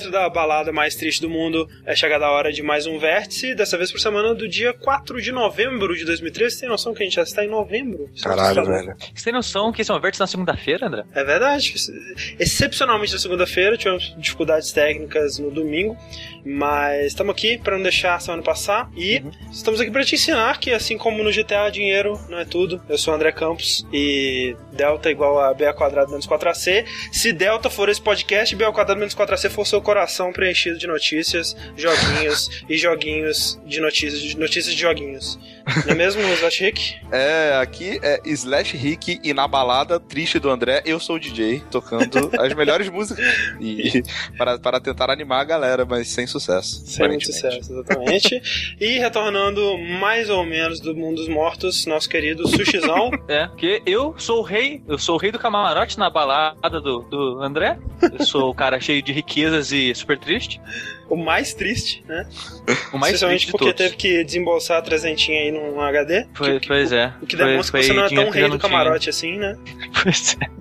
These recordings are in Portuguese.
de dentro da balada mais triste do mundo, é chegada a hora de mais um vértice, dessa vez por semana do dia 4 de novembro de 2013. Você tem noção que a gente já está em novembro? Caralho, velho. Você tem noção que esse é um vértice na segunda-feira, André? É verdade. Excepcionalmente na segunda-feira, tivemos dificuldades técnicas no domingo, mas estamos aqui para não deixar a semana passar e uhum. estamos aqui para te ensinar que, assim como no GTA, dinheiro não é tudo. Eu sou o André Campos e delta é igual a b quadrado menos 4ac. Se delta for esse podcast, b quadrado menos 4ac for seu coração preenchido de notícias, joguinhos e joguinhos de notícias, de notícias de joguinhos. Não é mesmo, Slash Rick? É, aqui é Slash Rick e na balada triste do André, eu sou o DJ, tocando as melhores músicas. E para, para tentar animar a galera, mas sem sucesso. Sem muito sucesso, exatamente. e retornando mais ou menos do mundo dos mortos, nosso querido Sushizão. É, porque eu sou o rei, eu sou o rei do camarote na balada do, do André. Eu sou o cara cheio de riquezas e super triste o mais triste, né? O mais triste porque todos. teve que desembolsar a trezentinha aí num HD. Foi, que, pois é. O que foi, demonstra que você não é tão rei do tinha. camarote assim, né? Pois é.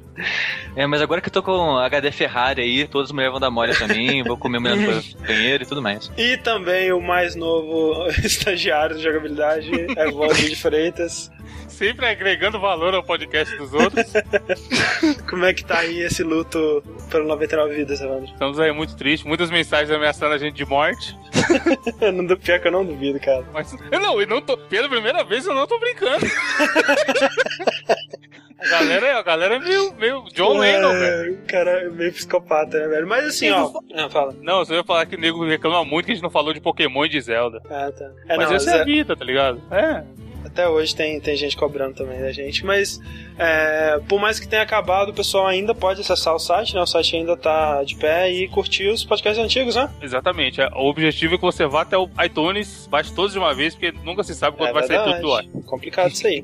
É, mas agora que eu tô com HD Ferrari aí, todas as mulheres vão dar mole pra mim, vou comer mulher no banheiro e tudo mais. E também o mais novo estagiário de jogabilidade, Evaldo de Freitas. Sempre agregando valor ao podcast dos outros. Como é que tá aí esse luto pelo 99 vidas, Evandro? Estamos aí muito tristes, muitas mensagens ameaçando a gente de morte. não, pior que eu não duvido, cara. Mas, eu não, eu não tô, pela primeira vez eu não tô brincando. A galera, a galera é meio, meio John é, Lennon, velho. O cara é meio psicopata, né, velho? Mas assim, ó. Ah, fala. Não, você ia falar que o nego reclama muito que a gente não falou de Pokémon e de Zelda. Ah, tá. É, Mas não, essa é a vida, tá ligado? É. Até hoje tem, tem gente cobrando também da gente, mas é, por mais que tenha acabado, o pessoal ainda pode acessar o site, né? O site ainda tá de pé e curtir os podcasts antigos, né? Exatamente. é, O objetivo é que você vá até o iTunes, baixe todos de uma vez, porque nunca se sabe quando É vai sair tudo do ar. Complicado isso aí.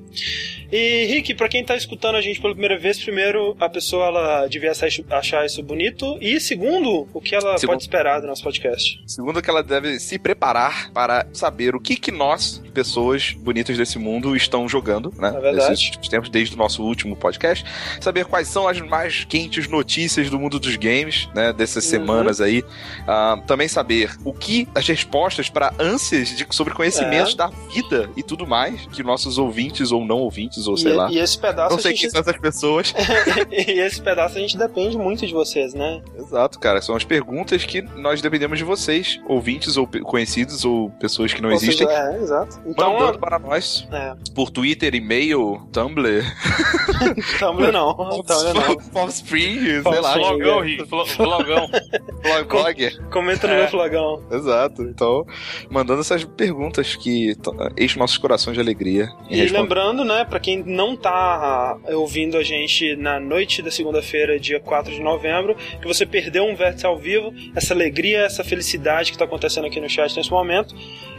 E, Rick, pra quem tá escutando a gente pela primeira vez, primeiro, a pessoa ela devia achar isso- bonito, e segundo, o que ela Segundo. pode esperar do nosso podcast. Segundo, que ela deve se preparar para saber o que que nós, pessoas bonitas desse mundo, estão jogando, né? É verdade. Nesses últimos tempos, desde o nosso último podcast. Saber quais são as mais quentes notícias do mundo dos games, né? Dessas Uhum. semanas aí. Ah, também saber o que as respostas para ânsias de, sobre conhecimentos É. da vida e tudo mais que nossos ouvintes ou não ouvintes, ou sei e, lá. e esse pedaço Não sei gente... quem são essas pessoas. e esse pedaço a gente depende muito de vocês, né? Exato, cara. São as perguntas que nós dependemos de vocês, ouvintes ou conhecidos ou pessoas que não Ou seja, existem, É, exato. Então, mandando para nós é, por Twitter, e-mail, Tumblr, Tumblr não. Tumblr não. Offspring, sei lá, Flogão, Rick, flo- flogão. blog, blogger. Comenta no É. meu flagão. Exato. Então, mandando essas perguntas que enchem nossos corações de alegria. E responder. lembrando, né, pra quem não tá ah, ouvindo a gente na noite da segunda-feira, dia 4 de novembro, que você perdeu um vértice ao vivo, essa alegria, essa felicidade que tá acontecendo aqui no chat nesse momento.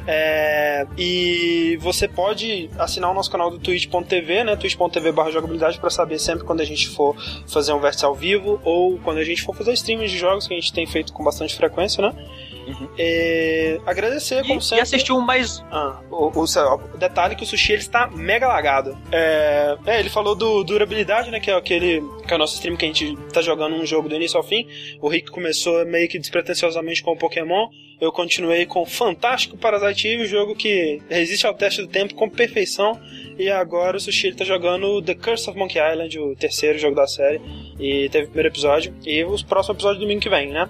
É, e você pode assinar o nosso canal do twitch.tv, né, twitch.tv barra jogabilidade pra saber sempre quando a gente for fazer um vértice ao vivo ou quando a gente for fazer streams de jogos que a gente tem feito com bastante frequência, né. Uhum. É, agradecer, como E, sempre. e assistiu um mais. Ah, o, o, o detalhe é que o sushi ele está mega lagado. É, é, ele falou do durabilidade, né? Que é aquele. Que é o nosso stream que a gente tá jogando um jogo do início ao fim. O Rick começou meio que despretensiosamente com o Pokémon. Eu continuei com Fantástico Parasite Eve, jogo que resiste ao teste do tempo com perfeição. E agora o Sushi ele tá jogando The Curse of Monkey Island, o terceiro jogo da série. E teve o primeiro episódio. E os próximos episódios domingo que vem, né?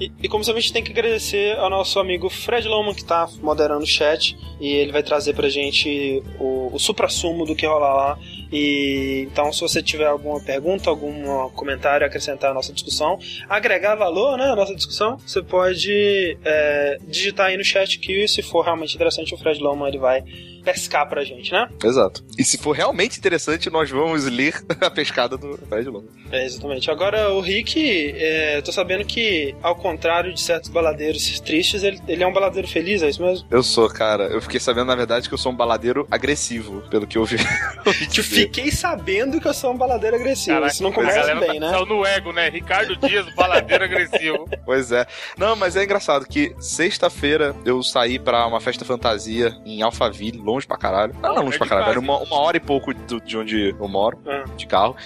E, e como sempre, a gente tem que agradecer ao nosso amigo Fred Loman, que tá moderando o chat. E ele vai trazer pra gente o, o supra-sumo do que rolar lá. E então, se você tiver alguma pergunta, algum comentário a acrescentar à nossa discussão, agregar valor né, à nossa discussão, você pode é, digitar aí no chat que, se for realmente interessante, o Fred Loman ele vai pescar pra gente, né? Exato. E se for realmente interessante, nós vamos ler a pescada do Fred Lobo. É, exatamente. Agora, o Rick, é, eu tô sabendo que, ao contrário de certos baladeiros tristes, ele, ele é um baladeiro feliz, é isso mesmo? Eu sou, cara. Eu fiquei sabendo, na verdade, que eu sou um baladeiro agressivo, pelo que eu Te dizer. Fiquei sabendo que eu sou um baladeiro agressivo. Caraca, Isso não começa bem, tá né? saiu no ego, né? Ricardo Dias, baladeiro agressivo. Pois é. Não, mas é engraçado que sexta-feira eu saí pra uma festa fantasia em Alphaville, longe pra caralho. Não, não é longe de pra caralho, era uma, uma hora e pouco do- de onde eu moro, Ah. de carro.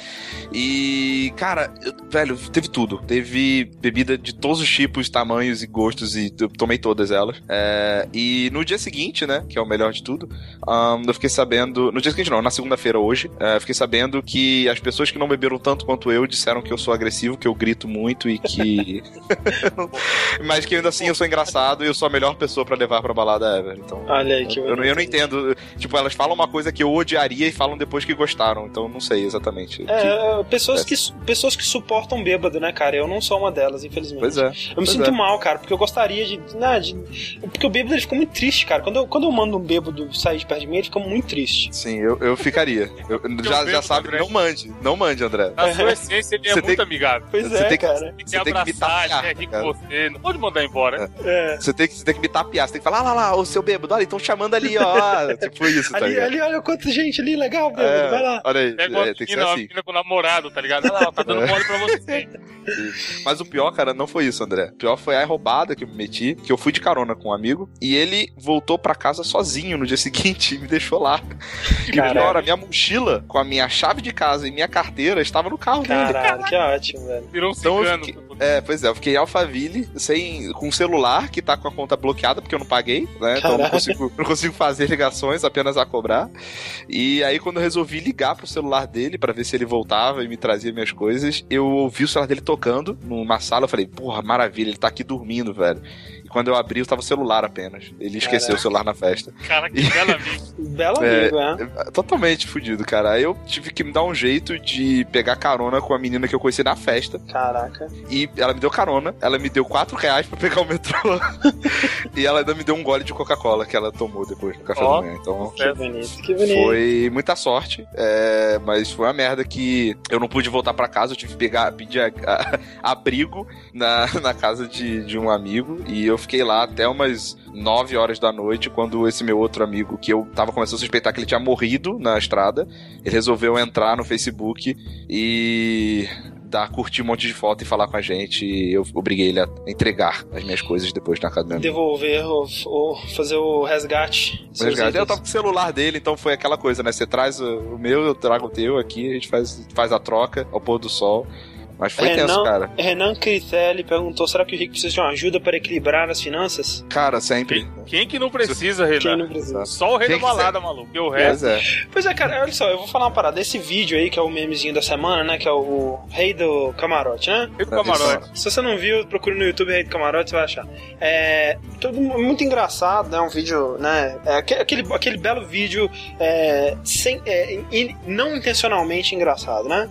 E, cara, eu- velho, teve tudo. Teve bebida de todos os tipos, tamanhos e gostos, e eu tomei todas elas. É, e no dia seguinte, né, que é o melhor de tudo, ahn, eu fiquei sabendo. No dia seguinte, não, na segunda-feira hoje, é, eu fiquei sabendo que as pessoas que não beberam tanto quanto eu disseram que eu sou agressivo, que eu grito muito e que. Mas que ainda assim eu sou engraçado e eu sou a melhor pessoa pra levar pra balada ever. Então. Olha aí que Eu, não- eu não entendo. Tipo, elas falam uma coisa que eu odiaria e falam depois que gostaram. Então não sei exatamente. Que- É, pessoas que, pessoas que suportam bêbado, né, cara? Eu não sou uma delas, infelizmente. Pois é. Eu me Pois sinto é. mal, cara, porque eu gostaria de, né, de. Porque o bêbado ele fica muito triste, cara. Quando eu, quando eu mando um bêbado sair de perto de mim, ele fica muito triste. Sim, eu, eu ficaria. Eu- já, já sabe, André. não mande. Não mande, André. Na sua essência, ele é Você muito tem- amigável. Pois Você é, tem que- cara. Você tem que me abraçar, tapear, né? Rir cara. com você. Não pode mandar embora. É. Você tem, que, você tem que me tapear, você tem que falar, lá, lá, lá, o seu bêbado, olha, estão chamando ali, ó. Tipo isso, tá Ali, ligado? ali, olha quanta gente ali, legal, bêbado, É, vai lá. olha aí, Pega uma é, tem que ser assim. com namorado, tá ligado? Olha lá, tá dando É. mole pra você. Mas o pior, cara, não foi isso, André. O pior foi a roubada que eu me meti, que eu fui de carona com um amigo e ele voltou pra casa sozinho no dia seguinte e me deixou lá. E Caralho. pior, a minha mochila com a minha chave de casa e minha carteira estava no carro dele. Caralho, que ótimo, velho. Virou um Então cigano. fiquei- É, pois é, eu fiquei em Alphaville sem, com um celular que tá com a conta bloqueada porque eu não paguei, né? Então eu não Caralho. consigo, não consigo fazer ligações, apenas a cobrar. E aí quando eu resolvi ligar pro celular dele pra ver se ele voltava e me trazia minhas coisas, eu ouvi o celular dele tocando numa sala, eu falei, porra, maravilha, ele tá aqui dormindo, velho. Quando eu abri, estava o celular apenas. Ele esqueceu Caraca. o celular na festa. Cara, que bela amigo. Belo É, amigo, é. Totalmente fudido, cara. Aí eu tive que me dar um jeito de pegar carona com a menina que eu conheci na festa. Caraca. E ela me deu carona, ela me deu 4 reais pra pegar o metrô. e ela ainda me deu um gole de Coca-Cola que ela tomou depois no café Ó. da manhã. Então. Que bonito, que bonito. Foi muita sorte, é, mas foi uma merda que eu não pude voltar pra casa, eu tive que pegar, pedir a- a- abrigo na, na casa de, de um amigo e eu fiquei lá até umas 9 horas da noite quando esse meu outro amigo, que eu tava começando a suspeitar que ele tinha morrido na estrada, ele resolveu entrar no Facebook e dar, curtir um monte de foto e falar com a gente e eu obriguei ele a entregar as minhas coisas depois na casa do meu amigo. Devolver ou, ou fazer o resgate. Mas, cara, eu tava com o celular dele, então foi aquela coisa, né? Você traz o o meu, eu trago o teu aqui, a gente faz, faz a troca ao pôr do sol. Mas foi Renan- tenso, cara. Renan Critelli perguntou: será que o Rick precisa de uma ajuda para equilibrar as finanças? Cara, sempre. Quem que não precisa, Quem Renan? não precisa? Só o rei Quem da balada, maluco. E o resto. Pois é. Pois é, cara, olha só, eu vou falar uma parada. Esse vídeo aí, que é o memezinho da semana, né? Que é o Rei do Camarote, né? Rei do camarote. Se você não viu, procure no YouTube Rei do Camarote, você vai achar. É tudo muito engraçado, né? Um vídeo, né? É aque- aquele, aquele belo vídeo é, sem, é, in- não intencionalmente engraçado, né?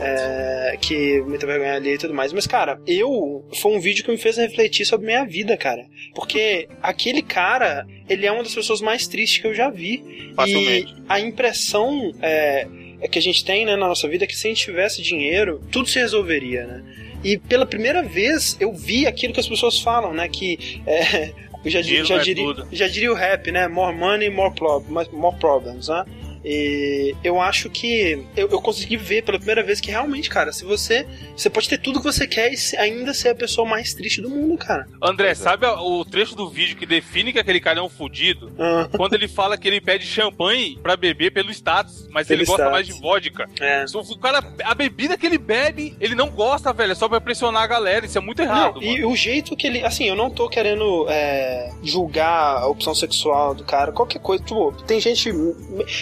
É, que muita vergonha ali e tudo mais. Mas, cara, eu. Foi um vídeo que me fez refletir sobre minha vida, cara. Porque aquele cara, ele é uma das pessoas mais tristes que eu já vi. Facilmente. E a impressão é, é que a gente tem né, na nossa vida é que se a gente tivesse dinheiro, tudo se resolveria, né? E pela primeira vez eu vi aquilo que as pessoas falam, né? Que é, eu já, já, não é diria, já diria o rap, né? More money, more, prob more problems, né? E eu acho que eu, eu consegui ver pela primeira vez que realmente, cara, se você. Você pode ter tudo que você quer e ainda ser a pessoa mais triste do mundo, cara. André, sabe a- o trecho do vídeo que define que aquele cara é um fudido? Ah, Quando ele fala que ele pede champanhe pra beber pelo status, mas Pelo ele gosta status. mais de vodka. é. O cara, a bebida que ele bebe, ele não gosta, velho. É só pra pressionar a galera. Isso é muito errado. Não, e mano. o jeito que ele. Assim, eu não tô querendo é, julgar a opção sexual do cara, qualquer coisa. Tipo, tem gente.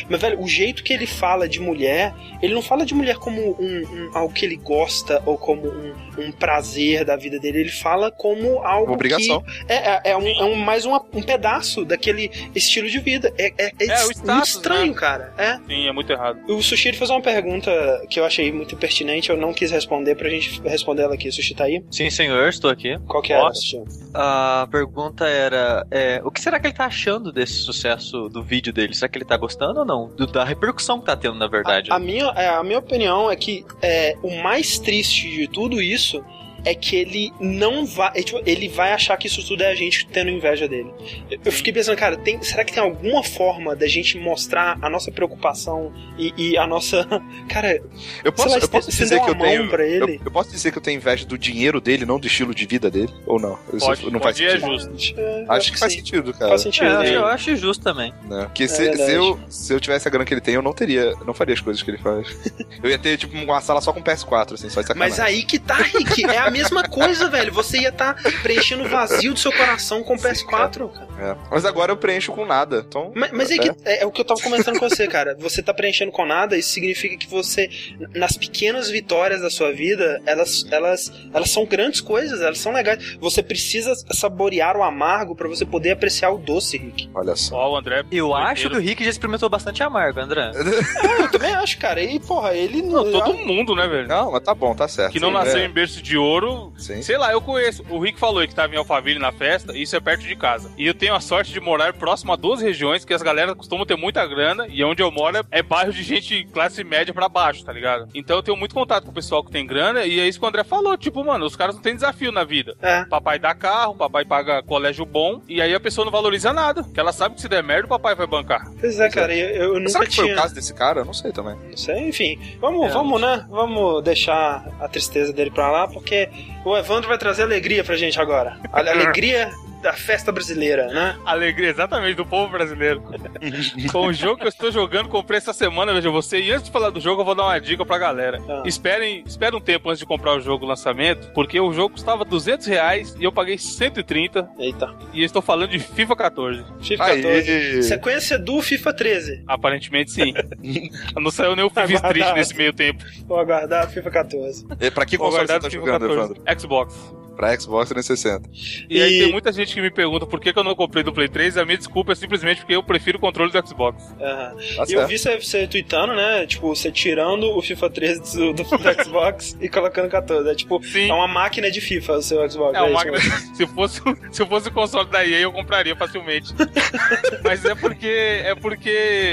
Mas, velho, o jeito que ele fala de mulher, ele não fala de mulher como um, um- algo que ele gosta ou como um, um prazer da vida dele. Ele fala como algo. Uma obrigação. Que é, é, é um, é um- mais uma- um pedaço daquele estilo de vida. É, é, é, É, o muito status, estranho, né? cara. É. Sim, é muito errado. O Sushi ele fez uma pergunta que eu achei muito pertinente, eu não quis responder pra gente responder ela aqui. O Sushi tá aí? Sim, senhor, estou aqui. Qual que era, Nossa. Sushi? A pergunta era: é, o que será que ele tá achando desse sucesso do vídeo dele? Será que ele tá gostando ou não? Do- da repercussão que tá tendo, na verdade. A, a minha, é, a minha opinião é que é, o mais triste de tudo isso é que ele não vai. é, tipo, ele vai achar que isso tudo é a gente tendo inveja dele. Eu, eu fiquei pensando, cara, tem- será que tem alguma forma da gente mostrar a nossa preocupação e, e a nossa. Cara, Eu posso, Sei lá, eu posso dizer que eu tenho. pra ele. Eu, eu posso dizer que eu tenho inveja do dinheiro dele, não do estilo de vida dele? Ou não? Isso Pode, não faz pode é sentido. justo. é, eu Acho que faz sim. sentido, cara. Faz sentido. É, eu, eu acho justo também. né? Porque É se, se, eu, se eu tivesse a grana que ele tem, eu não teria. Não faria as coisas que ele faz. eu ia ter, tipo, uma sala só com PS4, assim, só de sacanagem. Mas aí que tá, Rick. É a mesma coisa, velho. Você ia estar preenchendo o vazio do seu coração com o PS4, cara. É. Mas agora eu preencho com nada. Então. Mas, mas é, que, é, é o que eu tava comentando com você, cara. Você tá preenchendo com nada, isso significa que você, nas pequenas vitórias da sua vida, elas, elas, elas são grandes coisas, elas são legais. Você precisa saborear o amargo pra você poder apreciar o doce, Rick. Olha só. Ó, o André. Eu acho que o. Rick já experimentou bastante amargo, André. Eu também acho, cara. E, porra, ele Não, todo mundo, né, velho? Não, mas tá bom, tá certo. Que não Sim, nasceu é. em berço de ouro. Sim. Sei lá, eu conheço. O Rick falou que tava em Alphaville na festa, e isso é perto de casa. E eu tenho a sorte de morar próximo a duas regiões que as galera costumam ter muita grana, e onde eu moro é, é bairro de gente classe média pra baixo, tá ligado? Então eu tenho muito contato com o pessoal que tem grana, e é isso que o André falou. Tipo, mano, os caras não têm desafio na vida. É. Papai dá carro, papai paga colégio bom, e aí a pessoa não valoriza nada. Que ela sabe que se der merda, o papai vai bancar. Pois é, cara. Eu, eu nunca Será que tinha. foi o caso desse cara? Eu não sei também. Não sei, enfim. Vamos, É, vamos, né? Vamos deixar a tristeza dele pra lá, porque o Evandro vai trazer alegria pra gente agora. A alegria da festa brasileira, né? Alegria, exatamente, do povo brasileiro. Com o jogo que eu estou jogando, comprei essa semana, veja você. E antes de falar do jogo, eu vou dar uma dica pra galera. Ah. Esperem, esperem um tempo antes de comprar o jogo lançamento, porque o jogo custava 200 reais e eu paguei 130. Eita. E eu estou falando de FIFA 14. FIFA Aí. 14. Sequência do FIFA 13. Aparentemente sim. não saiu nem o FIFA Street Aguardado. nesse meio tempo. Vou aguardar FIFA 14. E pra que console você tá o FIFA jogando, 14. Evandro? Xbox. Pra Xbox 360. E, aí E- tem muita gente que me pergunta por que, que eu não comprei do Play 3. A minha desculpa é simplesmente porque eu prefiro o controle do Xbox. Aham. Tá E eu vi você, você tweetando, né? Tipo, você tirando o FIFA 13 do, do, do Xbox e colocando 14. É tipo, Sim. é uma máquina de FIFA o seu Xbox. É, uma isso máquina. mesmo. Se fosse, se fosse o console da EA, eu compraria facilmente. Mas é porque. É porque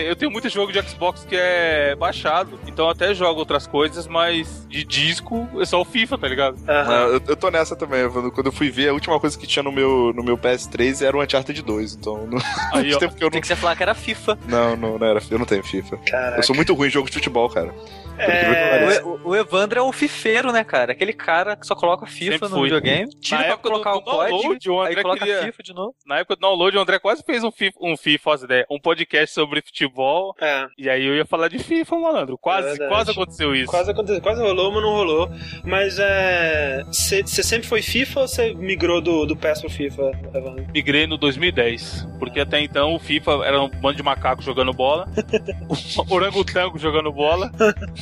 eu tenho muito jogo de Xbox que é baixado. Então eu até jogo outras coisas, mas de disco é só o FIFA, tá ligado? Aham. Eu, eu tô nessa também, Evandro. Quando eu fui ver, a última coisa que tinha no meu, no meu PS3 era o Uncharted 2. Então, não, Aí, ó. tempo que eu Tem não. que você falar que era FIFA. Não, não, não era. Eu não tenho FIFA. Caraca. Eu sou muito ruim em jogo de futebol, cara. É, O, o- o Evandro é o fifeiro, né, cara? Aquele cara que só coloca FIFA Sempre no fui. videogame, tira Na pra colocar do- o do código, download, o aí André coloca queria- FIFA de novo. Na época do download, o André quase fez um FIFA, um FIFA, ideia, um podcast sobre futebol. é. E aí eu ia falar de FIFA, malandro. Quase, É quase aconteceu isso. Quase aconteceu, quase rolou, mas não rolou. Mas é. Você sempre foi FIFA ou você migrou do, do PES pro FIFA, Evandro? Migrei no 2010, porque até então o FIFA era um bando de macacos jogando bola, um orangotango jogando bola,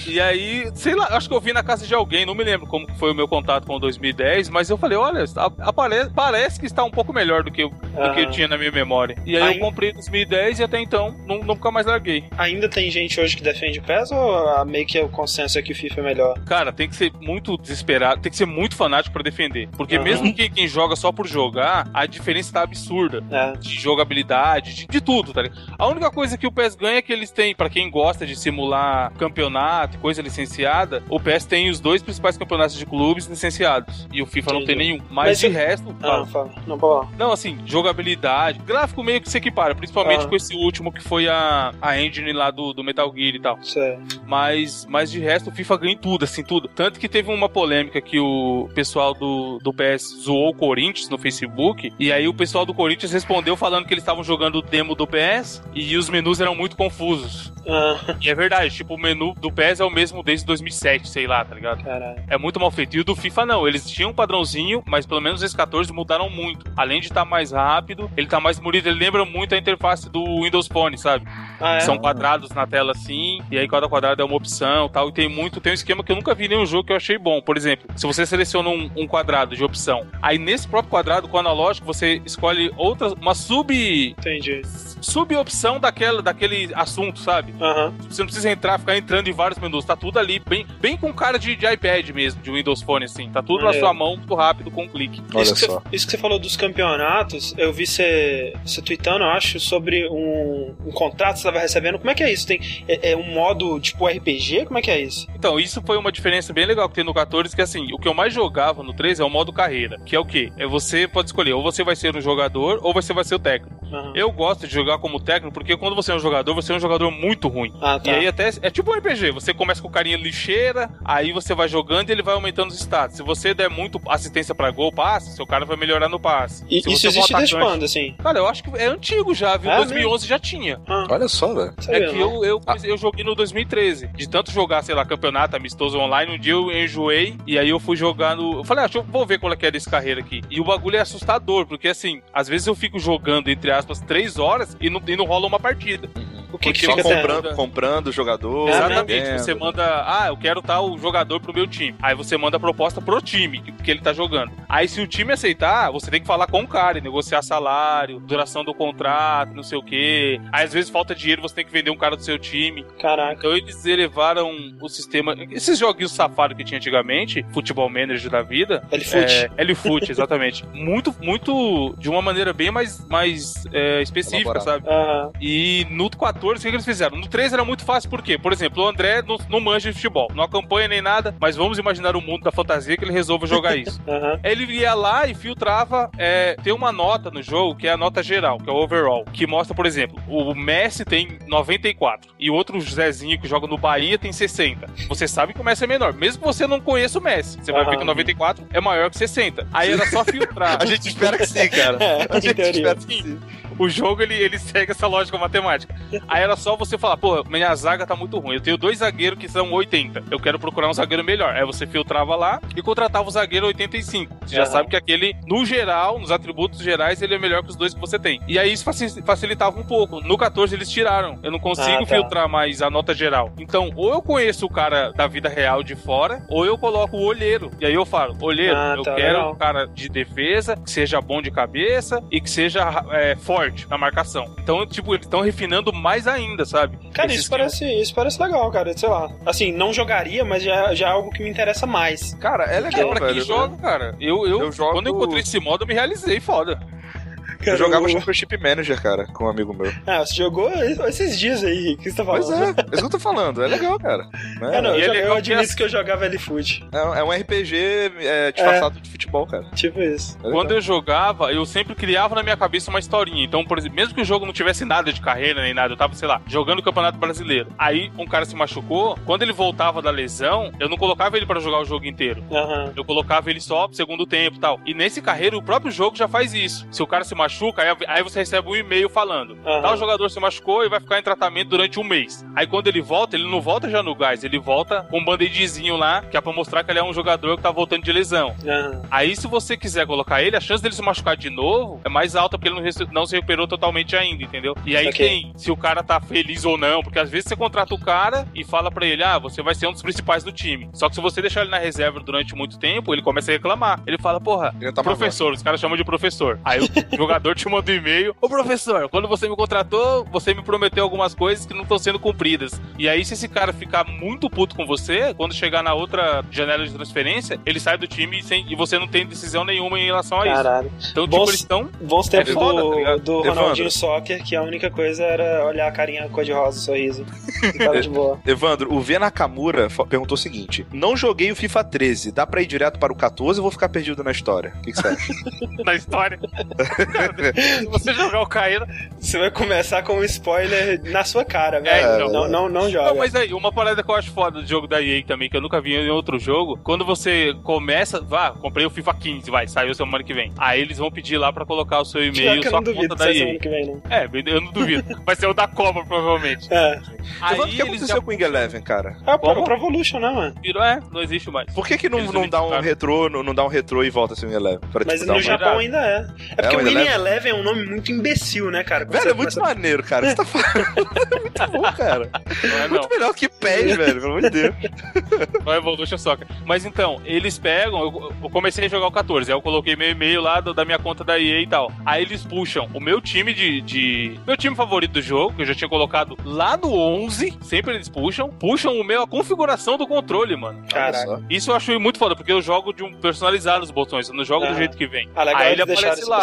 e aí, sei lá, acho que eu vi na casa de alguém, não me lembro como foi o meu contato com o 2010, mas eu falei, olha, a- apare- parece que está um pouco melhor do que, eu- do que eu Aham. tinha na minha memória. E aí Aí- eu comprei em 2010 e até então não, nunca mais larguei. Ainda tem gente hoje que defende PES ou ah, meio que o consenso é que o FIFA é melhor? Cara, tem que ser muito desesperado, tem que ser muito fanático pra defender. Porque Aham. mesmo que quem joga só por jogar, a diferença tá absurda. É. de jogabilidade, de, de tudo, tá ligado? A única coisa que o PES ganha é que eles têm, pra quem gosta de simular campeonato, e coisa licenciada, o PES tem os dois principais campeonatos de clubes licenciados. E o FIFA não tem Entendi. nenhum. Mas, Mas de eu- resto, Ah, fala. fala. Não, falar. não, assim, jogabilidade, gráfico meio que se equipara, principalmente Ah. com esse último que foi a, a engine lá do, do Metal Gear e tal. É. Mas, mas de resto, o FIFA ganha em tudo, assim, tudo. Tanto que teve uma polêmica que o pessoal do, do PS zoou o Corinthians no Facebook. E aí o pessoal do Corinthians respondeu falando que eles estavam jogando o demo do PS e os menus eram muito confusos. Ah, E é verdade, tipo, o menu do PES é o mesmo desde 2007, sei lá, tá ligado? caralho. É muito mal feito. E o do FIFA não, eles tinham um padrãozinho, mas pelo menos esse 14 mudaram muito. Além de estar mais rápido, ele tá mais bonito, ele lembra muito a interface do Windows Phone, sabe? Ah, é? São quadrados na tela assim, e aí cada quadrado é uma opção tal. E tem muito, tem um esquema que eu nunca vi em nenhum jogo que eu achei bom. Por exemplo, se você seleciona um, um quadrado de opção, aí nesse próprio quadrado, com o analógico, você escolhe outras, uma sub. Entendi. subopção daquela, daquele assunto, sabe? Aham. Você não precisa entrar, ficar entrando em vários menus. Tá tudo ali, bem, bem com cara de, de iPad mesmo, de Windows Phone, assim. Tá tudo na Maneiro. sua mão, muito rápido, com um clique. Olha isso, que só. Você, isso que você falou dos campeonatos, eu vi você, você tweetando, eu acho, sobre um, um contrato que você estava recebendo. Como é que é isso? Tem, é, é um modo tipo RPG? Como é que é isso? Então, isso foi uma diferença bem legal que tem no 14, que assim, o que eu mais jogava no 13 é o modo carreira, que é o quê? É você pode escolher, ou você vai ser um jogador, ou você vai ser o técnico. Aham. Eu gosto de jogar como técnico, porque quando você é um jogador, você é um jogador muito ruim. Ah, tá. E aí até é tipo um RPG, você começa com o carinha lixeira, aí você vai jogando e ele vai aumentando os status. Se você der muito assistência pra gol, passe, seu cara vai melhorar no passe. E Se isso for existe desde quando, assim? Cara, eu acho que é antigo já, viu? É 2011 já tinha. Ah, Olha só, velho. É que não. eu, eu, eu joguei no 2013. De tanto jogar, sei lá, campeonato amistoso online, um dia eu enjoei e aí eu fui jogar no. Eu falei, ah, deixa eu vou ver qual é que é desse carreira aqui. E o bagulho é assustador, porque assim, às vezes eu fico jogando, entre aspas, três horas e não, e não rola uma partida. O que, que fica comprando, comprando jogador. Exatamente. Você manda, ah, eu quero tal jogador pro meu time. Aí você manda a proposta pro time que, ele tá jogando. Aí se o time aceitar, você tem que falar com o cara, e negociar salário, duração do contrato, não sei o quê. Aí às vezes falta dinheiro, você tem que vender um cara do seu time. Caraca. Então eles elevaram o sistema. Esses joguinhos safados que tinha antigamente, futebol manager da vida. L-Foot. É, L-Foot, exatamente. muito, muito. De uma maneira bem mais, mais é, específica, Elaborada. sabe? Aham. E no 14, o que que eles fizeram? No 13 era muito fácil, por quê? Por exemplo, o André não, não manja de futebol, não acompanha nem nada, mas vamos imaginar o mundo da fantasia que ele resolva jogar isso. Aham. Ele ia lá e filtrava. É, tem uma nota no jogo que é a nota geral, que é o overall, que mostra, por exemplo, o Messi tem 94 e o outro Zezinho que joga no Bahia tem 60. Você sabe que o Messi é menor, mesmo que você não conheça o Messi. Você vai Aham. ver que o 94 é maior que 60. Aí era só filtrar. A gente espera que sim, cara. É, A gente teoria. espera que sim. O jogo ele, ele segue essa lógica matemática. Aí era só você falar, pô, minha zaga tá muito ruim. Eu tenho dois zagueiros que são 80. Eu quero procurar um zagueiro melhor. Aí você filtrava lá e contratava o zagueiro 85. Você já Aham. sabe que aquele, no geral, nos atributos gerais, ele é melhor que os dois que você tem. E aí isso faci- facilitava um pouco. No 14 eles tiraram. Eu não consigo Ah, tá. filtrar mais a nota geral. Então, ou eu conheço o cara da vida real de fora, ou eu coloco o olheiro. E aí eu falo, olheiro, Ah, eu tá, quero legal. um cara de defesa, que seja bom de cabeça e que seja é, forte na marcação. Então, tipo, eles estão refinando mais ainda, sabe? Cara, Esse isso esquema. parece, isso parece legal, cara. Sei lá. Assim, não jogaria, mas já, já é algo que me interessa mais. Cara, é É legal, pra quem velho. joga, cara. Eu, eu, Eu jogo- quando eu encontrei esse modo, eu me realizei, foda. Eu jogava o- Championship Manager, cara, com um amigo meu. Ah, você jogou esses dias aí, o que você tá falando? Pois é, é isso que eu tô falando, é legal, cara. Né? Ah, não, eu, é legal eu que admito as- que eu jogava L-Foot. É, é um RPG é, disfarçado de futebol, cara. Tipo isso. É Quando eu jogava, eu sempre criava na minha cabeça uma historinha. Então, por exemplo, mesmo que o jogo não tivesse nada de carreira nem nada, eu tava, sei lá, jogando o Campeonato Brasileiro. Aí um cara se machucou, quando ele voltava da lesão, eu não colocava ele pra jogar o jogo inteiro. Aham. Eu colocava ele só pro segundo tempo e tal. E nesse carreiro, o próprio jogo já faz isso. Se o cara se machuca, aí, aí você recebe um e-mail falando: Aham. tal jogador se machucou e vai ficar em tratamento durante um mês. Aí quando ele volta, ele não volta já no gás, ele volta com um band-aidzinho lá, que é pra mostrar que ele é um jogador que tá voltando de lesão. Aham. Aí, se você quiser colocar ele, a chance dele se machucar de novo é mais alta porque ele não, não se recuperou totalmente ainda, entendeu? E aí Ok. tem se o cara tá feliz ou não, porque às vezes você contrata o cara e fala pra ele, ah, você vai ser um dos principais do time. Só que se você deixar ele na reserva durante muito tempo, ele começa a reclamar. Ele fala, porra, Ele tá professor, os caras chamam de professor. Aí o jogador te manda um e-mail, ô professor, quando você me contratou, você me prometeu algumas coisas que não estão sendo cumpridas. E aí, se esse cara ficar muito puto com você, quando chegar na outra janela de transferência, ele sai do time sem, e você não tem decisão nenhuma em relação a isso. Caralho. Então, Bom, tipo, eles estão. Bons tempos É foda, do, tá do. Ronaldinho Soccer, que a única coisa era olhar a carinha cor-de-rosa, sorriso. E tava de boa. Evandro, o V Nakamura perguntou o seguinte: Não joguei o FIFA 13, dá pra ir direto para o 14 ou vou ficar perdido na história? O que, que você acha? na história. Se você jogar o Caíra. Você vai começar com um spoiler na sua cara, velho. É, então. não, não, não joga. Não, mas aí, uma parada que eu acho foda do jogo da EA também, que eu nunca vi em outro jogo, quando você começa, vá, comprei o FIFA 15, vai, saiu semana que vem. Aí eles vão pedir lá pra colocar o seu e-mail, sua não duvido conta da EA. vem, não. É, eu não duvido. Vai ser o da Copa, provavelmente. É. Aí Evandro, o que eles aconteceu já com o Wing Eleven, cara? Ah, Como? pro, pro Evolution, né, mano? é, não existe mais. Por que, que não, Eles não dá um retrô, não, não dá um retrô e volta a ser Wing Eleven? Pra, Mas tipo, no uma- Japão ainda é. É porque o o Eleven? Eleven é um nome muito imbecil, né, cara? Quando Velho, é muito começa- maneiro, cara. Você tá falando. muito bom, cara. Não é não. Muito melhor que PES, velho, pelo amor de Deus. Não é Evolution Soccer. Mas então, eles pegam. Eu, eu comecei a jogar o 14. Aí eu coloquei meu e-mail lá do- da minha conta da EA e tal. Aí eles puxam o meu time de, de- Meu time favorito do jogo, que eu já tinha colocado lá no 11. Sempre eles puxam. Puxam o meu, a configuração do controle, mano. Caraca. Isso eu acho muito foda, porque eu jogo de um personalizado os botões. Eu não jogo do Aham. jeito que vem. Ah, legal Aí ele aparece lá.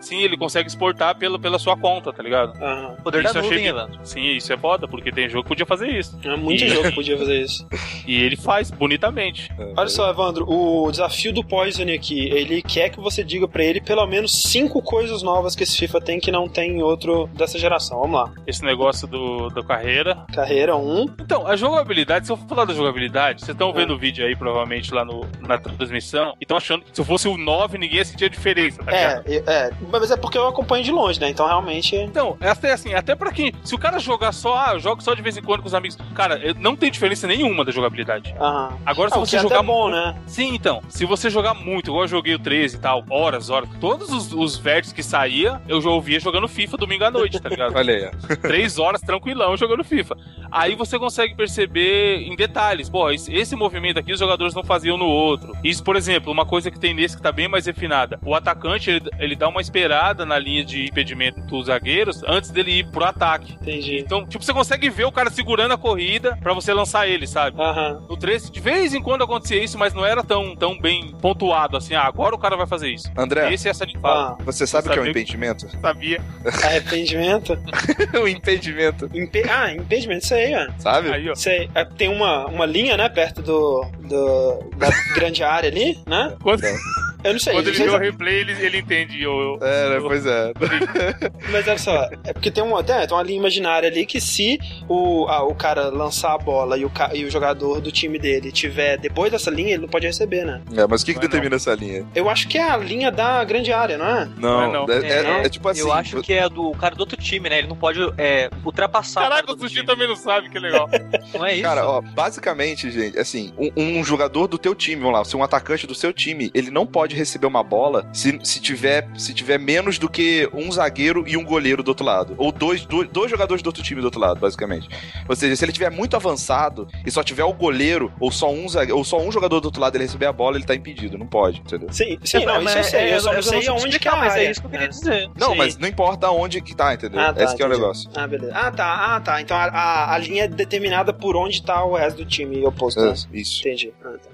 Sim, ele consegue exportar pela, pela sua conta, tá ligado? Aham. Poder Isso da eu achei nuvem, Evandro. Sim, isso é foda, porque tem jogo que podia fazer isso. É muito E- jogo que podia fazer isso. E ele faz bonitamente. Olha só, Evandro, o desafio do Poison aqui, ele quer que você diga pra ele pelo menos cinco coisas novas que esse FIFA tem que não tem em outro dessa geração. Vamos lá. Esse negócio do, da carreira. Carreira 1. Então, a jogabilidade, se eu for falar da jogabilidade, vocês estão É. vendo o vídeo aí, provavelmente, lá no, na transmissão, e estão achando que se eu fosse o 9, ninguém ia sentir a diferença, tá ligado? É, é, mas é porque eu acompanho de longe, né? Então realmente. Então, até assim, até pra quem. Se o cara jogar só, ah, eu jogo só de vez em quando com os amigos. Cara, não tem diferença nenhuma da jogabilidade. Aham. Agora, se Ah, você é jogar até bom, né? Sim, então. Se você jogar muito, igual eu joguei o 13 e tal, horas, horas, todos os, os vértices que saía, eu já ouvia jogando FIFA domingo à noite, tá ligado? Olha aí, ó. Três horas tranquilão jogando FIFA. Aí você consegue perceber em detalhes, pô, esse, esse movimento aqui os jogadores não faziam no outro. Isso, por exemplo, uma coisa que tem nesse que tá bem mais refinada. O atacante, ele, ele dá uma esperada na linha de impedimento dos zagueiros antes dele ir pro ataque. Entendi. Então, tipo, você consegue ver o cara segurando a corrida pra você lançar ele, sabe? Aham. No 13, de vez em quando acontecia isso, mas não era tão, tão bem pontuado assim. Ah, agora o cara vai fazer isso. André, Esse é essa de fala. Ah, você sabe o que é um impedimento? Sabia. arrependimento. um impedimento, Impe... Ah, impedimento, isso aí, ó. sabe? Aí, ó. Sei, é, tem uma, uma linha, né, perto do, do da grande área ali, né? Quando, Eu não sei, quando não ele vê o replay, ele, ele entende. Eu, eu- É, né, pois é. mas olha só, é porque tem uma, tem, tem uma linha imaginária ali que se o, ah, o cara lançar a bola e o, e o jogador do time dele tiver depois dessa linha, ele não pode receber, né? É, mas o que, que Não é determina essa linha? Eu acho que é a linha da grande área, não é? Não, não. É, é- É, é tipo assim. eu acho que é do cara do outro time, né? Ele não pode é, ultrapassar Caraca, o outro Sushi também não sabe, que legal. Não é isso? Cara, ó, basicamente, gente, assim, um, um jogador do teu time, vamos lá, se um atacante do seu time, ele não pode receber uma bola se, se, tiver, se tiver menos do que um zagueiro e um goleiro do outro lado. Ou dois, dois, dois jogadores do outro time do outro lado, basicamente. Ou seja, se ele tiver muito avançado e só tiver o goleiro ou só um, zague- ou só um jogador do outro lado ele receber a bola, ele tá impedido, não pode, entendeu? Sim, sim, não, isso eu sei, eu só não sei sei aonde que é a mas é isso que eu queria dizer. Não, Sim. mas não importa aonde que tá, entendeu? Ah, tá, Esse que é o negócio. Ah, beleza. Ah, tá, ah, tá. Então a, a, a linha é determinada por onde tá o resto do time oposto, né? É, isso. Entendi. Ah, tá.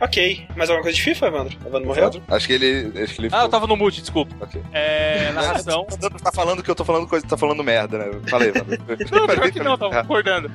Ok. Mais alguma coisa de FIFA, Evandro? Evandro morreu? Acho que ele. Acho que ele Ah, eu tava no mute, desculpa. Ok. É. Narração. Tá falando que eu tô falando coisa, tá falando merda, né? Falei, mano. Não, pior que não, tava concordando.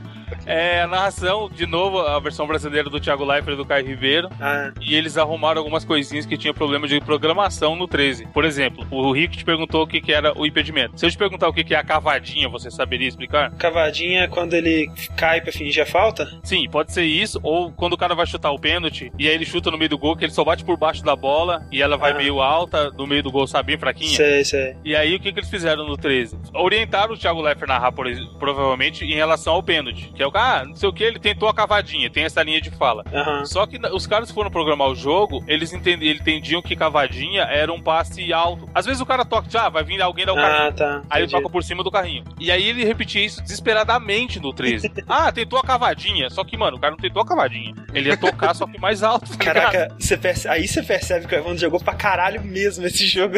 É, narração, de novo, a versão brasileira do Thiago Leifert e do Caio Ribeiro. Ah, E eles arrumaram algumas coisinhas que tinha problema de programação no 13. Por exemplo, o Rick te perguntou o que, que era o impedimento. Se eu te perguntar o que, que é a cavadinha, você saberia explicar? cavadinha é quando ele cai pra fingir a falta? Sim, pode ser isso. Ou quando o cara vai chutar o pênalti e aí ele chuta no meio do gol, que ele só bate por baixo da bola e ela vai Ah. meio alta, no meio do gol, sabe, bem fraquinha. Sei, sei. E aí, o que, que eles fizeram no 13? Orientaram o Thiago Leifert narrar, por provavelmente, em relação ao pênalti. Que é o cara, ah, não sei o que, ele tentou a cavadinha, tem essa linha de fala. Aham. Só que os caras que foram programar o jogo, eles entendi- eles entendiam que cavadinha era um passe alto. Às vezes o cara toca, ah, vai vir alguém dar o carrinho. Ah, tá. Aí ele toca por cima do carrinho. E aí ele repetia isso desesperadamente no 13. ah, tentou a cavadinha. Só que, mano, o cara não tentou a cavadinha. Ele ia tocar, só que mais alto. tá? Caraca, você perce- aí você percebe que o Evandro jogou pra caralho mesmo esse jogo.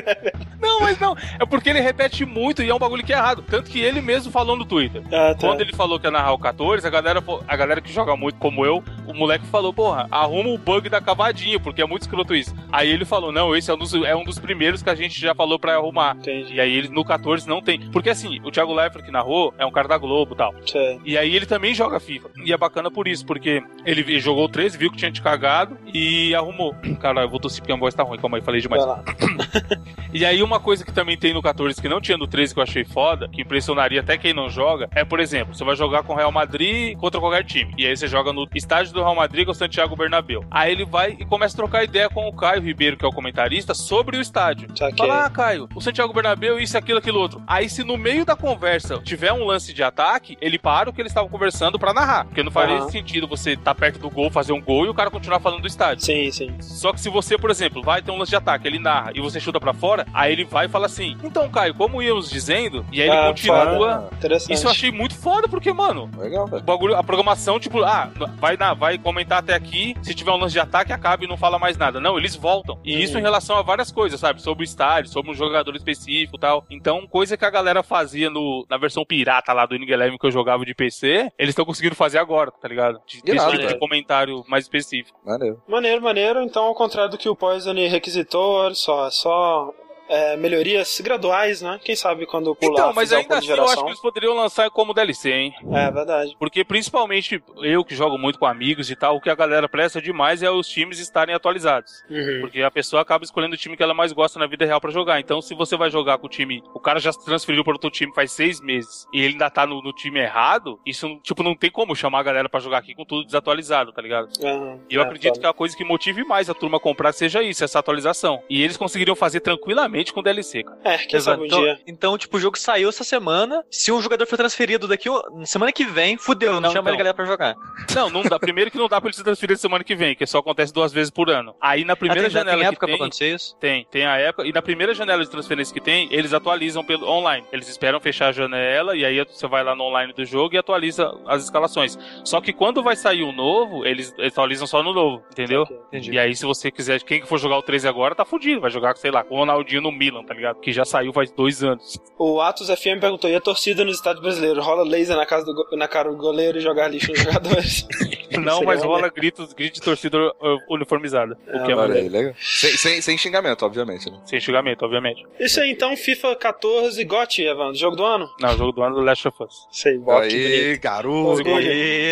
Não, mas não. É porque ele repete muito e é um bagulho que é errado. Tanto que ele mesmo falou no Twitter. Ah, tá. Quando ele falou que ia narrar o 14, a galera, a galera que joga muito como eu, o moleque falou, porra, arruma o bug da cavadinha, porque é muito escroto isso. Aí ele falou, não, esse é um dos, é um dos primeiros que a gente já falou pra arrumar. Entendi. E aí ele no 14 não tem. Porque assim, o Thiago Leifert que narrou é um cara da Globo e tal. Sei. E aí ele também joga FIFA. E é bacana por isso, porque ele jogou o 13, viu que tinha te cagado e arrumou. Cara, eu vou tossir porque a voz tá ruim, calma aí, falei demais. E aí, uma coisa que também tem no 14 que não tinha no 13 que eu achei foda, que impressionaria até quem não joga, é, por exemplo, você vai jogar com o Real Madrid contra qualquer time. E aí você joga no estádio do Real Madrid, é o Santiago Bernabéu. Aí ele vai e começa a trocar ideia com o Caio Ribeiro, que é o comentarista, sobre o estádio. Fala, ah, Caio, o Santiago Bernabéu, isso, aquilo, aquilo outro. Aí, se no meio da conversa tiver um lance de ataque, ele para o que eles estavam conversando pra narrar. Porque não faria Aham. sentido você estar perto do gol, fazer um gol e o cara continuar falando do estádio. Sim, sim. Só que se você, por exemplo, vai ter um lance de ataque, ele narra e você chuta pra fora, aí ele vai e fala assim: Então, Caio, como íamos dizendo, e aí ele Ah, continua. Interessante. Isso eu achei muito foda, porque, mano, Legal, o bagulho, a programação, tipo, ah, vai, na, vai comentar até aqui, se tiver um lance de ataque, acaba e não fala mais nada. Não, eles voltam. E isso Uhum. em relação a várias coisas, sabe? Sobre o estádio, sobre um jogador específico e tal. Então, coisa que a galera fazia no, na versão pirata lá do Eleven que eu jogava de PC, eles estão conseguindo fazer agora, tá ligado? De, desse tipo de comentário mais específico. Maneiro. Maneiro, maneiro. Então, ao contrário do que o Poison requisitou, olha só, é só é, melhorias graduais, né? Quem sabe quando pular Então, mas ainda assim eu acho geração. que eles poderiam lançar como DLC, hein? É verdade. Porque principalmente eu que jogo muito com amigos e tal, o que a galera presta demais é os times estarem atualizados. Uhum. Porque a pessoa acaba escolhendo o time que ela mais gosta na vida real pra jogar. Então, se você vai jogar com o time, o cara já se transferiu para outro time faz seis meses e ele ainda tá no, no time errado, isso, tipo, não tem como chamar a galera pra jogar aqui com tudo desatualizado, tá ligado? Uhum. E eu É, acredito foda. que a coisa que motive mais a turma a comprar seja isso, essa atualização. E eles conseguiriam fazer tranquilamente com DLC, cara. É, quem sabe um então, dia. então, tipo, o jogo saiu essa semana. Se um jogador for transferido daqui, na semana que vem, fudeu, não, Não, chama então. a galera pra jogar. Não, não dá. Primeiro que não dá pra ele se transferir semana que vem, que só acontece duas vezes por ano. Aí na primeira ah, tem, janela tem que época tem, pra acontecer isso? Tem, tem a época. E na primeira janela de transferência que tem, eles atualizam pelo online. Eles esperam fechar a janela e aí você vai lá no online do jogo e atualiza as escalações. Só que quando vai sair o novo, eles atualizam só no novo, entendeu? Entendi. E aí, se você quiser, quem que for jogar o 13 agora, tá fudido. Vai jogar, sei lá, com o Ronaldinho no Milan, tá ligado? Que já saiu faz dois anos. O Atos FM perguntou: e a torcida nos Estados Brasileiros? Rola laser na, casa do na cara do goleiro e jogar lixo nos jogadores? Não, mas rola gritos, gritos de torcida uh, uniformizada. O que é Ah, Olha maneiro. aí, legal. Sem, sem, sem xingamento, obviamente, né? Sem xingamento, obviamente. Isso aí, então, FIFA 14 GOT, Evandro. Jogo do ano? Não, o jogo do ano do Last of Us. Sei, que bonito. Aí, garoto.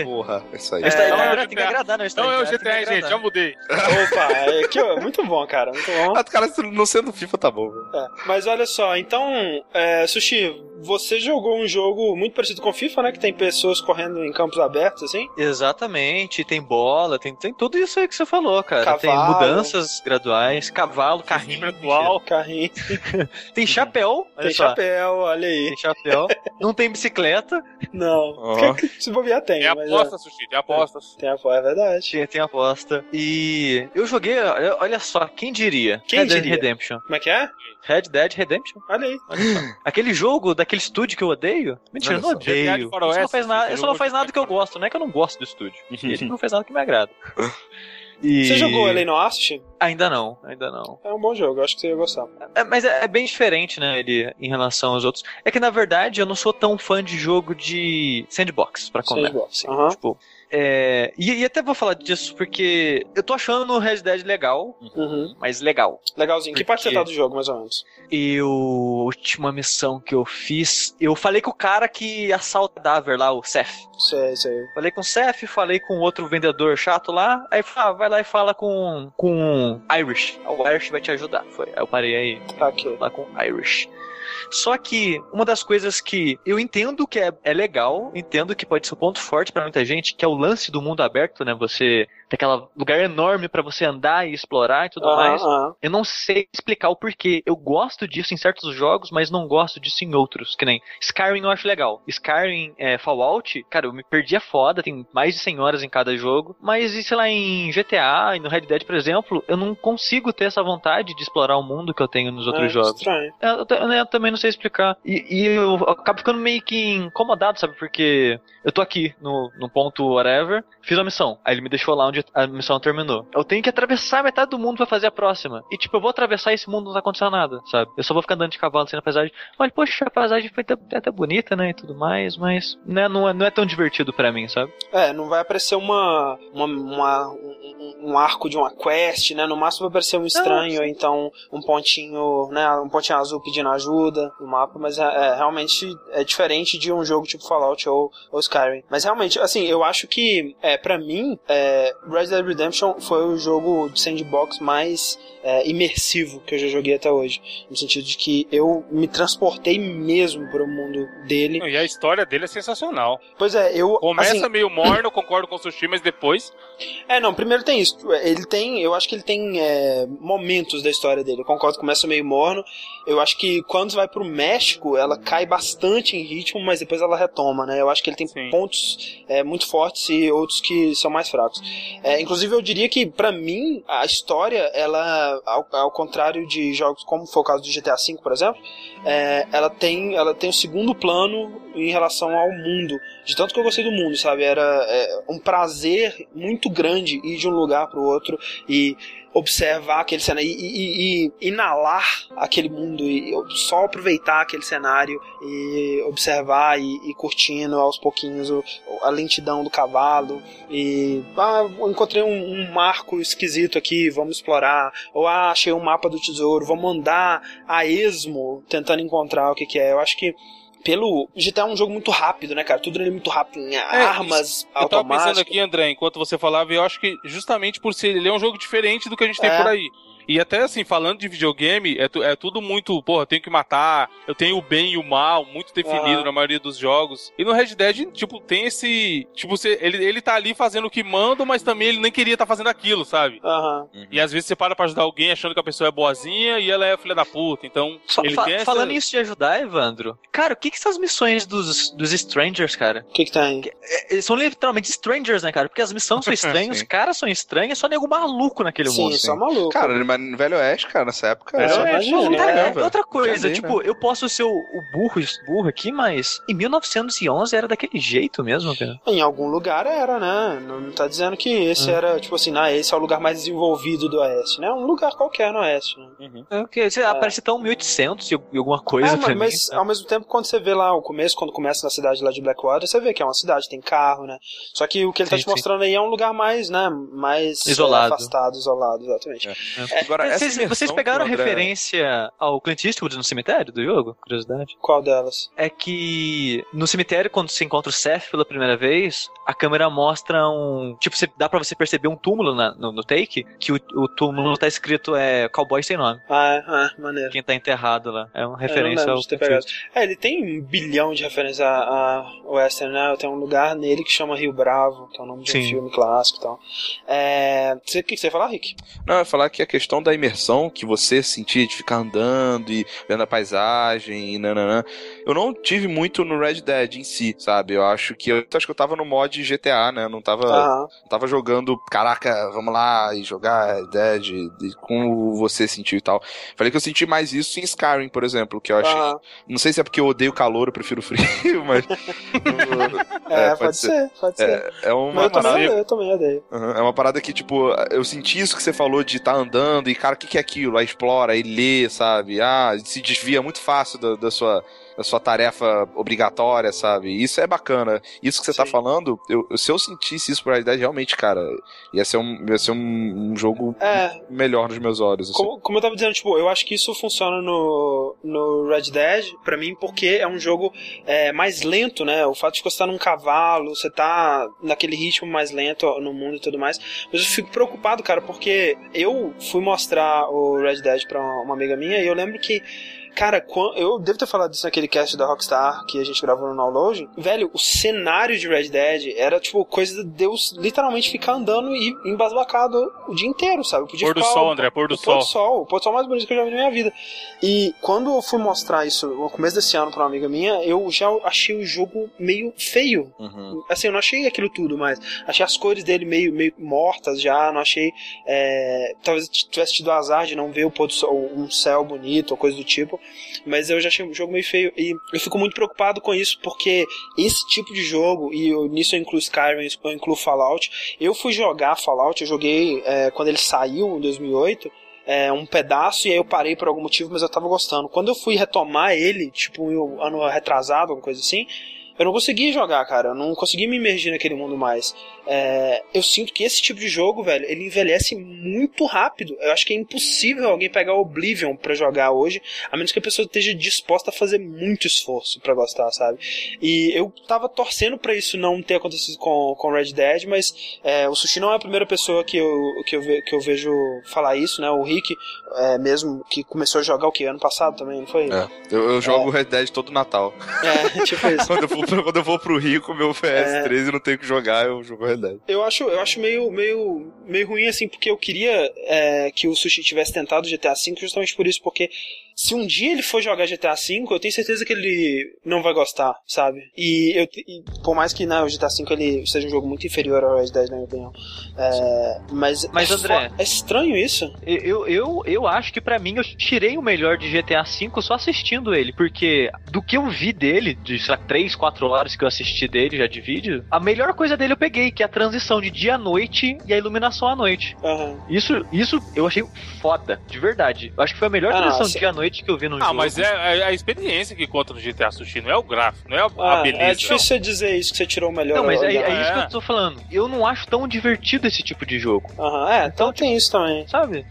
Porra, é isso aí. Tá- É, não, não, tem que agradar, não. Não, é o que GTA, gente, já mudei. Opa, é, que, ó, muito bom, cara, muito bom. Ah, cara, não sendo FIFA, tá bom. Velho. É, mas olha só, então, é, Sushi, você jogou um jogo muito parecido com FIFA, né? Que tem pessoas correndo em campos abertos, assim? Exatamente, tem bola, tem, tem tudo isso aí que você falou, cara. Tem Cavalo. mudanças graduais, cavalo, carrinho, virtual. Carrinho, tem chapéu, tem só. chapéu, olha aí. Tem chapéu, não tem bicicleta, Não, que se bobobear tem, Tem aposta, Sushi, tem apostas. é, tem aposta, é verdade. tem, tem aposta. E eu joguei, olha só, quem diria? Quem Red Dead diria? Redemption. Como é que é? Red Dead Redemption. Olha aí. Olha só. Aquele jogo daquele estúdio que eu odeio? Mentira, eu não Olha só. GTA de odeio. Isso faroeste, não faz nada, você isso não jogou faz nada que eu gosto, não é que eu não gosto do estúdio. Ele não faz nada que me agrada. E- Você jogou Alien no Assist? Ainda não, ainda não. É um bom jogo, eu acho que você ia gostar. É, mas é, é bem diferente, né, ele em relação aos outros. É que na verdade eu não sou tão fã de jogo de sandbox, pra começar. Sandbox, assim, aham. Tipo, é, e, e até vou falar disso porque eu tô achando o Red Dead legal, Uhum. mas legal. Legalzinho. Que parte você tá do jogo, mais ou menos? E a última missão que eu fiz, eu falei com o cara que assalta Daver lá, o Seth. Sei, sei. Falei com o Seth, falei com outro vendedor chato lá, aí ah, vai lá e fala com com Irish. O Irish vai te ajudar. Foi. Aí eu parei aí Tá aqui. lá com Irish. Só que uma das coisas que eu entendo que é, é legal, entendo que pode ser um ponto forte pra muita gente, que é o lance do mundo aberto, né? Você tem aquele lugar enorme pra você andar e explorar e tudo Aham, mais. Eu não sei explicar o porquê. Eu gosto disso em certos jogos, mas não gosto disso em outros. Que nem Skyrim eu acho legal. Skyrim, é, Fallout, cara, eu me perdi a foda, tem mais de 100 horas em cada jogo. Mas, e, sei lá, em GTA e no Red Dead, por exemplo, eu não consigo ter essa vontade de explorar o mundo que eu tenho nos outros É, jogos. Estranho. Eu, eu ta- eu também não sei explicar. E, e eu acabo ficando meio que incomodado, sabe? Porque eu tô aqui no, no ponto whatever, fiz a missão. Aí ele me deixou lá onde a missão terminou. Eu tenho que atravessar metade do mundo pra fazer a próxima. E tipo, eu vou atravessar esse mundo não tá acontecendo nada, sabe? Eu só vou ficar andando de cavalo assim na paisagem. Olha, poxa, a paisagem foi até, até bonita, né? E tudo mais, mas né, não, é, não é tão divertido pra mim, sabe? É, não vai aparecer uma, uma, uma- um, um arco de uma quest, né? No máximo vai aparecer um estranho, ou então um pontinho, né? Um pontinho azul pedindo ajuda no mapa, mas é, é, realmente é diferente de um jogo tipo Fallout ou, ou Skyrim. Mas realmente, assim, eu acho que, é, para mim, é, Red Dead Redemption foi o jogo de sandbox mais é, imersivo que eu já joguei até hoje. No sentido de que eu me transportei mesmo para o mundo dele. E a história dele é sensacional. Pois é, eu. Começa assim, meio morno, concordo com o Sushi, mas depois. É, não, primeiro tem isso. Ele tem. Eu acho que ele tem é, momentos da história dele. Eu concordo, começa meio morno. Eu acho que quando vai pro México, ela cai bastante em ritmo, mas depois ela retoma, né? Eu acho que ele tem Sim. pontos é, muito fortes e outros que são mais fracos. É, inclusive, eu diria que, pra mim, a história, ela, ao, ao contrário de jogos como foi o caso do GTA V, por exemplo, é, ela tem ela tem um segundo plano em relação ao mundo. De tanto que eu gostei do mundo, sabe? Era é, um prazer muito grande ir de um lugar pro outro e observar aquele cenário e, e- e inalar aquele mundo e só aproveitar aquele cenário e observar e, e curtindo aos pouquinhos o- a lentidão do cavalo e ah, encontrei um, um marco esquisito aqui, vamos explorar ou ah, achei um mapa do tesouro, vamos andar a esmo tentando encontrar o que que é. Eu acho que pelo GTA é um jogo muito rápido, né, cara? Tudo ali é muito rápido, em armas Eu tava pensando automáticas. aqui, André, enquanto você falava, e eu acho que justamente por ser. Ele é um jogo diferente do que a gente tem É. por aí. E até assim, falando de videogame, é, tu- é tudo muito, porra, eu tenho que matar, eu tenho o bem e o mal muito definido Aham. na maioria dos jogos. E no Red Dead, tipo, tem esse. Tipo, você, ele, ele tá ali fazendo o que manda, mas também ele nem queria estar fazendo aquilo, sabe? Aham. E às vezes você para pra ajudar alguém achando que a pessoa é boazinha e ela é filha da puta. Então, Fa- ele fa- essa... Falando nisso de ajudar, Evandro, cara, o que que são as missões dos, dos Strangers, cara? O que que tem? É, Eles são literalmente Strangers, né, cara? Porque as missões são estranhas, os Sim. caras são estranhos, só nego maluco naquele Sim, mundo. só maluco. Cara, mas no Velho Oeste, cara, nessa época. Velho era- Oeste, imagina, Não, né? cara, Caramba. outra coisa, dei, tipo, eu posso ser o, o burro, burro aqui, mas em 1911 era daquele jeito mesmo, cara. Em algum lugar era, né? Não, não tá dizendo que esse Hum. era, tipo assim, ah, esse é o lugar mais desenvolvido do Oeste, né? É um lugar qualquer no Oeste, né? É o que? Você parece tão 1800 e e alguma coisa É, pra mas, mim. mas ao mesmo tempo, quando você vê lá o começo, quando começa na cidade lá de Blackwater, você vê que é uma cidade, tem carro, né? Só que o que ele tá Sim, te sim. mostrando aí é um lugar mais, né? Mais é, Isolado. afastado, isolado, exatamente. Agora, essa Vocês, imersão vocês que pegaram André- referência ao Clint Eastwood no cemitério do jogo? Curiosidade. Qual delas? É que no cemitério, quando você encontra o Seth pela primeira vez, a câmera mostra um. Tipo, você, dá pra você perceber um túmulo na- no, no take, que o, o túmulo tá escrito é Cowboy sem nome. Ah, é, ah, maneiro. Quem tá enterrado lá. É uma Eu referência ao Clint. Eastwood. É, ele tem um bilhão de referências a, a Western, né? Tem um lugar nele que chama Rio Bravo, que é o nome de um Sim. filme clássico e tal. É, você- O que que você ia falar, Rick? Não, eu ia falar que a questão da imersão que você sentia de ficar andando e vendo a paisagem e nananã, eu não tive muito no Red Dead em si, sabe? Eu acho que eu acho que eu tava no mod GTA, né? Eu não tava, Aham. não tava jogando, caraca, vamos lá e jogar Red Dead e como você sentiu e tal. Falei que eu senti mais isso em Skyrim, por exemplo, que eu achei, aham. não sei se é porque eu odeio calor, eu prefiro frio, mas É, É, pode, pode ser, pode ser. é, é uma eu também, parada- odeio, eu também odeio. Uhum, É uma parada que, tipo, eu senti isso que você falou de estar andando e, cara, o que, que é aquilo? Aí explora, aí lê, sabe? Ah, se desvia muito fácil da, da sua, da sua tarefa obrigatória, sabe? Isso é bacana. Isso que você tá Sim. falando, eu, se eu sentisse isso por realidade, realmente, cara, ia ser um, ia ser um, um jogo É, melhor nos meus olhos. assim. como, como eu tava dizendo, tipo, eu acho que isso funciona no, no Red Dead, pra mim, porque é um jogo é, mais lento, né? O fato de você estar num cavalo, você tá naquele ritmo mais lento no mundo e tudo mais. Mas eu fico preocupado, cara, porque eu fui mostrar o Red Dead pra uma amiga minha e eu lembro que. Cara, eu devo ter falado disso naquele cast da Rockstar que a gente gravou no download. Velho, o cenário de Red Dead era tipo coisa de Deus literalmente ficar andando e embasbacado o dia inteiro, sabe? Eu podia Pôr do ficar sol, o- André, pôr do o pôr sol. do sol, o pôr do sol mais bonito que eu já vi na minha vida. E quando eu fui mostrar isso no começo desse ano pra uma amiga minha, eu já achei o jogo meio feio. Uhum. Assim, eu não achei aquilo tudo, mas achei as cores dele meio, meio mortas já, não achei. é, talvez tivesse tido azar de não ver o pôr do sol, um céu bonito ou coisa do tipo, mas eu já achei o jogo meio feio. E eu fico muito preocupado com isso, porque esse tipo de jogo, e eu- nisso eu incluo Skyrim, eu incluo Fallout, eu fui jogar Fallout, eu joguei é, quando ele saiu em 2008 é, um pedaço e aí eu parei por algum motivo, mas eu tava gostando. Quando eu fui retomar ele, tipo, um ano retrasado, alguma coisa assim, eu não consegui jogar, cara. Eu não consegui me imergir naquele mundo mais. É, eu sinto que esse tipo de jogo, velho, ele envelhece muito rápido. Eu acho que é impossível alguém pegar Oblivion para jogar hoje, a menos que a pessoa esteja disposta a fazer muito esforço para gostar, sabe? E eu tava torcendo para isso não ter acontecido com, com Red Dead, mas é, o Sushi não é a primeira pessoa que eu, que eu, ve, que eu vejo falar isso, né? O Rick, é, mesmo, que começou a jogar o que? Ano passado também, não foi? É, eu, eu jogo Red Dead todo Natal. É, tipo isso. quando, eu vou, quando eu vou pro Rio com meu PS3 e não tenho que jogar, eu jogo Red Dead. Eu acho, eu acho meio, meio, meio ruim, assim, porque eu queria é, que o Sushi tivesse tentado GTA V justamente por isso, porque se um dia ele for jogar GTA V, eu tenho certeza que ele não vai gostar, sabe? E, eu, e por mais que né, o GTA V ele seja um jogo muito inferior ao Red Dead, na minha opinião. É, mas, mas é, André, é estranho isso. Eu, eu, eu acho que para mim eu tirei o melhor de GTA V só assistindo ele, porque do que eu vi dele, de sei lá, 3, 4 horas que eu assisti dele já de vídeo, a melhor coisa dele eu peguei, que é a transição de dia à noite e a iluminação à noite. Uhum. Isso, isso eu achei foda, de verdade. Eu acho que foi a melhor ah, transição de dia à noite que eu vi no ah, jogo. Ah, mas é a, é a, experiência que conta no GTA Sushi, não é o gráfico, não é a, ah, a beleza. É difícil você dizer isso, que você tirou o melhor. Não, mas é, é, isso que eu tô falando. Eu não acho tão divertido esse tipo de jogo. Aham, é, então, então tem isso também. Sabe?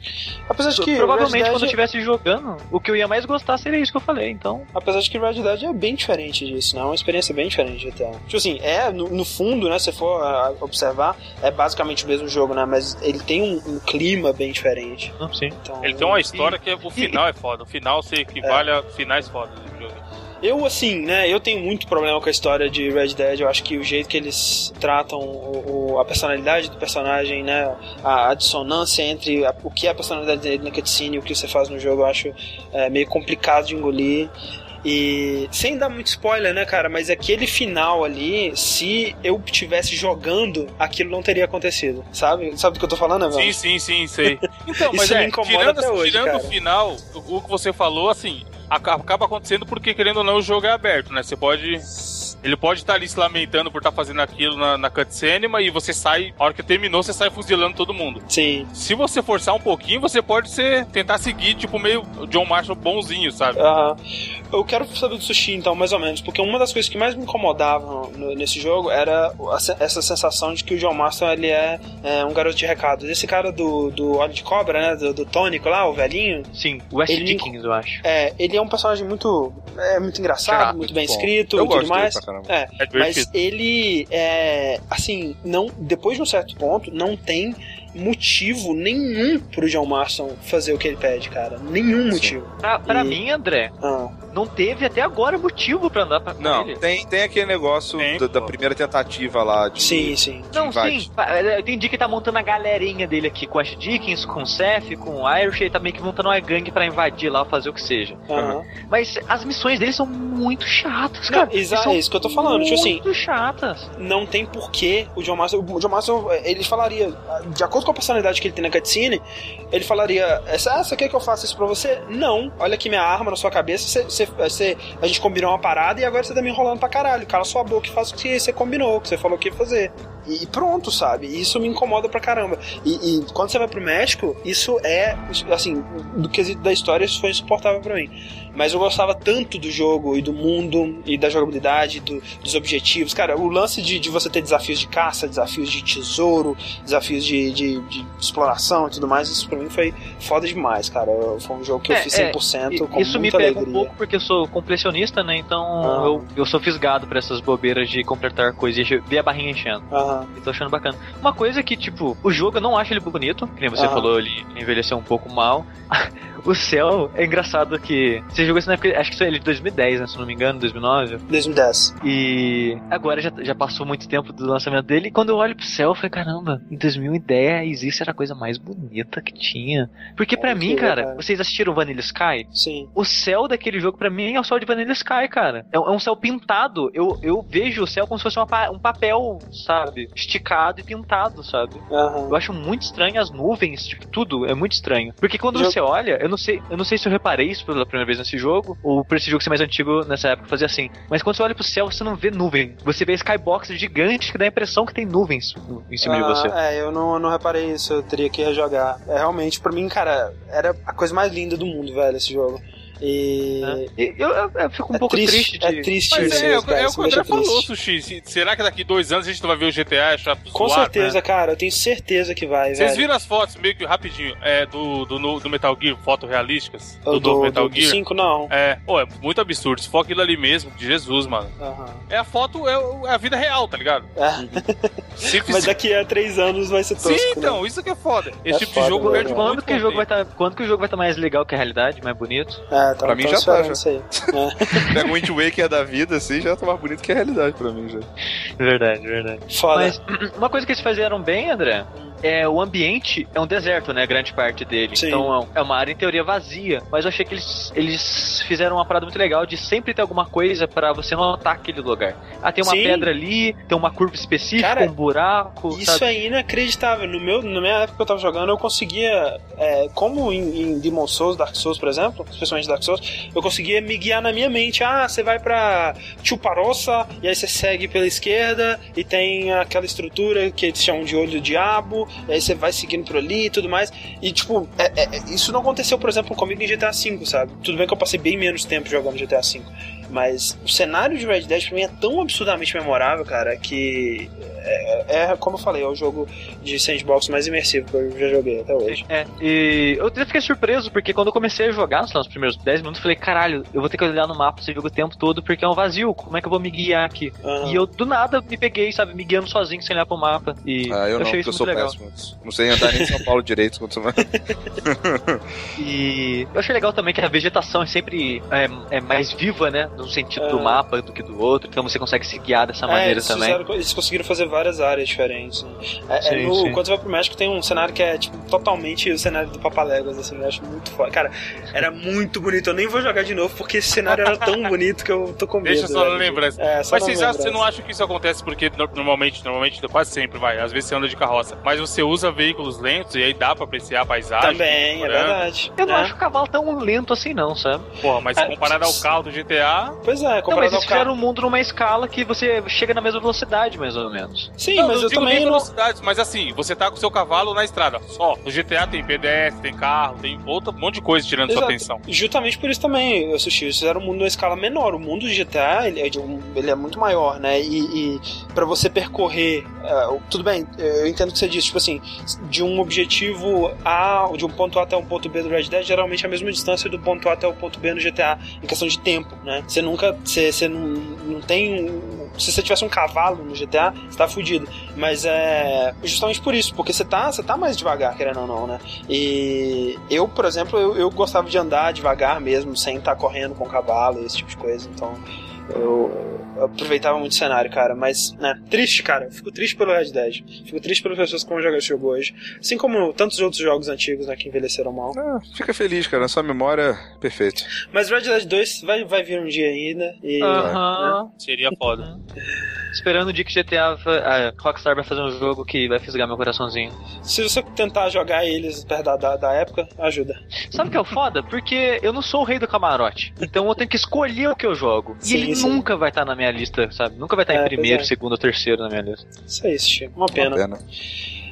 Apesar de que. Provavelmente quando eu estivesse jogando, o que eu ia mais gostar seria isso que eu falei, então. Apesar de que Red Dead é bem diferente disso, né? É uma experiência bem diferente de GTA. Tipo assim, é, no, no fundo, né? Se for uh, observar, é basicamente o mesmo jogo, né? Mas ele tem um, um clima bem diferente. Não, sim. Então, ele tem uma história e, que o final e, é foda. O final se equivale é. a finais fodas do jogo. Eu, assim, né, eu tenho muito problema com a história de Red Dead. Eu acho que o jeito que eles tratam o, o, a personalidade do personagem, né, a, a dissonância entre a, o que é a personalidade dele na cutscene e o que você faz no jogo, eu acho é, meio complicado de engolir. E sem dar muito spoiler, né, cara? Mas aquele final ali, se eu tivesse jogando, aquilo não teria acontecido. Sabe? Sabe do que eu tô falando, velho? Sim, sim, sim, sei. Então, mas é, tirando, hoje, tirando o final, o, o que você falou, assim, acaba acontecendo porque, querendo ou não, o jogo é aberto, né? Você pode ele pode estar ali se lamentando por estar fazendo aquilo na, na cutscene, e você sai, a hora que terminou, você sai fuzilando todo mundo. Sim. Se você forçar um pouquinho, você pode ser, tentar seguir, tipo, meio John Marshall bonzinho, sabe? Aham. Eu quero saber do sushi, então, mais ou menos, porque uma das coisas que mais me incomodavam nesse jogo era essa sensação de que o John Marston ele é, é, um garoto de recado. Esse cara do, do Olho de Cobra, né? Do, do Tônico lá, o velhinho. Sim, o West ele, Dickens, eu acho. É, ele é um personagem muito, é, muito engraçado, Chato, muito bem bom. escrito e tudo mais. É, é mas ele é assim, não depois de um certo ponto não tem motivo nenhum pro John Marston fazer o que ele pede, cara. Nenhum motivo. Pra, pra e... mim, André, ah. Não teve até agora motivo pra andar pra não, ele. Tem, tem aquele negócio tem, da, da, primeira tentativa lá de. Sim, sim. De não, invade. sim. Eu entendi que tá montando a galerinha dele aqui com Ash Dickens, com o Seth, com o Irish, ele tá meio que montando uma gangue pra invadir lá, fazer o que seja. Uhum. Mas as missões dele são muito chatas, cara. Exato, é isso que eu tô falando. Tipo assim. Muito chatas. Não tem porquê o John Marston. O John Marston, ele falaria, de acordo com a personalidade que ele tem na cutscene, ele falaria: Essa, ah, você quer que eu faça isso pra você? Não. Olha aqui minha arma na sua cabeça, você, você, a gente combinou uma parada e agora você tá me enrolando pra caralho. Cala sua boca e faz o que você combinou, o que você falou que ia fazer. E pronto, sabe? Isso me incomoda pra caramba. E, e quando você vai pro México, isso é, assim, do quesito da história, isso foi insuportável para mim. Mas eu gostava tanto do jogo e do mundo e da jogabilidade, do, dos objetivos. Cara, o lance de, de você ter desafios de caça, desafios de tesouro, desafios de, de, de exploração e tudo mais, isso pra mim foi foda demais, cara. Foi um jogo que eu fiz 100% é, com Isso me pega alegria. um pouco porque eu sou completionista, né? Então ah. eu, eu sou fisgado por essas bobeiras de completar coisas e ver a barrinha enchendo. Aham. E tô achando bacana. Uma coisa que, tipo, o jogo eu não acho ele bonito, que nem você falou, ele envelheceu um pouco mal. o céu é engraçado que. Você jogou isso na época, acho que isso é de 2010, né? Se não me engano, 2009. 2010. E agora já, já passou muito tempo do lançamento dele. E quando eu olho pro céu, eu falei, caramba, em 2010 isso era a coisa mais bonita que tinha. Porque para mim, cara, cara, vocês assistiram Vanilla Sky? Sim. O céu daquele jogo para mim é o céu de Vanilla Sky, cara. É, é, um céu pintado. Eu, eu vejo o céu como se fosse uma, um papel, sabe? Esticado e pintado, sabe? Uhum. Eu acho muito estranho as nuvens, tipo, tudo é muito estranho. Porque quando você olha, eu não sei, eu não sei se eu reparei isso pela primeira vez nesse jogo, ou por esse jogo ser mais antigo nessa época fazia assim. Mas quando você olha pro céu, você não vê nuvem. Você vê skybox gigante que dá a impressão que tem nuvens em cima ah, de você. É, eu não, não reparei isso, eu teria que rejogar. É realmente, pra mim, cara, era a coisa mais linda do mundo, velho, esse jogo. E. E Eu, eu- eu fico um É pouco triste, triste, de. é triste Mas é, é, o- cara, é o isso que o André falou. Sushi. Se- Será que daqui dois anos a gente não vai ver o GTA achar Com zoado, certeza, né? cara, eu tenho certeza que vai, Vocês velho. viram as fotos, meio que rapidinho, é, do, do, do Metal Gear, fotorrealísticas? O Do, do, novo Metal do Gear? 5, não. É, pô, é muito absurdo. Se for aquilo ali mesmo, de Jesus, mano. Aham. É a foto, é, é a vida real, tá ligado? É, Se mas daqui a três anos vai ser tosco. Sim, né? então, isso que é foda. Esse É tipo foda, de jogo né, perde? Quando muito que, o jogo vai tá, quando que o jogo vai estar mais legal que a realidade, mais bonito? É, tá, Pra mim já tá, já. isso aí. É. Pega um Wind Waker da vida, assim, já tá mais bonito que a realidade pra mim, já. Verdade, verdade. Foda. Mas uma coisa que eles fizeram bem, André, é o ambiente é um deserto, né? Grande parte dele. Sim. Então é uma área em teoria vazia. Mas eu achei que eles, eles fizeram uma parada muito legal de sempre ter alguma coisa pra você notar aquele lugar. Ah, tem uma Sim. pedra ali, tem uma curva específica, Cara, um buraco. Isso sabe? é inacreditável. No meu, na minha época que eu tava jogando, eu conseguia, é, como em, em Demon Souls, Dark Souls, por exemplo, especialmente Dark Souls, eu conseguia me guiar na minha mente. Ah, você vai pra Chuparossa, e aí você segue pela esquerda, e tem aquela estrutura que eles chamam de olho do diabo, e aí você vai seguindo por ali e tudo mais. E, tipo, é- é- isso não aconteceu, por exemplo, comigo em GTA V, sabe? Tudo bem que eu passei bem menos tempo jogando GTA V. Mas o cenário de Red Dead pra mim é tão absurdamente memorável, cara, que é, é, como eu falei, é o jogo de sandbox mais imersivo que eu já joguei até hoje. É, e eu até fiquei surpreso, porque quando eu comecei a jogar, sei lá, nos primeiros 10 minutos, eu falei, caralho, eu vou ter que olhar no mapa esse jogo o tempo todo, porque é um vazio, como é que eu vou me guiar aqui? Aham. E eu, do nada, me peguei, sabe, me guiando sozinho, sem olhar pro mapa, e Ah, eu não, achei porque isso eu muito sou legal. péssimo. Não sei andar nem em São Paulo direito. Quanto mais... E eu achei legal também que a vegetação é sempre é, é mais viva, né, num sentido do É. mapa do que do outro, então você consegue se guiar dessa É, maneira eles, também. fizeram- eles conseguiram fazer várias áreas diferentes. né? É, é Sim, no- sim. Quando você vai pro México, tem um cenário que é tipo, totalmente o cenário do Papaléguas, assim, eu acho muito foda. Cara, era muito bonito. Eu nem vou jogar de novo porque esse cenário era tão bonito que eu tô com medo. Deixa só lembrança. É, só Mas vocês, acham, você não acha que isso acontece porque no- normalmente, normalmente, quase sempre vai. Às vezes você anda de carroça, mas você usa veículos lentos e aí dá pra apreciar a paisagem. Também, é né? verdade. Eu não É. acho o cavalo tão lento assim não, sabe? Porra, mas É, comparado ao carro do GTA. Pois é, Não, mas comparado eles carro. o mundo numa escala que você chega na mesma velocidade, mais ou menos. Sim, não, mas eu digo também não. velocidades, mas assim, você tá com o seu cavalo na estrada. Só. No GTA tem pedestre, tem carro, tem outro um monte de coisa tirando sua Exato. atenção. Justamente por isso também, eu assisti. Eles fizeram um mundo numa escala menor. O mundo do GTA ele é, de um- ele é muito maior, né? E, e para você percorrer. é, o- tudo bem, eu entendo o que você disse. Tipo assim, de um objetivo A, de um ponto A até um ponto B do Red Dead, geralmente é a mesma distância do ponto A até o ponto B no GTA, em questão de tempo, né? Você nunca. Você, você não, não tem. se você tivesse um cavalo no GTA, você tá fudido. Mas é justamente por isso, porque você tá, você tá mais devagar, querendo ou não, né? E eu, por exemplo, eu, eu gostava de andar devagar mesmo, sem estar correndo com o cavalo esse tipo de coisa. Então eu, eu aproveitava muito o cenário, cara. Mas, né, triste, cara. Fico triste pelo Red Dead. Fico triste pelas pessoas que vão jogar esse jogo hoje. Assim como tantos outros jogos antigos, né, que envelheceram mal. Ah, fica feliz, cara. Sua memória, perfeito. Mas Red Dead 2 vai, vai vir um dia ainda. E, né? Aham. Seria foda. Esperando o dia que GTA, a Rockstar vai fazer um jogo que vai fisgar meu coraçãozinho. Se você tentar jogar eles perto da, da, da época, ajuda. Sabe o que é o foda? Porque eu não sou o rei do camarote. Então eu tenho que escolher o que eu jogo. Sim, e ele sim. nunca vai estar na minha lista, sabe? Nunca vai estar É, em primeiro, é. segundo ou terceiro na minha lista. Isso aí, Chico. Uma Uma pena.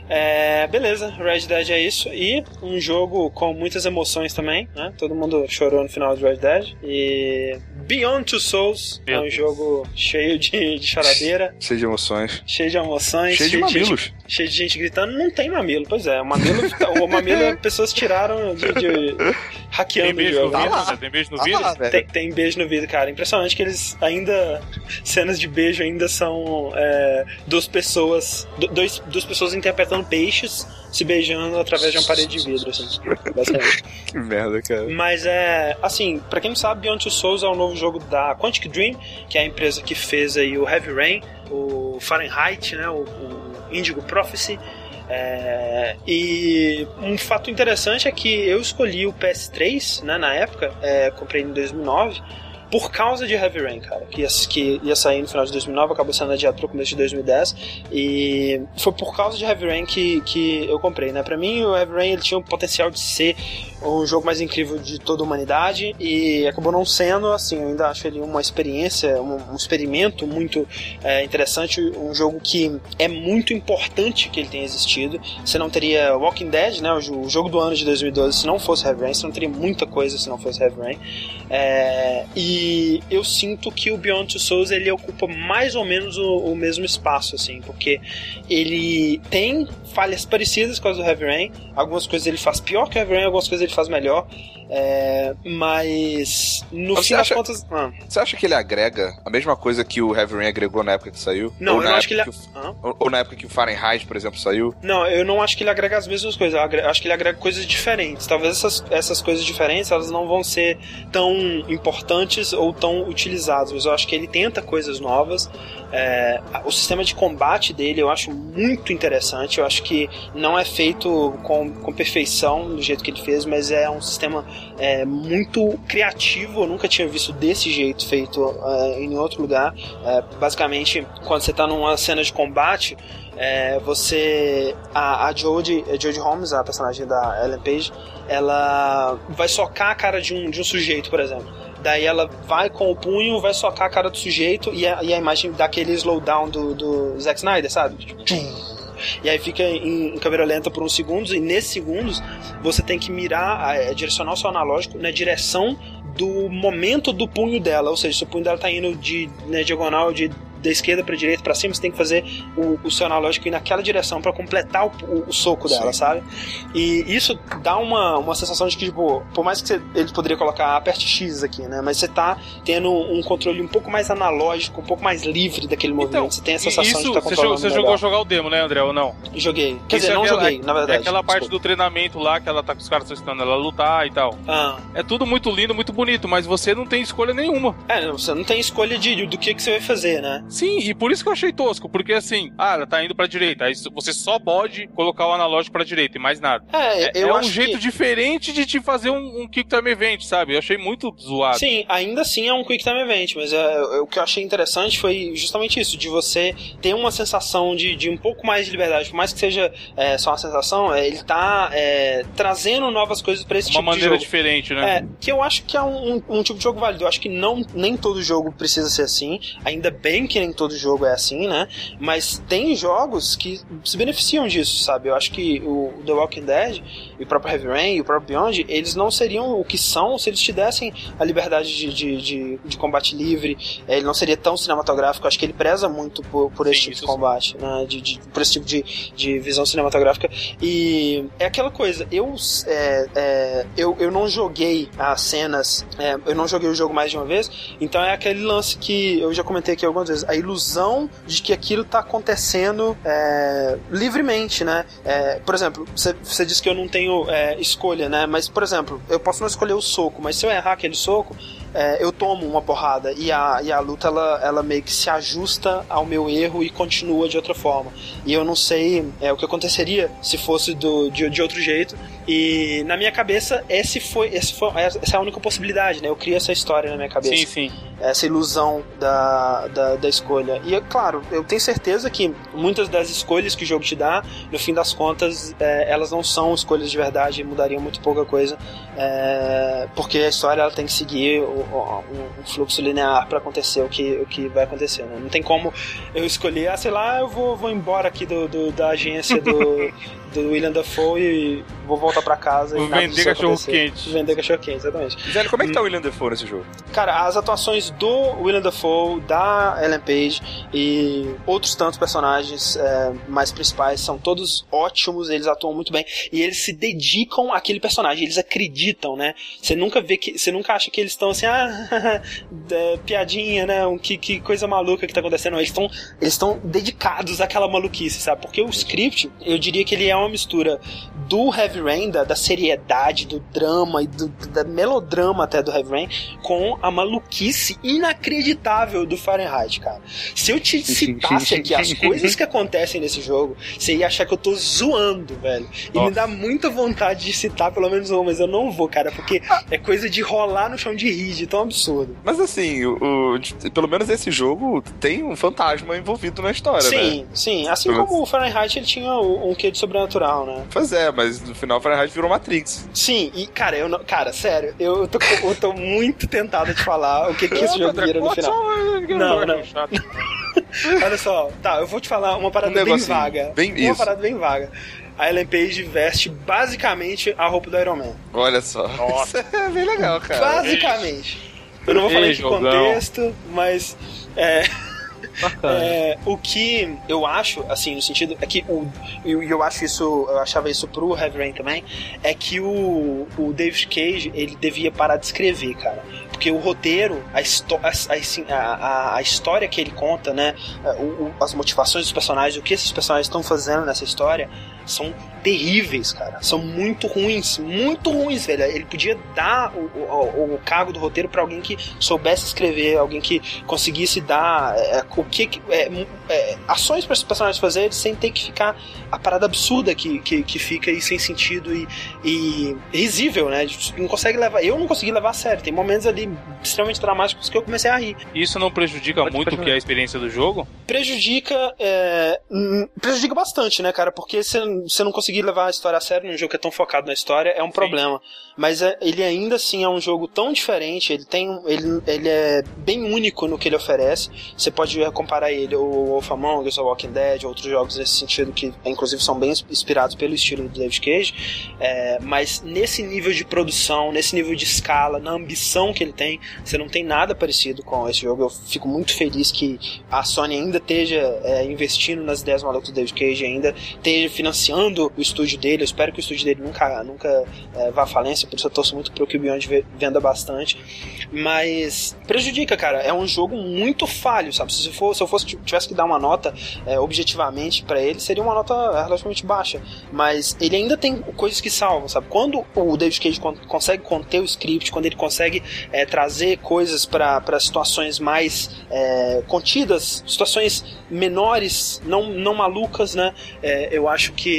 É, beleza, Red Dead é isso. E um jogo com muitas emoções também, né? Todo mundo chorou no final de Red Dead. E Beyond Two Souls Meu é um Deus. jogo cheio de, de choradeira, Cheio de emoções. cheio de emoções, Cheio de mamilos. gente, cheio de gente gritando. Não tem mamilo, pois é. O mamilo, o mamilo é pessoas tiraram de, de Tem hackeando o beijo no jogo. Tá vidro? lá. Tem beijo no Ah, vidro? lá. Tem, tem beijo no vídeo, cara. Impressionante que eles ainda. Cenas de beijo ainda são é, duas pessoas. do- Dois, duas pessoas interpretando peixes se beijando através de uma parede de vidro, assim. Basicamente. Que merda, cara. Mas é. Assim, pra quem não sabe, Beyond Two Souls é o novo jogo da Quantic Dream, que é a empresa que fez aí o Heavy Rain, o Fahrenheit, né? O, o Indigo Prophecy. É, e um fato interessante é que eu escolhi o PS3 né, na época, é, comprei em 2009. Por causa de Heavy Rain, cara, que ia, que ia sair no final de 2009, acabou sendo adiado pro começo de 2010, e foi por causa de Heavy Rain que, que eu comprei, né? Pra mim, o Heavy Rain ele tinha o potencial de ser o jogo mais incrível de toda a humanidade, e acabou não sendo, assim, eu ainda acho ele uma experiência, um, um experimento muito é, interessante, um jogo que é muito importante que ele tenha existido. Você não teria Walking Dead, né, o, jogo do ano de 2012, se não fosse Heavy Rain, você não teria muita coisa se não fosse Heavy Rain. É, e eu sinto que o Beyond Two Souls ele ocupa mais ou menos o, o mesmo espaço, assim, porque ele tem falhas parecidas com as do Heavy Rain, algumas coisas ele faz pior que o Heavy Rain, algumas coisas ele faz melhor. É, mas no Você fim acha- das contas. Ah, Você acha que ele agrega a mesma coisa que o Heavy Rain agregou na época que saiu? não, ou eu na não acho que ele. época que o- Ah? ou, ou na época que o Fahrenheit, por exemplo, saiu? Não, eu não acho que ele agrega as mesmas coisas. Eu acho que ele agrega coisas diferentes. Talvez essas, essas coisas diferentes elas não vão ser tão importantes ou tão utilizadas, mas eu acho que ele tenta coisas novas. É, o sistema de combate dele eu acho muito interessante. Eu acho que não é feito com, com perfeição do jeito que ele fez, mas é um sistema é, muito criativo. Eu nunca tinha visto desse jeito feito é, em outro lugar. É, basicamente, quando você tá numa cena de combate, é, você. A, a Jodie, Jodie Holmes, a personagem da Ellen Page, ela vai socar a cara de um, de um sujeito, por exemplo. Daí ela vai com o punho, vai socar a cara do sujeito e a, e a imagem dá aquele slowdown do, do Zack Snyder, sabe? E aí fica em, em câmera lenta por uns segundos, e nesses segundos você tem que mirar, é, direcionar o seu analógico na direção do momento do punho dela, ou seja, se o punho dela tá indo de né, diagonal de da esquerda para direita para cima, você tem que fazer o, o seu analógico ir naquela direção para completar o, o, o soco dela, Sim. sabe? E isso dá uma, uma sensação de que, tipo, por mais que você, ele poderia colocar aperte X aqui, né? Mas você tá tendo um controle um pouco mais analógico, um pouco mais livre daquele movimento. você tem a sensação Então, isso, de estar você, controlando você melhor. jogou jogar o demo, né, André, ou não? Joguei. Quer Isso dizer, é não aquela- joguei, na verdade. É aquela parte desculpa. do treinamento lá que ela tá com os caras testando ela lutar e tal. Ah, É tudo muito lindo, muito bonito, mas você não tem escolha nenhuma. é, você não tem escolha de, do que, que você vai fazer, né? Sim, e por isso que eu achei tosco, porque assim, ah, ela tá indo pra direita, aí você só pode colocar o analógico pra direita e mais nada. É, É, é um jeito que... diferente de te fazer um, um Quick Time Event, sabe? Eu achei muito zoado. Sim, ainda assim é um Quick Time Event, mas é, o que eu achei interessante foi justamente isso, de você ter uma sensação de, de um pouco mais de liberdade, por mais que seja é, só uma sensação, é, ele tá é, trazendo novas coisas pra esse Uma tipo de maneira jogo. diferente, né? É, que eu acho que é um, um- um tipo de jogo válido. Eu acho que não, nem todo jogo precisa ser assim. Ainda bem que nem todo jogo é assim, né? Mas tem jogos que se beneficiam disso, sabe? Eu acho que o The Walking Dead, e o próprio Heavy Rain e o próprio Beyond, eles não seriam o que são se eles te dessem a liberdade de, de, de, de combate livre. É, Ele não seria tão cinematográfico. Eu acho que ele preza muito por, por esse Sim, tipo de combate, né? De, de- por esse tipo de, de visão cinematográfica. E é aquela coisa, eu, é, é, eu, eu não joguei as cenas, é, eu não joguei o jogo mais de uma vez, então é aquele lance que eu já comentei aqui algumas vezes, a ilusão de que aquilo tá acontecendo é, livremente, né? É, por exemplo, você, você disse que eu não tenho é, escolha, né? Mas, por exemplo, eu posso não escolher o soco, mas se eu errar aquele soco, é, eu tomo uma porrada e a, e a luta ela, ela meio que se ajusta ao meu erro e continua de outra forma. E eu não sei é, o que aconteceria se fosse do, de, de outro jeito. E na minha cabeça, esse foi, esse foi, essa é a única possibilidade, né? Eu crio essa história na minha cabeça Sim, sim. essa ilusão da, da, da escolha. E, é claro, eu tenho certeza que muitas das escolhas que o jogo te dá, no fim das contas, é, elas não são escolhas de verdade e mudariam muito pouca coisa, é, porque a história ela tem que seguir o, o- um, um fluxo linear para acontecer o que, o que vai acontecer. né? Não tem como eu escolher, ah, sei lá, eu vou, vou embora aqui do, do- da agência do, do William Dafoe e vou voltar para casa e vender cachorro acontecer. quente. Vender cachorro quente, exatamente. Zélio, como é que tá o William Defoe nesse jogo? Cara, as atuações do William Dafoe, da Ellen Page e outros tantos personagens é, mais principais são todos ótimos, eles atuam muito bem e eles se dedicam àquele personagem, eles acreditam, né? Você nunca vê que, você nunca acha que eles estão assim, ah, é, piadinha, né? Um, que, que coisa maluca que tá acontecendo. Eles estão eles estão dedicados àquela maluquice, sabe? Porque o script, eu diria que ele é uma mistura do Heavy Rain, da, da seriedade, do drama e do, da melodrama até do Heavy Rain, com a maluquice inacreditável do Fahrenheit, cara. Se eu te citasse aqui as coisas que acontecem nesse jogo, você ia achar que eu tô zoando, velho. E Nossa. me dá muita vontade de citar pelo menos uma, mas eu não vou, cara, porque é coisa de rolar no chão de rir, de tão absurdo. Mas assim, o, o- pelo menos esse jogo tem um fantasma envolvido na história, né? Sim, sim. Assim Pelo como o Fahrenheit ele tinha um um quê de sobrenatural, né? Pois é, mas no final Fahrenheit virou Matrix. Sim, e cara, eu não. Cara, sério, eu tô, eu tô muito tentado de falar o que, que esse jogo vira no final. Não, não. Olha só, tá, eu vou te falar uma parada Um bem vaga. bem- uma isso. parada bem vaga. A Ellen Page veste basicamente a roupa do Iron Man. Olha só. Nossa. Isso é bem legal, cara. Basicamente. Eu não vou falar em que contexto, mas. É. É, o que eu acho, assim, no sentido. É que o. Eu, eu acho isso. Eu achava isso pro Heavy Rain também. É que o, o David Cage, ele devia parar de escrever, cara. Porque o roteiro, a, assim, a, a- a história que ele conta, né? o- o- as motivações dos personagens, o que esses personagens estão fazendo nessa história, são terríveis, cara. São muito ruins, muito ruins, velho. Ele podia dar o, o, o cargo do roteiro pra alguém que soubesse escrever, alguém que conseguisse dar é, o que, é, é, ações para esses personagens fazerem sem ter que ficar a parada absurda que, que, que fica aí sem sentido e, e risível, né? Não consegue levar. Eu não consegui levar a sério. Tem momentos ali extremamente dramáticos que eu comecei a rir. Isso não prejudica Pode muito o continuar. que é a experiência do jogo? Prejudica. é, hum, prejudica bastante, né, cara? Porque você você não conseguir levar a história a sério num jogo que é tão focado na história é um problema. Mas é- ele ainda assim é um jogo tão diferente, ele tem. Ele, ele é bem único no que ele oferece. Você pode comparar ele ao Wolf Among Us, ao Walking Dead, outros jogos nesse sentido que inclusive são bem inspirados pelo estilo do David Cage. É, mas nesse nível de produção, nesse nível de escala, na ambição que ele tem, você não tem nada parecido com esse jogo. Eu fico muito feliz que a Sony ainda esteja é, investindo nas ideias malucas do David Cage, ainda esteja financiando o estúdio dele. Eu espero que o estúdio dele nunca, nunca é, vá à falência, por isso eu torço muito pro que o Beyond ve- venda bastante. Mas prejudica, cara. É um jogo muito falho, sabe? Se, for, se eu fosse tivesse que dar uma nota é, objetivamente pra ele, seria uma nota relativamente baixa. Mas ele ainda tem coisas que salvam, sabe? Quando o David Cage con- consegue conter o script, quando ele consegue é, trazer coisas para situações mais é, contidas, situações menores, não, não malucas, né? É, eu acho que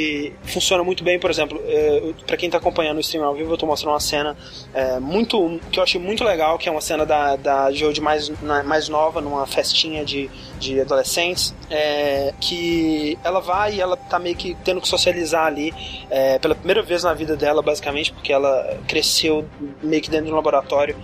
funciona muito bem, por exemplo, é, para quem tá acompanhando o stream ao vivo, eu tô mostrando uma cena é, muito que eu achei muito legal, que é uma cena da, da mais, mais nova, numa festinha de, de adolescentes, é, que ela vai e ela tá meio que tendo que socializar ali é, pela primeira vez na vida dela, basicamente, porque ela cresceu meio que dentro de um laboratório.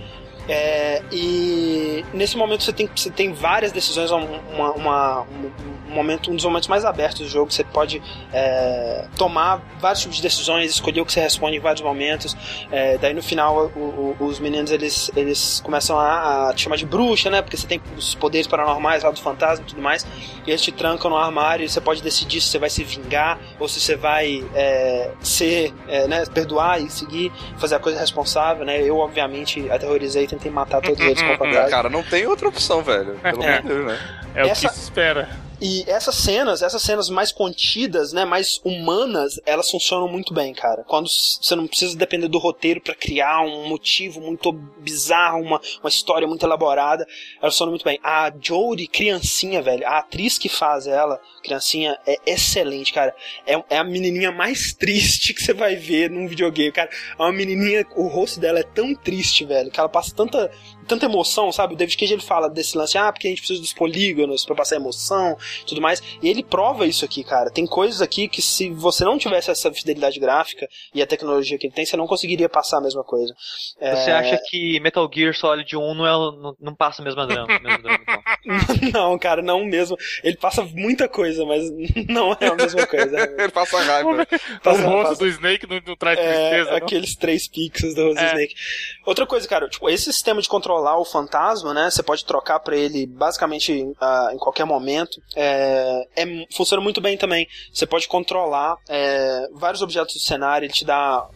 É, e nesse momento você tem, você tem várias decisões, uma, uma- um, um momento, um dos momentos mais abertos do jogo. Você pode é, tomar vários tipos de decisões, escolher o que você responde em vários momentos. É, daí no final o- o- os meninos eles, eles começam a, a te chamar de bruxa, né? Porque você tem os poderes paranormais lá do fantasma e tudo mais. E eles te trancam no armário e você pode decidir se você vai se vingar ou se você vai é, ser, é, né, perdoar e seguir, fazer a coisa responsável, né? Eu, obviamente, aterrorizei tentei matar todos eles com a É, fantasma. cara, não tem outra opção, velho. Pelo amor de Deus, né? É Essa- o que se espera. E essas cenas, essas cenas mais contidas, né, mais humanas, elas funcionam muito bem, cara. Quando você não precisa depender do roteiro pra criar um motivo muito bizarro, uma, uma história muito elaborada, elas funcionam muito bem. A Jodie, criancinha, velho, a atriz que faz ela, criancinha, é excelente, cara. É, é a menininha mais triste que você vai ver num videogame, cara. É uma menininha, o rosto dela é tão triste, velho, que ela passa tanta tanta emoção, sabe? O David Cage ele fala desse lance, ah, porque a gente precisa dos polígonos pra passar emoção, tudo mais. E ele prova isso aqui, cara. Tem coisas aqui que se você não tivesse essa fidelidade gráfica e a tecnologia que ele tem, você não conseguiria passar a mesma coisa. Você É, acha que Metal Gear Solid 1 não, é, não, não passa a mesma drama? mesmo drama então. não, cara, não mesmo. Ele passa muita coisa, mas não é a mesma coisa. Ele passa raiva. Passa- o rosto passa- do Snake não, não traz É, tristeza, não? aqueles três pixels do Rose É. Snake. Outra coisa, cara, tipo, esse sistema de controlar o fantasma, né? Você pode trocar pra ele basicamente ah, em qualquer momento. É, é- funciona muito bem também. Você pode controlar é, vários objetos do cenário, ele te dá.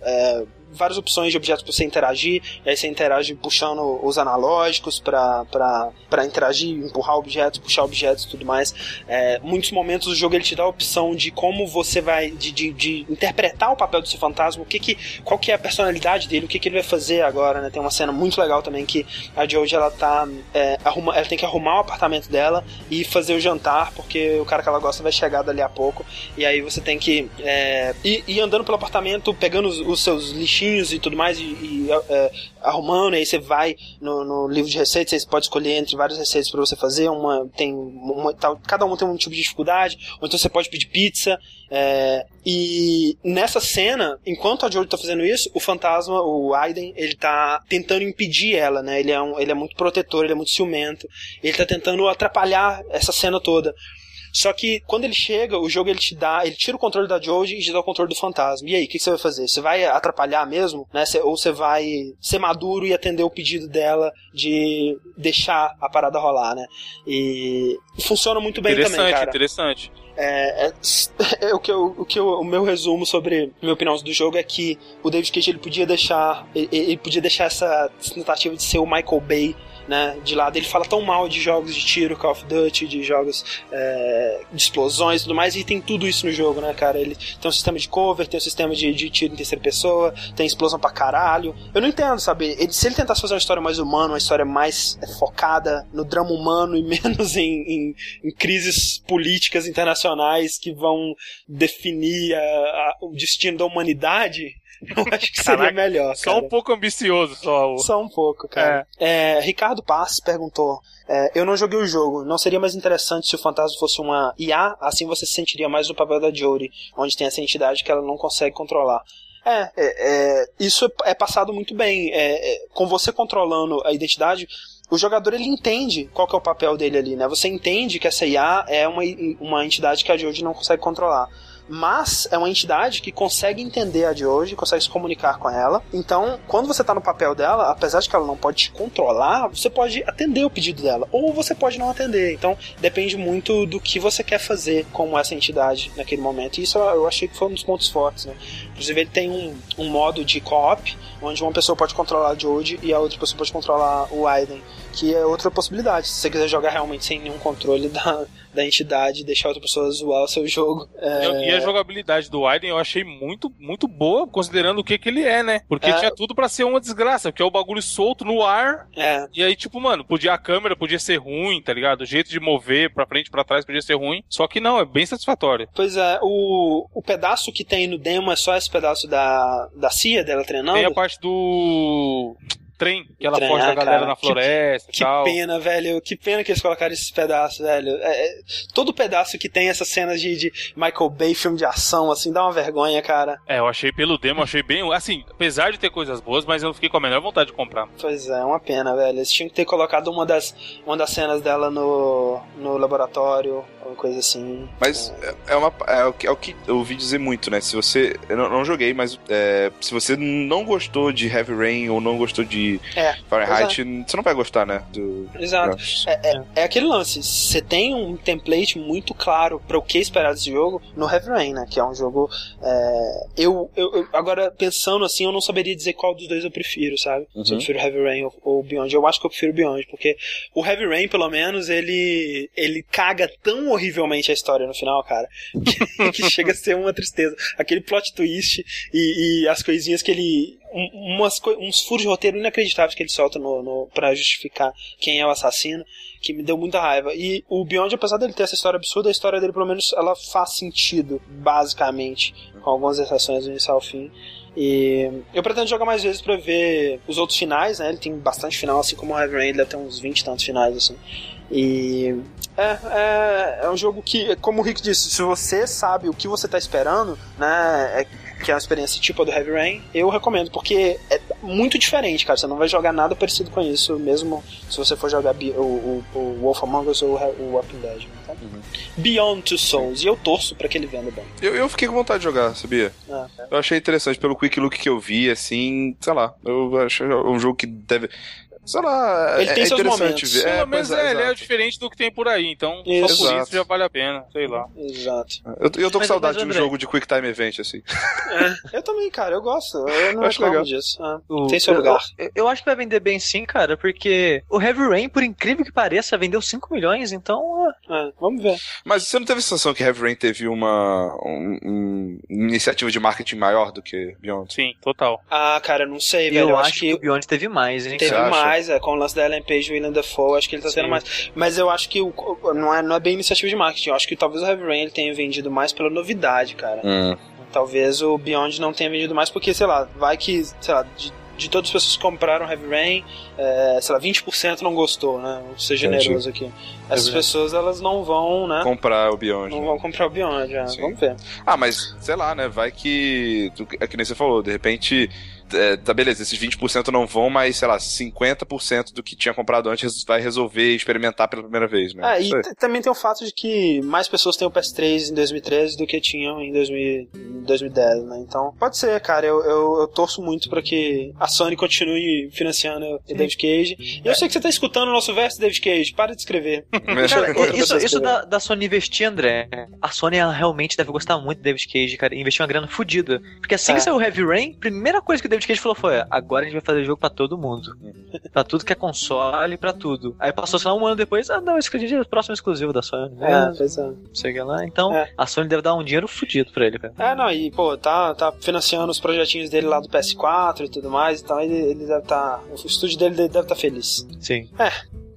Várias opções de objetos para você interagir, e aí você interage puxando os analógicos para interagir, empurrar objetos, puxar objetos e tudo mais. É, muitos momentos o jogo ele te dá a opção de como você vai, de, de, de interpretar o papel do seu fantasma, o que que, qual que é a personalidade dele, o que que ele vai fazer agora, né? Tem uma cena muito legal também que a Jojo ela tá é, arruma, ela tem que arrumar o apartamento dela e fazer o jantar porque o cara que ela gosta vai chegar dali a pouco e aí você tem que é, ir, ir, andando pelo apartamento pegando os, os, seus lixinhos e tudo mais e, e é, arrumando, e aí você vai no, no, livro de receitas, você pode escolher entre várias receitas para você fazer, uma tem uma, tal, cada uma tem um tipo de dificuldade, ou então você pode pedir pizza, é, e nessa cena, enquanto a Jory tá fazendo isso, o fantasma, o Aiden, ele tá tentando impedir ela, né? Ele é, um, ele é muito protetor, ele é muito ciumento. Ele tá tentando atrapalhar essa cena toda. Só que quando ele chega, o jogo ele te dá, ele tira o controle da Joji e te dá o controle do fantasma. E aí, o que, que, você vai fazer? Você vai atrapalhar mesmo, né? ou você vai ser maduro e atender o pedido dela de deixar a parada rolar, né? E funciona muito bem também, cara. Interessante, interessante. É, é, é, o que, eu, o, que eu, o meu resumo sobre minha opinião do jogo é que o David Cage ele podia deixar ele, ele podia deixar essa tentativa de ser o Michael Bay né, de lado. Ele fala tão mal de jogos de tiro, Call of Duty, de jogos é, de explosões e tudo mais, e tem tudo isso no jogo, né, cara? Ele tem um sistema de cover, tem um sistema de, de tiro em terceira pessoa, tem explosão pra caralho. Eu não entendo, sabe? Ele, se ele tentasse fazer uma história mais humana, uma história mais é, focada no drama humano e menos em, em, em crises políticas internacionais que vão definir a, a, o destino da humanidade, eu acho que seria Caraca, melhor. Só um pouco ambicioso, só. Só um pouco, cara. É. É, Ricardo Pass perguntou: é, Eu não joguei o jogo, não seria mais interessante se o fantasma fosse uma IA? Assim você se sentiria mais no papel da Jory, onde tem essa entidade que ela não consegue controlar. É, é, é isso é, é passado muito bem. É, é, com você controlando a identidade, o jogador ele entende qual que é o papel dele ali, né? Você entende que essa IA é uma, uma entidade que a Jory não consegue controlar mas é uma entidade que consegue entender a de hoje, consegue se comunicar com ela. Então, quando você tá no papel dela, apesar de que ela não pode te controlar, você pode atender o pedido dela, ou você pode não atender. Então, depende muito do que você quer fazer com essa entidade naquele momento. E isso eu achei que foi um dos pontos fortes, né? Inclusive, ele tem um, um modo de co-op, onde uma pessoa pode controlar a Jodie e a outra pessoa pode controlar o Aiden, que é outra possibilidade. Se você quiser jogar realmente sem nenhum controle da, da entidade e deixar outra pessoa zoar o seu jogo. É... E a jogabilidade do Aiden eu achei muito, muito boa, considerando o que, que ele é, né? Porque é... tinha tudo para ser uma desgraça, porque é o bagulho solto no ar. É. E aí, tipo, mano, podia a câmera podia ser ruim, tá ligado? O jeito de mover pra frente para trás podia ser ruim. Só que não, é bem satisfatório. Pois é, o, o pedaço que tem no demo é só esse pedaço da, da CIA dela treinando. Tem a parte do trem, que ela foge da galera cara, na floresta que, e tal. Que pena, velho. Que pena que eles colocaram esses pedaços, velho. É, é, todo pedaço que tem essas cenas de, de, Michael Bay, filme de ação, assim, dá uma vergonha, cara. É, eu achei pelo demo, achei bem. Assim, apesar de ter coisas boas, mas eu fiquei com a melhor vontade de comprar. Pois é, uma pena, velho. Eles tinham que ter colocado uma das, uma das cenas dela no, no laboratório, uma coisa assim. Mas é, é uma, é, o que, é o que eu ouvi dizer muito, né? Se você. Eu não, não joguei, mas é, se você não gostou de Heavy Rain ou não gostou de é, Fahrenheit, exato. você não vai gostar, né? Do, exato. É, é, é, aquele lance. Você tem um template muito claro para o que esperar desse jogo no Heavy Rain, né? Que é um jogo. É, eu, eu, eu, agora, pensando assim, eu não saberia dizer qual dos dois eu prefiro, sabe? Uhum. Se eu prefiro Heavy Rain ou, ou Beyond. Eu acho que eu prefiro Beyond, porque o Heavy Rain, pelo menos, ele, ele caga tão horrivelmente a história no final, cara, que, que chega a ser uma tristeza. Aquele plot twist e, e as coisinhas que ele umas, uns furos de roteiro inacreditáveis que ele solta no, no, pra justificar quem é o assassino, que me deu muita raiva. E o Beyond, apesar dele ter essa história absurda, a história dele, pelo menos, ela faz sentido, basicamente, com algumas exceções do início ao fim. E eu pretendo jogar mais vezes para ver os outros finais, né? Ele tem bastante final, assim como o Heavy Rain, ele ter uns 20 e tantos finais, assim. E é, é, é, um jogo que, como o Rick disse, se você sabe o que você está esperando, né, é, que é uma experiência tipo a do Heavy Rain, eu recomendo, porque é muito diferente, cara. Você não vai jogar nada parecido com isso, mesmo se você for jogar o, o, o Wolf Among Us ou o Walking Dead. Né, tá? Uhum. Beyond Two Souls, e eu torço para que ele venda bem. Eu, eu fiquei com vontade de jogar, sabia? É. Eu achei interessante pelo quick look que eu vi, assim, sei lá, eu acho um jogo que deve sei lá, Ele é, tem é seus interessante momentos. ver. Pelo É, menos é, é, ele é diferente do que tem por aí, então Isso. só por isso já vale a pena, sei lá. Exato. Eu, eu tô com Mas- saudade mas, de um André- jogo de Quick Time Event, assim. É, eu também, cara, eu gosto. Eu não Eu acho legal. disso. Ah, O- Tem seu eu- lugar. Eu, eu acho que vai vender bem sim, cara, porque o Heavy Rain, por incrível que pareça, vendeu 5 milhões, então. É, vamos ver. Mas você não teve a sensação que Heavy Rain teve uma, um- um- uma iniciativa de marketing maior do que Beyond? Sim, total. Ah, cara, eu não sei, Eu, velho. Eu, acho que, o Beyond teve mais, hein? Teve acha? Mais, é, com o lance da Ellen Page e o William Dafoe, acho que ele tá tendo Sim. mais. Mas eu acho que o, não, é, não é bem iniciativa de marketing. Eu acho que talvez o Heavy Rain ele tenha vendido mais pela novidade, cara. Hum, Talvez o Beyond não tenha vendido mais, porque, sei lá, vai que, sei lá, de, de todas as pessoas que compraram Heavy Rain, é, sei lá, 20% não gostou, né? Vou ser Entendi. generoso aqui. Essas pessoas, elas não vão, né? comprar o Beyond. Não né? vão comprar o Beyond. Sim. Vamos ver. Ah, mas sei lá, né? Vai que. É que nem você falou, de repente. É, tá beleza, esses 20% não vão, mas sei lá, 50% do que tinha comprado antes vai resolver experimentar pela primeira vez, né? Ah, e também tem o fato de que mais pessoas têm o PS3 em 2013 do que tinham em 2000 em 2010, né? Então, pode ser, cara. Eu, eu, eu torço muito pra que a Sony continue financiando o David Cage. E eu sei que você tá escutando o nosso verso, David Cage. Para de escrever. Cara, isso, isso da, da Sony investir, André, a Sony ela realmente deve gostar muito do David Cage, cara, investir uma grana fodida. Porque assim É. que saiu o Heavy Rain, primeira coisa que o David Cage falou foi: agora a gente vai fazer jogo pra todo mundo. pra tudo que é console, pra tudo. Aí passou, sei lá, um ano depois, ah, não, esse é o próximo exclusivo da Sony. É, pois é. sei o que lá. Então, É. a Sony deve dar um dinheiro fodido pra ele, cara. É, não, e, pô, tá, tá financiando os projetinhos dele lá do PS4 e tudo mais, então ele, ele deve estar. o estúdio dele deve estar feliz. Sim.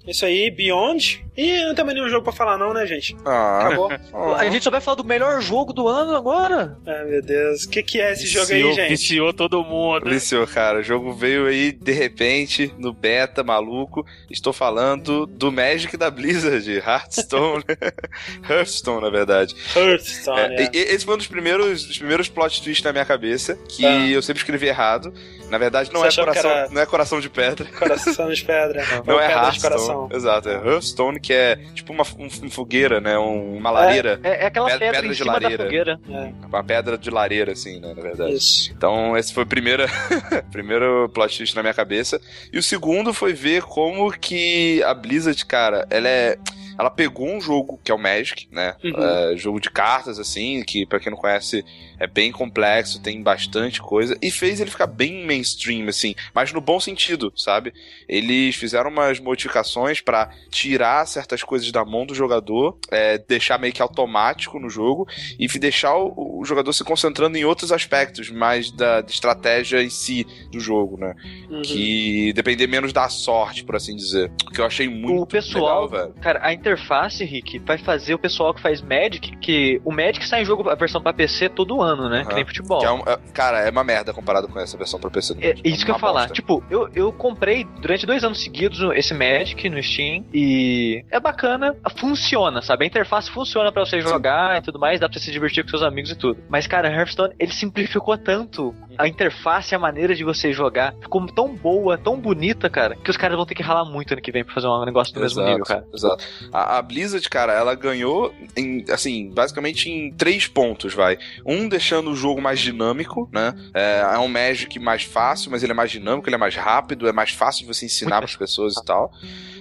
Isso aí, Beyond. E não tem mais nenhum jogo pra falar, não, né, gente? Ah, Acabou. ah. A gente só vai falar do melhor jogo do ano agora. Ai, meu Deus. O que, que é esse jogo aí, Viciou- gente? Viciou todo mundo. Viciou, cara. O jogo veio aí de repente, no beta, maluco. Estou falando do Magic da Blizzard, Hearthstone. Hearthstone, na verdade. Hearthstone, É, é. Esse foi um dos primeiros, dos primeiros plot twists na minha cabeça, que Ah. eu sempre escrevi errado. Na verdade, não, Você é coração, era- não é coração de pedra. Coração de pedra. Não é pedra de Hearthstone. Exato, é Hearthstone, que é tipo uma, um- fogueira, né? Um- uma lareira. É, é aquela Pedra- pedra, de lareira. fogueira. Uma pedra de lareira, assim, né? Na verdade. Isso. Então, esse foi o primeiro, primeiro plot twist na minha cabeça. E o segundo foi ver como que a Blizzard, cara, ela é. Ela pegou um jogo que é o Magic, né? Uhum. É, jogo de cartas, assim, que pra quem não conhece é bem complexo, tem bastante coisa, e fez ele ficar bem mainstream, assim, mas no bom sentido, sabe? Eles fizeram umas modificações pra tirar certas coisas da mão do jogador, é, deixar meio que automático no jogo e deixar o, o jogador se concentrando em outros aspectos mais da, da estratégia em si do jogo, né? Uhum. Que depender menos da sorte, por assim dizer. Que eu achei muito O pessoal, legal, velho. cara, a interface, Rick, vai fazer o pessoal que faz Magic, que o Magic sai em jogo, a versão pra PC todo ano, né? Aham. Que nem futebol. Que é um- é- cara, é uma merda comparado com essa versão pra PC. do É Magic. isso que eu ia falar. Tipo, eu, eu comprei durante dois anos seguidos esse Magic no Steam e é bacana, funciona, sabe? A interface funciona pra você jogar e tudo mais, dá pra você se divertir com seus amigos e tudo. Mas, cara, Hearthstone, ele simplificou tanto a interface, a maneira de você jogar. Ficou tão boa, tão bonita, cara, que os caras vão ter que ralar muito ano que vem pra fazer um negócio do mesmo Exato, nível, cara. Exato. A, a Blizzard, cara, ela ganhou, em, assim, basicamente em três pontos, vai. Um, deixando o jogo mais dinâmico, né? É, é um Magic mais fácil, mas ele é mais dinâmico, ele é mais rápido, é mais fácil de você ensinar para as pessoas e tal.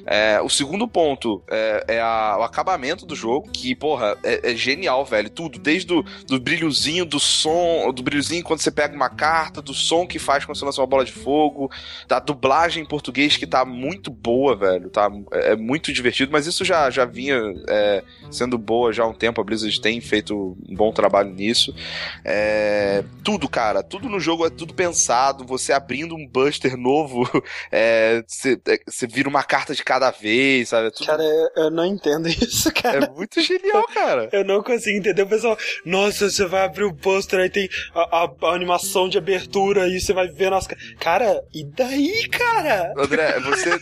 É, o segundo ponto é, é a- o acabamento do jogo, que, porra, é, é genial, velho. Tudo, desde o do brilhozinho do som, do brilhozinho quando você pega uma carta, do som que faz quando você lança uma bola de fogo, da dublagem em português que tá muito boa, velho. Tá, é é muito divertido, mas isso já, já vinha é, sendo boa já há um tempo. A Blizzard tem feito um bom trabalho nisso. É, tudo, cara, tudo no jogo é tudo pensado. Você abrindo um Buster novo, você você vira uma carta de cada vez, sabe? É, tudo- Cara, eu, eu não entendo isso, cara. é muito genial, cara. Eu não consigo entender o pessoal. Nossa, você vai abrir o pôster, aí tem a, a- a animação de abertura e você vai ver nossa. ca- Cara, e daí, cara? André, você,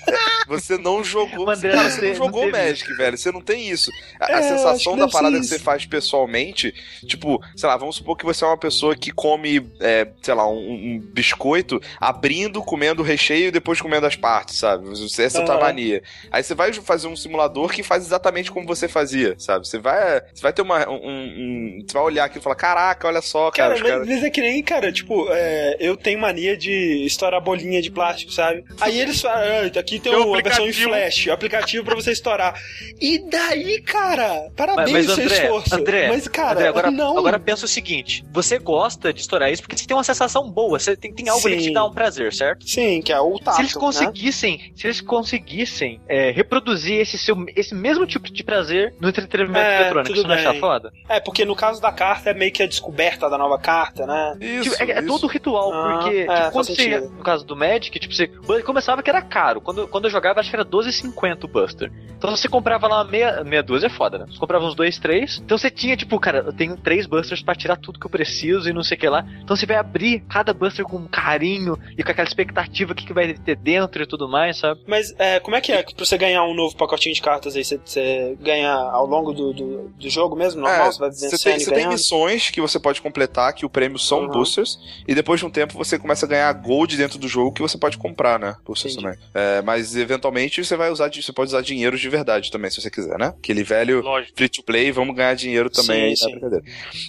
você não jogou. André, cara, não você não não jogou teve Magic, velho. Você não tem isso. A, a É, sensação da deve parada que você isso. faz pessoalmente, tipo, sei lá, vamos supor que você é uma pessoa que come, é, sei lá, um, um biscoito abrindo, comendo o recheio e depois comendo as partes, sabe? Você- Essa é a tua mania. Aí você vai fazer um simulador que faz exatamente como você fazia, sabe? Você vai, você vai ter uma, um, um Você vai olhar aqui e falar: caraca, olha só, cara. Cara, mas, mas é que nem, cara, tipo, é, eu tenho mania de estourar bolinha de plástico, sabe? Aí eles falam: ah, aqui tem, Tem um uma versão em aplicativo. flash, aplicativo pra você estourar. E daí, cara, parabéns Mas, pelo mas seu André, esforço. André, mas, cara, André, agora, não. agora pensa o seguinte: você gosta de estourar isso porque você tem uma sensação boa, você tem, tem algo ali que te dá um prazer, certo? Sim, que é o tato, se eles né? conseguissem, se eles conseguissem é, reproduzir esse, seu, esse mesmo tipo de prazer no entretenimento É, eletrônico, você não achar bem. foda? É, porque no caso da carta é meio que a descoberta da nova carta, né? Isso, Tipo, é, é isso. todo ritual, Ah, porque é, tipo, quando você, no caso do Magic, tipo, você começava que era caro. Quando, quando eu jogava, acho que era 12,50 o Buster. Então você comprava lá meia, meia dúzia, é foda, né? Você comprava uns dois, três. Então você tinha, tipo, cara, eu tenho três Busters pra tirar tudo que eu preciso e não sei o que lá. Então você vai abrir cada Buster com carinho e com aquela expectativa do que, que vai ter dentro e tudo mais, sabe? Mas é, como é que é pra você ganhar um novo pacotinho de cartas aí? Você, você ganha ao longo do, do, do jogo mesmo? Normal? É, você vai Você vencendo tem, e você tem missões que você pode completar, que o prêmio são Uhum. boosters, e depois de um tempo você começa a ganhar gold dentro do jogo que você pode comprar, né? Boosters Entendi. também. É, mas eventualmente você vai usar, de- você pode usar dinheiro de verdade também, se você quiser, né? Aquele velho Lógico. free to play, vamos ganhar dinheiro também Sim, aí sim. na brincadeira.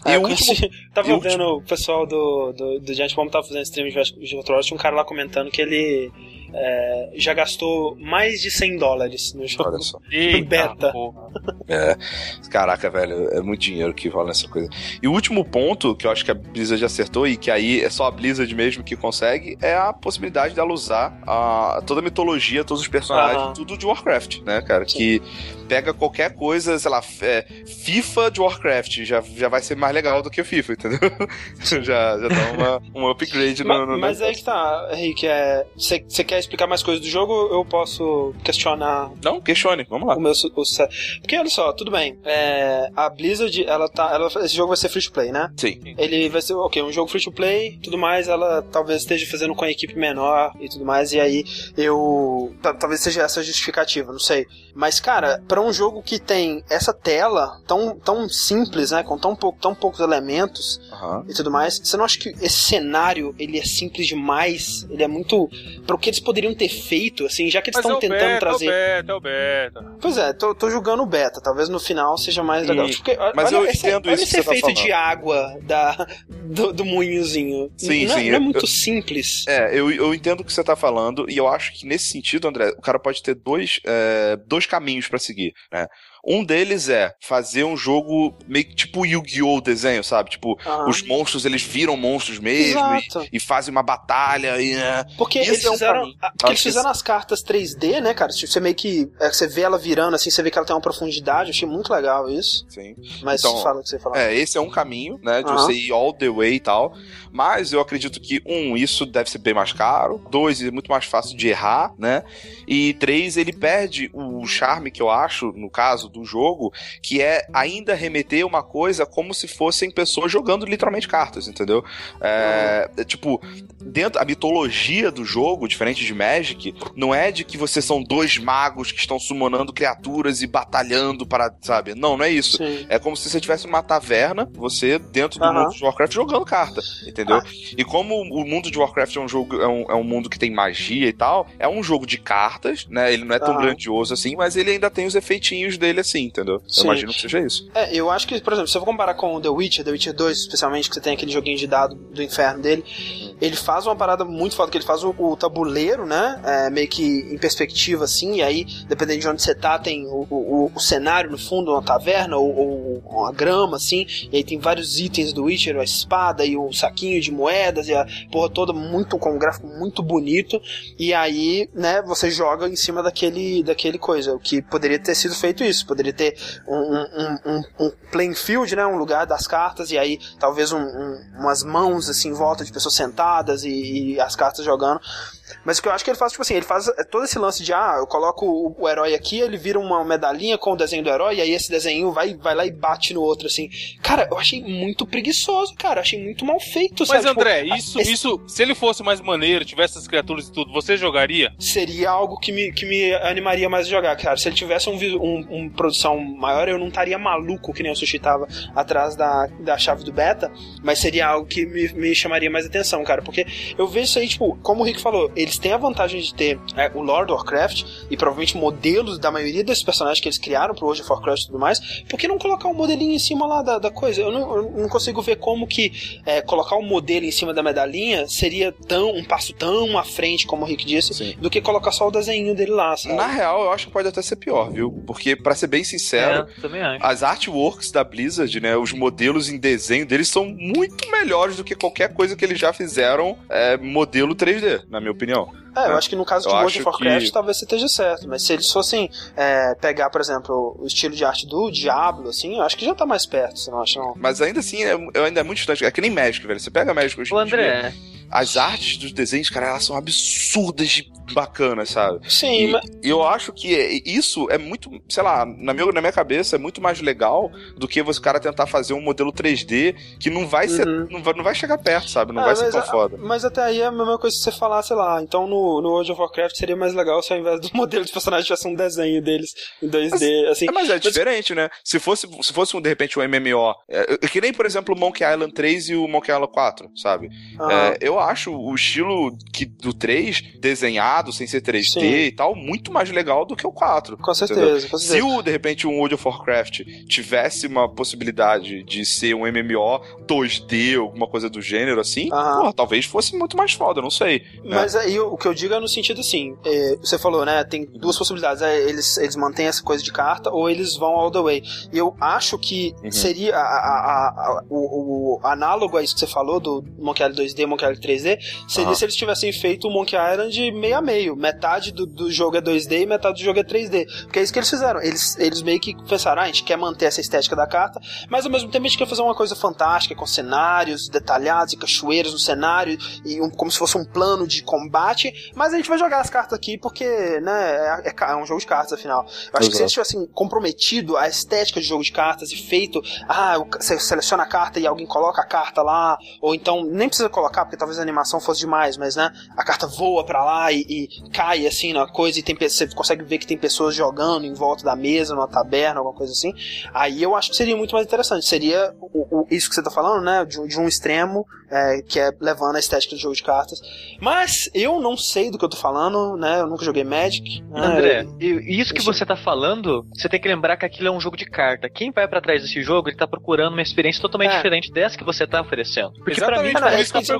É, e eu o último, tava e o vendo o pessoal do, do, do Giant Bomb tava fazendo stream de 24 horas, tinha um cara lá comentando que ele é, já gastou mais de 100 dólares no jogo. olha só. Eita, beta. porra. É, caraca, velho, é muito dinheiro que rola nessa coisa. E o último ponto que eu acho que a Blizzard acertou e que aí é só a Blizzard mesmo que consegue é a possibilidade dela usar a, toda a mitologia, todos os personagens, Aham. tudo de Warcraft, né, cara? Sim. Que pega qualquer coisa, sei lá, é, FIFA de Warcraft, já, já vai ser mais legal do que o FIFA, entendeu? já, já dá uma, um upgrade no, Ma- no mas aí que tá, Henrique, é, você quer explicar mais coisas do jogo? Eu posso questionar Não, questione, vamos lá. o meu o, Porque olha só, tudo bem. é, a Blizzard, ela tá. Ela, esse jogo vai ser free to play, né? Sim. Ele vai ser, ok, um jogo free to play, tudo mais, ela talvez esteja fazendo com a equipe menor e tudo mais, e aí eu. ta- Talvez seja essa justificativa, não sei. Mas, cara, pra um jogo que tem essa tela tão, tão simples, né? Com tão, pouco, tão poucos elementos Aham. e tudo mais, você não acha que esse cenário ele é simples demais? Ele é muito. Para o que eles poderiam ter feito, assim, já que eles é estão o tentando beta, trazer. é o beta, é o beta. Pois é, tô, tô julgando o beta. Talvez no final seja mais legal. Porque, mas olha eu esse, entendo olha isso esse que você tá efeito de falando. água da, do, do moinhozinho. Sim, não, é- sim, não é eu- muito eu- simples. É, eu, eu entendo o que você tá falando, e eu acho que nesse sentido, André, o cara pode ter dois, é, dois caminhos pra seguir, né? Um deles é fazer um jogo meio que tipo Yu-Gi-Oh! desenho, sabe? Tipo, Aham. os monstros, eles viram monstros mesmo e, e fazem uma batalha e... é, Porque eles é um fizeram. caminho. a- porque eles fizeram as cartas 3D, né, cara? Tipo, Você meio que. é, você vê ela virando assim, você vê que ela tem uma profundidade. Eu achei muito legal isso. Sim. Mas Então, fala o que você falou. É, esse é um caminho, né, de você ir all the way e tal. Mas eu acredito que, um, isso deve ser bem mais caro. Dois, é muito mais fácil de errar, né? E três, ele perde o charme que eu acho, no caso do jogo, que é ainda remeter uma coisa como se fossem pessoas jogando literalmente cartas, entendeu? É, é tipo, dentro a mitologia do jogo, diferente de Magic, não é de que vocês são dois magos que estão summonando criaturas e batalhando para, sabe? Não, não é isso. Sim. É como se você tivesse uma taverna, você dentro do mundo de Warcraft jogando carta, entendeu? E como o mundo de Warcraft é um jogo, é um, é um mundo que tem magia e tal, é um jogo de cartas, né? Ele não é tão grandioso assim, mas ele ainda tem os efeitinhos dele assim, entendeu? Eu Sim. imagino que seja isso. É, eu acho que, por exemplo, se eu for comparar com o The Witcher, The Witcher 2, especialmente, que você tem aquele joguinho de dado do inferno dele, ele faz uma parada muito foda, que ele faz o, o tabuleiro, né? é, meio que em perspectiva, assim, e aí, dependendo de onde você tá, tem o, o, o cenário no fundo, uma taverna, ou, ou uma grama, assim, e aí tem vários itens do Witcher, a espada e o saquinho de moedas, e a porra toda muito, com um gráfico muito bonito, e aí, né, você joga em cima daquele, daquele coisa, o que poderia ter sido feito isso, poderia ter um, um, um, um playing field, né, um lugar das cartas, e aí talvez um- um- umas mãos assim em volta de pessoas sentadas e, e as cartas jogando. Mas o que eu acho que ele faz, tipo assim, ele faz todo esse lance de, ah, eu coloco o, o herói aqui, ele vira uma medalhinha com o desenho do herói, e aí esse desenho vai, vai lá e bate no outro, assim. Cara, eu achei muito preguiçoso, cara, achei muito mal feito, Mas sabe? Tipo, André, isso, esse- isso, se ele fosse mais maneiro, tivesse essas criaturas e tudo, você jogaria? seria algo que me, que me animaria mais a jogar, cara. Se ele tivesse um, um, um produção maior, eu não estaria maluco que nem o Sushi tava atrás da, da chave do beta, mas seria algo que me, me chamaria mais atenção, cara. Porque eu vejo isso aí, tipo, como o Rick falou, eles têm a vantagem de ter é, o Lord of Warcraft e provavelmente modelos da maioria desses personagens que eles criaram pro World of Warcraft e tudo mais, por que não colocar um modelinho em cima lá da, da coisa? Eu não, eu não consigo ver como que é, colocar um modelo em cima da medalhinha seria tão um passo tão à frente, como o Rick disse, Sim. do que colocar só o desenho dele lá, sabe? Na real, eu acho que pode até ser pior, viu? Porque, pra ser bem sincero, É, as artworks da Blizzard, né? Os modelos em desenho deles são muito melhores do que qualquer coisa que eles já fizeram é, modelo 3D, na minha opinião. É, eu É. acho que no caso de Eu World of Warcraft que- talvez você esteja certo, mas se eles fossem é, pegar, por exemplo, o estilo de arte do Diablo, assim, eu acho que já tá mais perto, você não acha não? Mas ainda assim, é, é ainda é muito distante. É que nem Magic, velho. Você pega Magic hoje O em dia, André, as artes dos desenhos, cara, elas são absurdas de bacanas, sabe? Sim, E mas, eu acho que é- isso é muito, sei lá, na minha, na minha cabeça é muito mais legal do que você cara tentar fazer um modelo 3D que não vai ser, Uhum. não vai, não vai chegar perto, sabe? Não Ah, vai ser mas tão a- foda. Mas até aí é a mesma coisa que você falar, sei lá, então no, no World of Warcraft seria mais legal se ao invés do modelo de personagem tivesse um desenho deles em 2D, assim. É, mas é diferente, né? Se fosse, se fosse um, de repente um MMO, é, é que nem, por exemplo, o Monkey Island 3 e o Monkey Island 4, sabe? aham. É, eu acho o estilo que, do 3, desenhado, sem ser 3D Sim. e tal, muito mais legal do que o 4. com certeza, com Se certeza. o, de repente, um World of Warcraft tivesse uma possibilidade de ser um MMO 2D, alguma coisa do gênero assim, Aham. porra, talvez fosse muito mais foda, não sei. né? Mas aí o que eu digo é no sentido assim, é, você falou, né? Tem duas possibilidades. é, eles, eles mantêm essa coisa de carta ou eles vão all the way. E eu acho que Uhum. seria a, a- a- o, o análogo a isso que você falou do Monkey Island 2D e Monkey Island 3D, seria se eles tivessem feito o Monkey Island meio a meio. Metade do, do jogo é 2D e metade do jogo é 3D. Porque é isso que eles fizeram. Eles, eles meio que pensaram, ah, a gente quer manter essa estética da carta, mas ao mesmo tempo a gente quer fazer uma coisa fantástica, com cenários detalhados e cachoeiras no cenário, e um- como se fosse um plano de combate, mas a gente vai jogar as cartas aqui porque, né, é, é é um jogo de cartas, afinal. Eu acho que se Exato. eles tivessem comprometido a estética de jogo de cartas e feito, ah, você seleciona a carta e alguém coloca a carta lá, ou então nem precisa colocar, porque talvez a animação fosse demais, mas, né, a carta voa pra lá e, e cai assim na coisa e tem, você consegue ver que tem pessoas jogando em volta da mesa, numa taberna, alguma coisa assim. Aí eu acho que seria muito mais interessante. Seria o, o- isso que você tá falando, né? De, um- de um extremo, é, que é levando a estética do jogo de cartas. Mas eu não sei do que eu tô falando, né? Eu nunca joguei Magic. né? André, e isso que você tá falando, você tem que lembrar que aquilo é um jogo de carta. Quem vai pra trás desse jogo, ele tá procurando uma experiência totalmente É. diferente dessa que você tá oferecendo. Porque pra mim, Exatamente por é isso que eu isso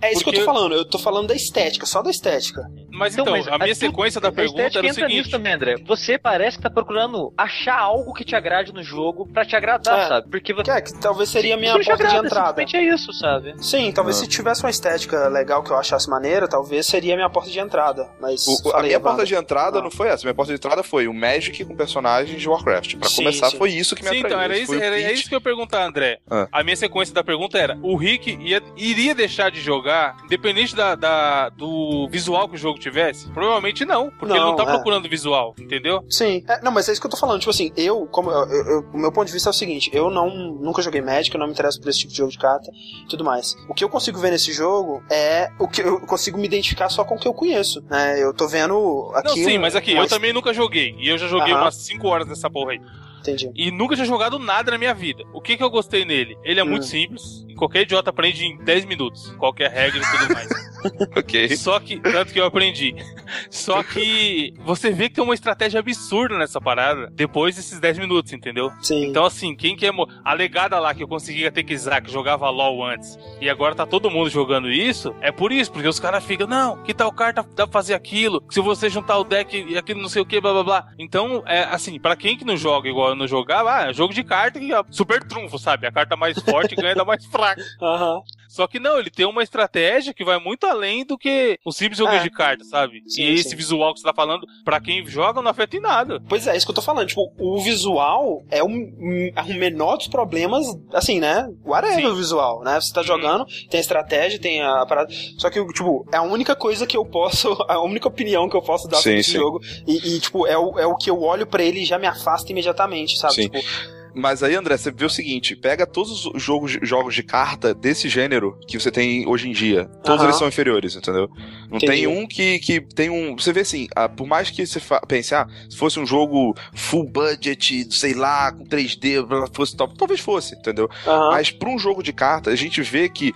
É isso que eu tô Porque- falando. Eu tô falando da estética, só da estética. Mas Então, então, mas a minha a- sequência da a pergunta era o entra nisso seguinte. também, André. Você parece que tá procurando achar algo que te agrade no jogo pra te agradar, É. sabe? Porque é, que talvez seria a minha porta de agrada, entrada. simplesmente é isso, sabe? Sim, talvez Ah. se tivesse uma estética legal que eu achasse maneira, talvez seria a minha porta de entrada. Mas O- a minha porta de entrada Não. não foi essa. Minha porta de entrada foi o Magic com personagens de Warcraft. Pra Sim, começar, sim. foi isso que me Sim, atraiu. então, era isso, era, pitch. isso que eu ia perguntar, André. Ah. A minha sequência da pergunta era: o Rick ia- iria deixar de jogar, independente da, da- do visual que o jogo tivesse? Provavelmente não, porque ele não Não, tá é. procurando visual, entendeu? Sim, É, não, mas é isso que eu tô falando. Tipo assim, eu, como eu- eu- o meu ponto de vista é o seguinte: eu não nunca joguei Magic, eu não me interesso por esse tipo de jogo de carta e tudo mais. O que eu consigo ver nesse jogo é o que eu consigo me identificar só com o que eu conheço, né? Eu tô vendo aqui. não, sim, um- mas aqui, eu também nunca joguei. E eu já joguei umas 5 horas dessa porra aí. Entendi. E nunca tinha jogado nada na minha vida. O que que eu gostei nele? Ele é muito Hum. simples. E qualquer idiota aprende em 10 minutos. Qualquer regra e tudo mais. Ok. Só que, tanto que eu aprendi. Só que você vê que tem uma estratégia absurda nessa parada depois desses 10 minutos, entendeu? Sim. Então, assim, quem quer. mo- A legada lá que eu consegui catequizar, que jogava LOL antes, e agora tá todo mundo jogando isso, é por isso, porque os caras ficam, não, que tal carta dá pra fazer aquilo, se você juntar o deck e aquilo não sei o que, blá blá blá. Então, é assim, pra quem que não joga igual eu não jogava, ah, é jogo de carta que é super trunfo, sabe? A carta mais forte ganha da mais fraca. Aham. Só que não, ele tem uma estratégia que vai muito além do que um simples jogo É. de carta, sabe? Sim, e esse sim. visual que você tá falando, pra quem joga, não afeta em nada. Pois é, isso que eu tô falando. Tipo, o visual é o, é o menor dos problemas, assim, né? Whatever Sim. o visual, né? Você tá Uhum. jogando, tem a estratégia, tem a parada. Só que, tipo, é a única coisa que eu posso, a única opinião que eu posso dar Sim, sobre esse sim. jogo. E, e, tipo, é o, é o que eu olho pra ele e já me afasta imediatamente, sabe? Sim. Tipo, Mas aí, André, você vê o seguinte: pega todos os jogos, jogos de carta desse gênero que você tem hoje em dia. Todos eles são inferiores, entendeu? Não Entendi. tem um que, que tem um. Você vê assim, ah, por mais que você pense, ah, se fosse um jogo full budget, sei lá, com 3D, fosse talvez fosse, entendeu? Mas para um jogo de carta, a gente vê que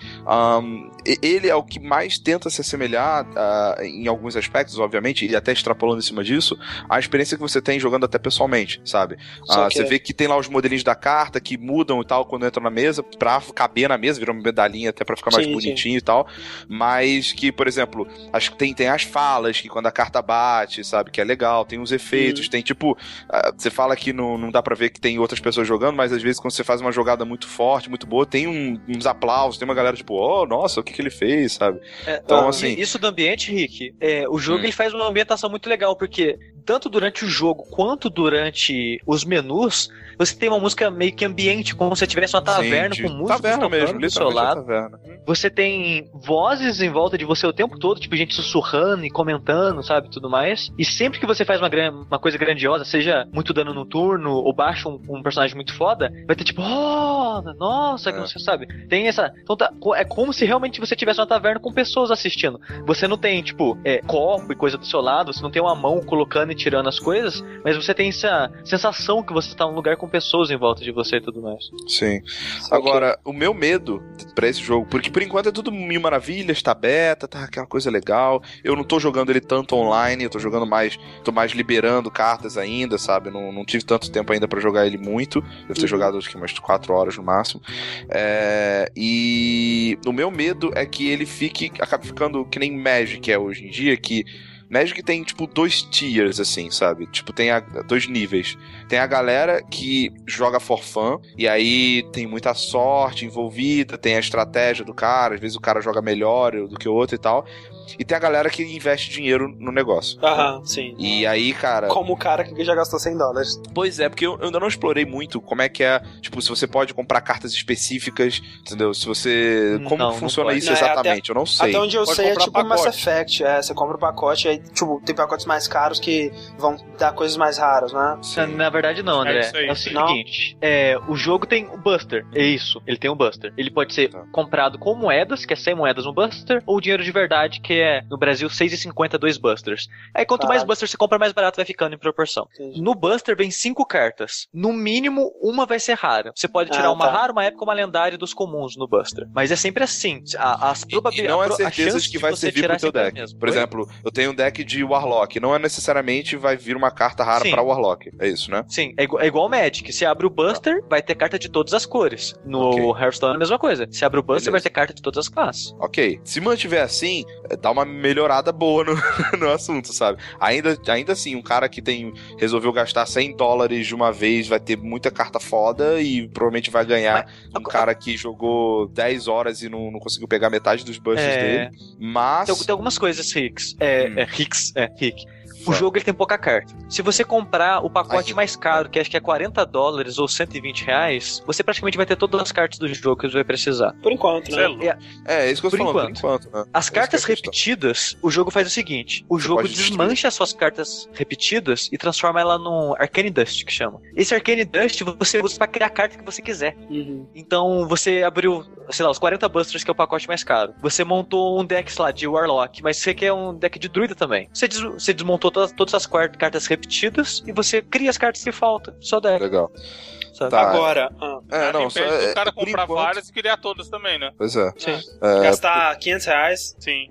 e- ele é o que mais tenta se assemelhar ah, em alguns aspectos, obviamente, e até extrapolando em cima disso, a experiência que você tem jogando até pessoalmente, sabe? Só Ah, que- você vê que tem lá os modelinhos da carta que mudam e tal quando entram na mesa, pra caber na mesa, viram uma medalhinha até pra ficar mais Sim, bonitinho e tal. Mas que, por exemplo, acho que tem, tem as falas que quando a carta bate, sabe? Que é legal, tem os efeitos, Uhum. tem tipo. ah, você fala que não, não dá pra ver que tem outras pessoas jogando, mas às vezes quando você faz uma jogada muito forte, muito boa, tem um- uns aplausos, tem uma galera tipo, oh, nossa, o que, que ele fez, sabe? É, Então, ah, assim- Isso do ambiente, Rick, é, o jogo Hum. ele faz uma ambientação muito legal, porque tanto durante o jogo quanto durante os menus, você tem uma música meio que ambiente, como se tivesse uma taverna Sim, com música taverna mesmo, do seu lado. taverna. Você tem vozes em volta de você o tempo todo, tipo gente sussurrando e comentando, sabe, tudo mais. E sempre que você faz uma, uma coisa grandiosa, seja muito dano no turno ou baixa um, um personagem muito foda, vai ter tipo, oh, nossa, que É. você sabe. Tem essa. Então tá- é como se realmente você tivesse uma taverna com pessoas assistindo. Você não tem, tipo, é, copo e coisa do seu lado, você não tem uma mão colocando e tirando as coisas, mas você tem essa sensação que você tá num lugar com pessoas em volta de você e tudo mais. Sim. Só que- Agora, o meu medo pra esse jogo, porque por enquanto é tudo mil maravilhas, tá beta, tá aquela coisa legal. Eu não tô jogando ele tanto online, eu tô jogando mais, tô mais liberando cartas ainda, sabe? Não, não tive tanto tempo ainda pra jogar ele muito. Devo ter Uhum. jogado acho que umas 4 horas no máximo. É, e o meu medo é que ele fique, acabe ficando que nem Magic é hoje em dia, que Magic tem, tipo, dois tiers, assim, sabe? Tipo, tem a- dois níveis. Tem a galera que joga for fun, e aí tem muita sorte envolvida, tem a estratégia do cara, às vezes o cara joga melhor do que o outro e tal. E tem a galera que investe dinheiro no negócio. Aham, sim. E aí, cara. Como o cara que já gastou 100 dólares. Pois é, porque eu eu ainda não explorei muito como é que é. Tipo, se você pode comprar cartas específicas, entendeu? Se você. Como Não, não funciona pode. isso Não, é exatamente? eu não sei. Até onde eu Pode sei é tipo Mass pacote. Effect. É, você compra o pacote, aí, tipo, tem pacotes mais caros que vão dar coisas mais raras, né? Sim. Na, verdade, não, André. É É, isso aí. o seguinte: é, o jogo tem o Buster. É isso. Ele tem o Buster. Ele pode ser Tá. comprado com moedas, que é 100 moedas no Buster, ou dinheiro de verdade, que é no Brasil 6,50 dois Busters. Aí quanto mais. Buster você compra, mais barato vai ficando em proporção. Entendi. No Buster vem cinco cartas. No mínimo, uma vai ser rara. Você pode tirar Ah, uma tá. rara, uma época, uma lendária dos comuns no Buster. Mas é sempre assim. A, as probabilidades. Não é certeza chance de que vai você servir tirar pro teu é deck. mesma. Por Oi? exemplo, eu tenho um deck de Warlock. Não é necessariamente vai vir uma carta rara Sim. pra Warlock. É isso, né? Sim, é igual, é igual o Magic. Se abre o Buster, vai ter carta de todas as cores. No Ok. Hearthstone é a mesma coisa. Se abre o Buster, Beleza. vai ter carta de todas as classes. Ok. Se mantiver assim, eh, dá uma melhorada boa no, no assunto, sabe? Ainda, ainda assim, um cara que tem resolveu gastar 100 dólares de uma vez vai ter muita carta foda e provavelmente vai ganhar um a- cara que jogou 10 horas e não, não conseguiu pegar metade dos busts É. dele. Mas. Tem, tem algumas coisas, Ricks. É, Hum. é Ricks, é, Rick. O jogo ele tem pouca carta. Se você comprar o pacote Ai. mais caro, que acho que é 40 dólares ou 120 reais, você praticamente vai ter todas as cartas do jogo que você vai precisar. Por enquanto, é né? É, é isso que eu Por falando, enquanto. por enquanto, né? As Essa cartas é repetidas, o jogo faz o seguinte: o Você jogo pode destruir. desmancha suas cartas repetidas e transforma ela num Arcane Dust, que chama. Esse Arcane Dust você usa pra criar a carta que você quiser. Uhum. Então você abriu, sei lá, os 40 Busters, que é o pacote mais caro. Você montou um deck, sei lá, de Warlock, mas você quer um deck de druida também. Você, des- você desmontou todas, todas as cartas repetidas e você cria as cartas que faltam. Só deck, Legal. Tá. Agora, ah, É, Nada não, só, é, cara por comprar enquanto- várias e criar todas também, né? Pois é. Sim. É, gastar 500 reais. Sim.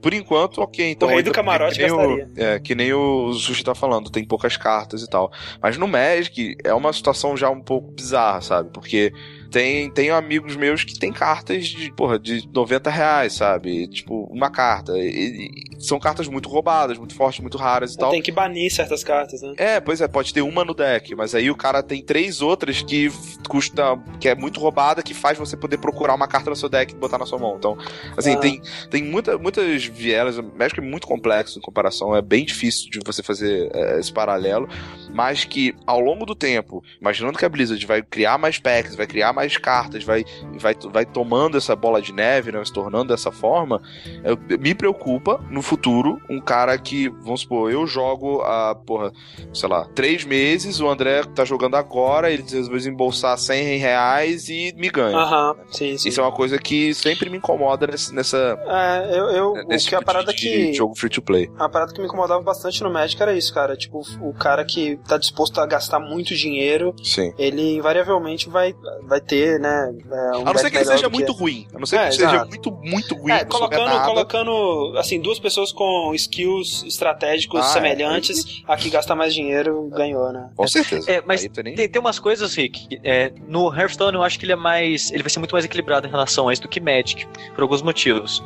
Por enquanto, ok. Então, O rei do camarote que nem gastaria. o, É, que nem o Sushi tá falando, tem poucas cartas e tal. Mas no Magic é uma situação já um pouco bizarra, sabe? Porque tem, tem amigos meus que tem cartas de, porra, de 90 reais, sabe? Tipo, uma carta. E- e são cartas muito roubadas, muito fortes, muito raras e tal. Tem que banir certas cartas, né? É, pois é, pode ter uma no deck, mas aí o cara tem três outras que custa, que é muito roubada, que faz você poder procurar uma carta no seu deck e botar na sua mão. Então, assim, Ah. tem, tem muita, muitas vielas, o Magic é muito complexo em comparação, é bem difícil de você fazer é, esse paralelo, mas que ao longo do tempo, imaginando que a Blizzard vai criar mais packs, vai criar mais mais cartas, vai, vai, vai tomando essa bola de neve, né? Se tornando dessa forma, eu, me preocupa no futuro um cara que, vamos supor, eu jogo a, porra, sei lá, três meses, o André tá jogando agora, ele resolveu desembolsar 100 reais e me ganha. Aham, sim, sim. Isso é uma coisa que sempre me incomoda nessa. nessa É, eu, eu nesse o que a tipo parada de, que. de jogo free to play. A parada que me incomodava bastante no Magic era isso, cara. Tipo, o cara que tá disposto a gastar muito dinheiro, Sim. ele invariavelmente vai, vai ter, né? é, um A não ser que ele seja do que- muito ruim. A não ser É, que ele seja exato. muito, muito ruim. É, colocando, colocando, assim, duas pessoas com skills estratégicos Ah, é. semelhantes, a que gasta mais dinheiro ganhou, né? Com certeza. É, mas Tem, tem umas coisas, Rick. é, no Hearthstone eu acho que ele é mais. Ele vai ser muito mais equilibrado em relação a isso do que Magic, por alguns motivos.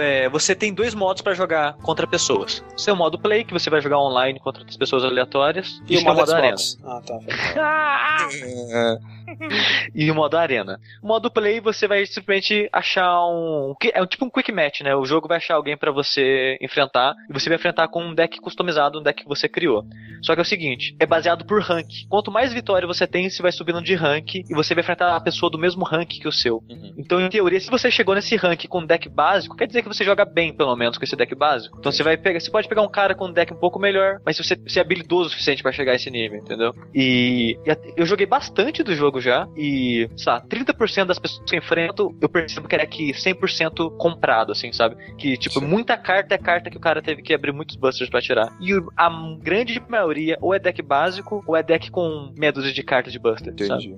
É, você tem dois modos pra jogar contra pessoas. O modo play, que você vai jogar online contra outras pessoas aleatórias. E o você tem modo arena. Ah, tá. É, e o modo arena. O modo play você vai simplesmente achar um. É tipo um quick match, né? O jogo vai achar alguém pra você enfrentar e você vai enfrentar com um deck customizado, um deck que você criou. Só que é o seguinte, é baseado por rank. Quanto mais vitória você tem, você vai subindo de rank e você vai enfrentar a pessoa do mesmo rank que o seu. Uhum. Então, em teoria, se você chegou nesse rank com um deck básico, quer dizer que você joga bem, pelo menos, com esse deck básico. Então você vai pegar. Você pode pegar um cara com um deck um pouco melhor, mas se você, você é habilidoso o suficiente pra chegar a esse nível, entendeu? E, e eu joguei bastante do jogo já, e, sei lá, 30% das pessoas que eu enfrento, eu percebo que é deck 100% comprado, assim, sabe? Que, tipo, Sim. muita carta é carta que o cara teve que abrir muitos busters pra tirar. E a grande maioria, ou é deck básico, ou é deck com meia dúzia de cartas de buster, sabe? Entendi.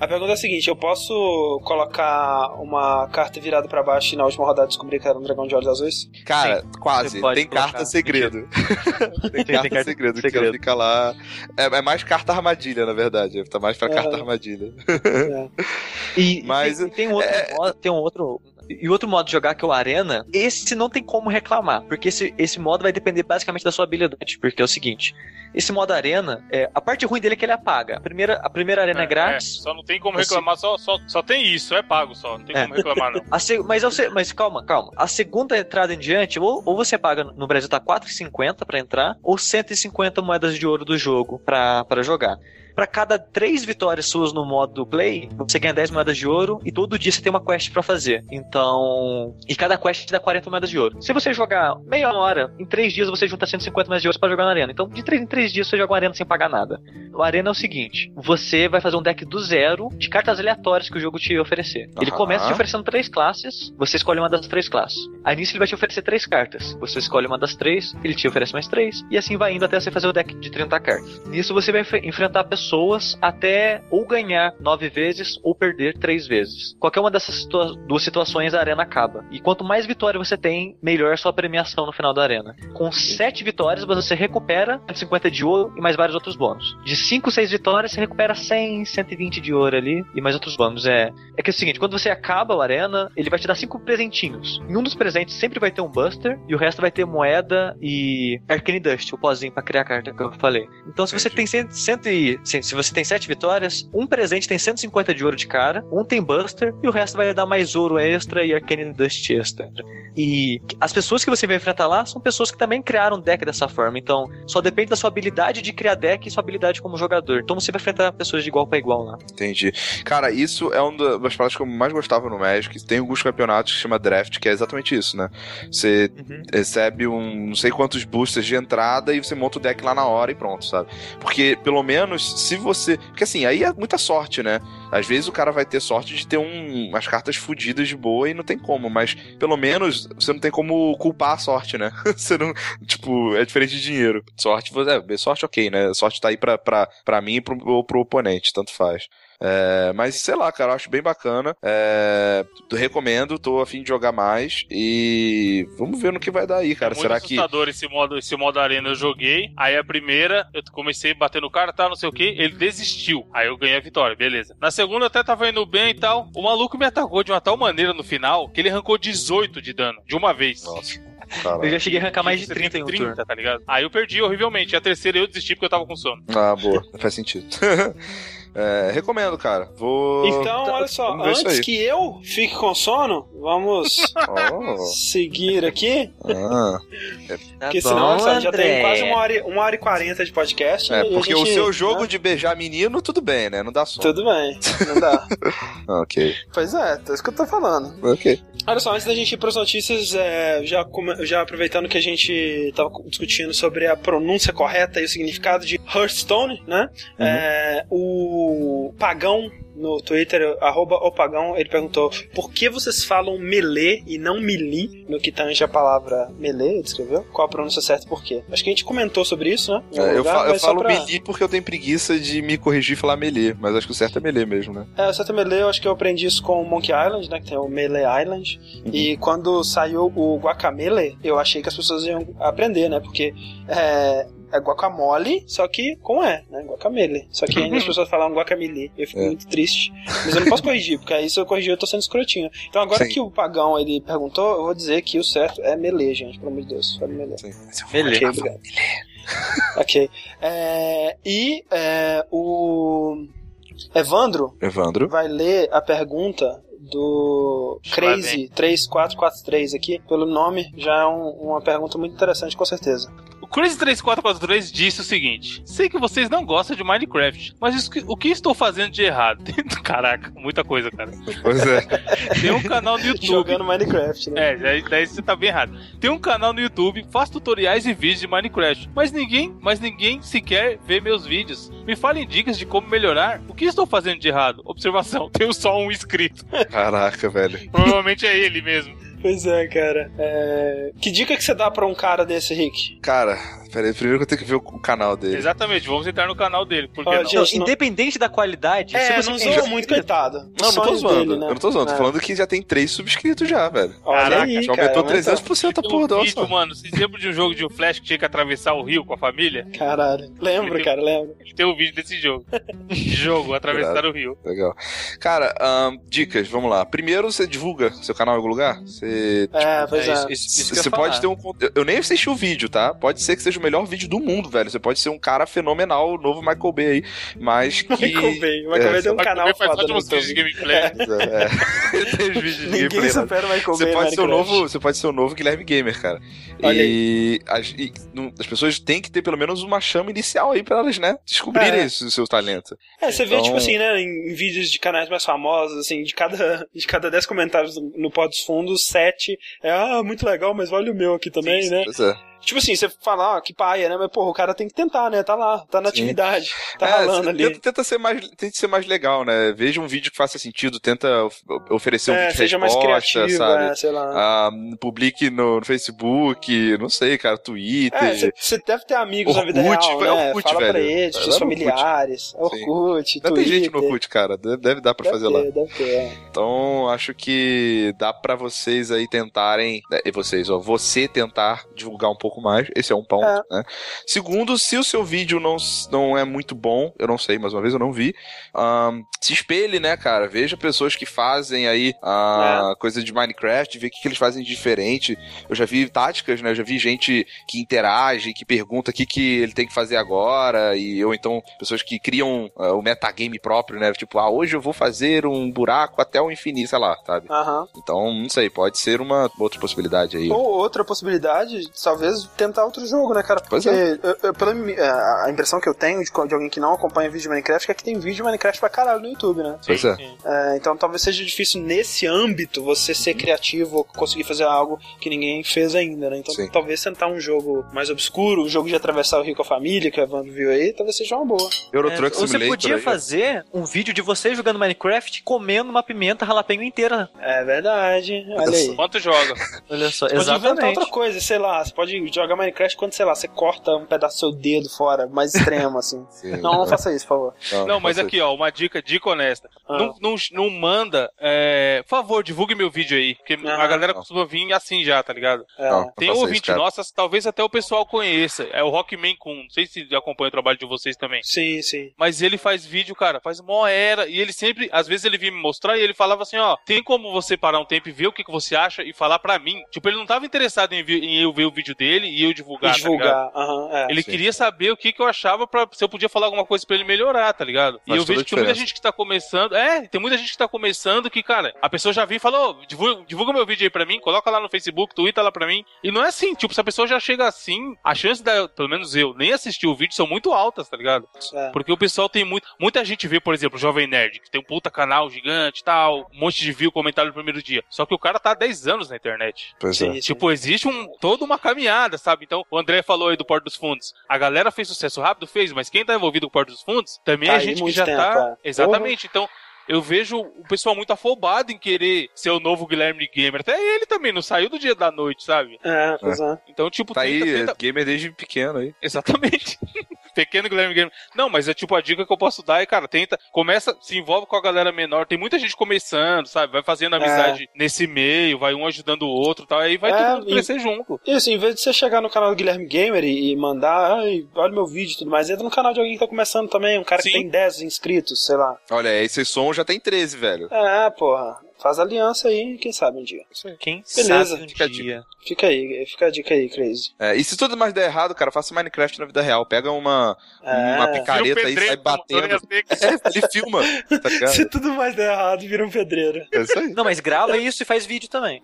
A pergunta é a seguinte: eu posso colocar uma carta virada pra baixo e na última rodada descobrir que era um dragão de olhos azuis? Cara, quase. Você pode Tem colocar. carta segredo. tem Tem carta carta segredo, que segredo. fica lá. É, é mais carta armadilha, na verdade. Tá mais pra Aham. carta armadilha. É. E, Mas, e tem, tem um outro é- modo, tem um outro e outro modo de jogar que é o Arena, esse não tem como reclamar, porque esse, esse modo vai depender basicamente da sua habilidade, porque é o seguinte, esse modo Arena, é, a parte ruim dele é que ele apaga. A primeira, a primeira Arena é, grátis, só não tem como reclamar, só, só, só tem isso, é pago só. Não tem É. como reclamar, não. A se- mas, mas calma, calma. A segunda entrada em diante, ou, ou você paga no Brasil tá 4,50 pra entrar, ou 150 moedas de ouro do jogo pra jogar. Pra cada três vitórias suas no modo play, você ganha 10 moedas de ouro e todo dia você tem uma quest pra fazer. Então. E cada quest te dá 40 moedas de ouro. Se você jogar meia hora, em três dias você junta 150 moedas de ouro pra jogar na arena. Então, de três em três dias você joga uma arena sem pagar nada. O arena é o seguinte: você vai fazer um deck do zero de cartas aleatórias que o jogo te oferecer. Ele Aham. começa te oferecendo três classes, você escolhe uma das três classes. Aí nisso ele vai te oferecer três cartas. Você escolhe uma das três, ele te oferece mais três, e assim vai indo até você fazer o deck de 30 cartas. Nisso você vai enf- enfrentar pessoas pessoas até ou ganhar nove vezes ou perder três vezes. Qualquer uma dessas situa duas situações a arena acaba. E quanto mais vitória você tem, melhor a sua premiação no final da arena. Com sete vitórias, você recupera 150 de ouro e mais vários outros bônus. De 5, 6 vitórias, você recupera 100, 120 de ouro ali e mais outros bônus. É, é que é o seguinte, quando você acaba a arena, ele vai te dar cinco presentinhos. Em um dos presentes sempre vai ter um Buster e o resto vai ter moeda e Arcane Dust, o pozinho para criar a carta que eu falei. Então se você Entendi. tem 100, 100, assim, se você tem sete vitórias, um presente tem 150 de ouro de cara, um tem Buster e o resto vai dar mais ouro extra e Arcane Dust extra. E as pessoas que você vai enfrentar lá são pessoas que também criaram deck dessa forma, então só depende da sua habilidade de criar deck e sua habilidade como jogador. Então você vai enfrentar pessoas de igual para igual lá. Entendi. Cara, isso é uma das partes que eu mais gostava no Magic. Tem alguns campeonatos que chama Draft, que é exatamente isso, né? Você uhum. recebe um não sei quantos boosters de entrada e você monta o deck lá na hora e pronto, sabe? Porque pelo menos se você. Porque assim, aí é muita sorte, né? Às vezes o cara vai ter sorte de ter um, umas cartas fodidas de boa e não tem como, mas pelo menos você não tem como culpar a sorte, né? você não. Tipo, é diferente de dinheiro. Sorte, é, sorte ok, né? Sorte tá aí pra, pra, pra mim pro, ou pro oponente, tanto faz. É, mas sei lá, cara, eu acho bem bacana. É, tu recomendo, tô a fim de jogar mais. E vamos ver no que vai dar aí, cara. é muito Será que. assustador esse modo, esse modo arena eu joguei. Aí a primeira, eu comecei a bater no cara, tá, não sei o que, ele desistiu. Aí eu ganhei a vitória, beleza. Na segunda eu até tava indo bem e tal. O maluco me atacou de uma tal maneira no final que ele arrancou 18 de dano, de uma vez. Nossa, Eu já cheguei a arrancar mais de Você 30 em um tem turno. tá ligado? Aí eu perdi horrivelmente. A terceira eu desisti porque eu tava com sono. Ah, boa, faz sentido. É, recomendo, cara. Vou. Então, olha só, antes que eu fique com sono, vamos Oh, seguir aqui. ah. Porque Tá senão bom, sabe, já tem quase uma hora, e- uma hora e quarenta de podcast. É, porque o gente- seu jogo né? de beijar menino, tudo bem, né? Não dá som. Tudo bem, não dá. Ok. pois é, é isso que eu tô falando. Ok. Olha só, antes da gente ir pras notícias, é, já, já aproveitando que a gente tava discutindo sobre a pronúncia correta e o significado de Hearthstone, né? Uhum. É, o Pagão no Twitter, arroba o Pagão, ele perguntou por que vocês falam melee e não melee no que tange a palavra melee, ele escreveu? Qual a pronúncia certa e por quê? Acho que a gente comentou sobre isso, né? É, eu, fa- eu falo pra- melee porque eu tenho preguiça de me corrigir e falar melee, mas acho que o certo é melee mesmo, né? É, o certo é melee, eu acho que eu aprendi isso com o Monkey Island, né? Que tem o Melee Island. Uhum. E quando saiu o Guacamele, eu achei que as pessoas iam aprender, né? Porque é, é guacamole, só que com E, né? Guacamele. Só que ainda as pessoas falam guacamele. Eu fico É. muito triste. Mas eu não posso corrigir, porque aí se eu corrigir eu tô sendo escrotinho. Então agora Sim. que o pagão ele perguntou, eu vou dizer que o certo é melee, gente. Pelo amor de Deus. Fale melee. Sim. Beleza. Ok, obrigado. ok. É, e é, o Evandro Evandro. vai ler a pergunta do. Crazy 3443 aqui. Pelo nome, já é um- uma pergunta muito interessante, com certeza. O Crazy3443 disse o seguinte: Sei que vocês não gostam de Minecraft, mas isso que- o que estou fazendo de errado? Caraca, muita coisa, cara. Pois é. Tem um canal no YouTube. Jogando Minecraft, né? É, daí, daí você tá bem errado. Tem um canal no YouTube, faz tutoriais e vídeos de Minecraft, mas ninguém, mas ninguém sequer vê meus vídeos. Me falem dicas de como melhorar. O que estou fazendo de errado? Observação: tenho só um inscrito. Caraca, velho. Provavelmente é ele mesmo. Pois é, cara. É, Que dica que você dá pra um cara desse, Rick? Cara, peraí, primeiro que eu tenho que ver o, canal dele. Exatamente, vamos entrar no canal dele. Por que Ó, não? gente, não- independente da qualidade, É, se não tem- zoa muito, coitado. Não, não tô zoando. dele, né? Eu não tô zoando, tô É. falando que já tem três subscritos já, velho. Olha Caraca, aí, Já cara. aumentou aumentou. 300% a Tem porra um da vídeo, nossa. mano. Vocês lembram de um jogo de um Flash que tinha que atravessar o rio com a família? Caralho. Lembro, cara, lembro. Tem um vídeo desse jogo. jogo, atravessar o rio. Legal. Cara, ahn, dicas, vamos lá. Primeiro, você divulga seu canal em algum lugar? Você. É, pois É, é. isso- Você pode ter um. Eu nem assisti o vídeo, tá? Pode ser que seja o melhor vídeo do mundo, velho. Você pode ser um cara fenomenal, o novo Michael Bay aí. Mas que. Michael Bay. Michael É, Bay tem um canal também faz foda ótimos vídeos de gameplay. É. Tem os vídeos de Ninguém gameplay, né? supera o Michael Você Bay pode, ser o novo, você pode ser o novo Guilherme Gamer, cara. Olha e as, e não- as pessoas têm que ter pelo menos uma chama inicial aí pra elas, né? Descobrirem É. esse- o seu talento. É, você vê, Então- tipo assim, né, em, em vídeos de canais mais famosos, assim, de cada, de cada 10 comentários no, no Pó dos Fundos, 7 é, ah, muito legal, mas olha o meu aqui também, Sim, né? Pois é. Tipo assim, você fala, ah, que paia, né? Mas, porra, o cara tem que tentar, né? Tá lá, tá na Sim. atividade, tá É, ralando você ali. Tenta, tenta ser mais, tenta ser mais legal, né? Veja um vídeo que faça sentido, tenta of- oferecer um É, vídeo seja de mais resposta, criativo, sabe? é, sei lá. Ah, publique no, no Facebook, não sei, cara, Twitter. É, você- deve ter amigos na vida Orkut, real, é né? Orkut, Fala pra velho. eles, Era seus familiares, Orkut, Ainda Twitter. tem gente no Orkut, cara. Deve, deve dar pra Deve fazer ter, lá. Deve ter, é. Então, acho que dá pra vocês aí tentarem. né, E vocês, ó, você tentar divulgar um pouco mais. Esse é um ponto, É. né? Segundo, se o seu vídeo não, não é muito bom, eu não sei, mais uma vez eu não vi. ahn, se espelhe, né, cara? Veja pessoas que fazem aí a É. coisa de Minecraft, vê o que, que eles fazem de diferente. Eu já vi táticas, né? Eu já vi gente que interage, que pergunta o que, que ele tem que fazer agora, e ou então pessoas que criam ah, o metagame próprio, né? Tipo, ah, hoje eu vou fazer um buraco até o infinito, sei lá, sabe? Aham. Então, não sei, pode ser uma outra possibilidade aí. Ou outra possibilidade, talvez tentar outro jogo, né, cara? Porque Pois é. eu- eu- pela é, a impressão que eu tenho de, de alguém que não acompanha vídeo de Minecraft é que tem vídeo de Minecraft pra caralho no YouTube, né? Pois é. É, então talvez seja difícil nesse âmbito você Uhum. ser criativo ou conseguir fazer algo que ninguém fez ainda, né? Então Sim. talvez tentar um jogo mais obscuro, um jogo de atravessar o rio com a família, que o Evandro viu aí, talvez seja uma boa. Euro É, Truck ou você Simulator podia aí, fazer um vídeo de você jogando Minecraft comendo uma pimenta jalapeño inteira. É verdade, olha aí. Quanto joga? Olha só, Você pode inventar exatamente. outra coisa, sei lá, você pode jogar Minecraft quando, sei lá, você corta um pedaço do seu dedo fora, mais extremo, assim. Sim. Não, não faça isso, por favor. Não, mas faça aqui, ó, uma dica, dica honesta. Ah. Não, não, não manda, é, por favor, divulgue meu vídeo aí, porque Ah. a galera costuma vir assim já, tá ligado? É. Não. Tem um isso, ouvinte cara. nosso, talvez até o pessoal conheça, é o Rockman Kun, não sei se acompanha o trabalho de vocês também. Sim, sim. Mas ele faz vídeo, cara, faz mó era. E ele sempre, às vezes ele vinha me mostrar e ele falava assim: ó, tem como você parar um tempo e ver o que, que você acha e falar pra mim. Tipo, ele não tava interessado em, em eu ver o vídeo dele ele e eu divulgar, E tá divulgar. Aham, é. Ele Sim. queria saber o que, que eu achava pra se eu podia falar alguma coisa pra ele melhorar, tá ligado? E Faz eu toda vejo que tem muita gente que tá começando. É, tem muita gente que tá começando que, cara, a pessoa já viu e falou, "Ô, divulga, divulga meu vídeo aí pra mim, coloca lá no Facebook, twitta lá pra mim. E não é assim, tipo, se a pessoa já chega assim, a chance da, pelo menos eu, nem assistir o vídeo são muito altas, tá ligado? É. Porque o pessoal tem muito. Muita gente vê, por exemplo, o Jovem Nerd, que tem um puta canal gigante e tal, um monte de view, comentário no primeiro dia. Só que o cara tá há 10 anos na internet. Pois Sim, é. sim. Tipo, existe um, toda uma caminhada, sabe? Então, o André falou aí do Porto dos Fundos. A galera fez sucesso rápido, fez, mas quem tá envolvido com o Porto dos Fundos também Tá é aí gente que já tempo, tá. é. Exatamente. Então, eu vejo o pessoal muito afobado em querer ser o novo Guilherme Gamer. Até ele também não saiu do dia da noite, sabe? É, pois é. Então, tipo, Tá aí, tenta- tenta- gamer desde pequeno aí. Exatamente. Pequeno Guilherme Gamer. Não, mas é tipo a dica que eu posso dar é, cara, tenta, começa, se envolve com a galera menor. Tem muita gente começando, sabe? Vai fazendo amizade nesse meio, vai um ajudando o outro e tal. Aí vai É, todo mundo e- crescer junto. E assim, em vez de você chegar no canal do Guilherme Gamer e, e mandar, ai, olha meu vídeo e tudo mais, entra no canal de alguém que tá começando também, um cara que Sim. tem 10 inscritos, sei lá. Olha, esse som já tem 13, velho. É, porra. Faz aliança aí, quem sabe um dia. Quem Beleza. sabe um Fica dia. Fica aí, fica a dica aí, Crazy. É, e se tudo mais der errado, cara, faça Minecraft na vida real. Pega uma, É. uma picareta aí, sai pedreiro, batendo. É, ele filma, tá? Se tudo mais der errado, vira um pedreiro. É isso aí. Não, mas grava isso e faz vídeo também.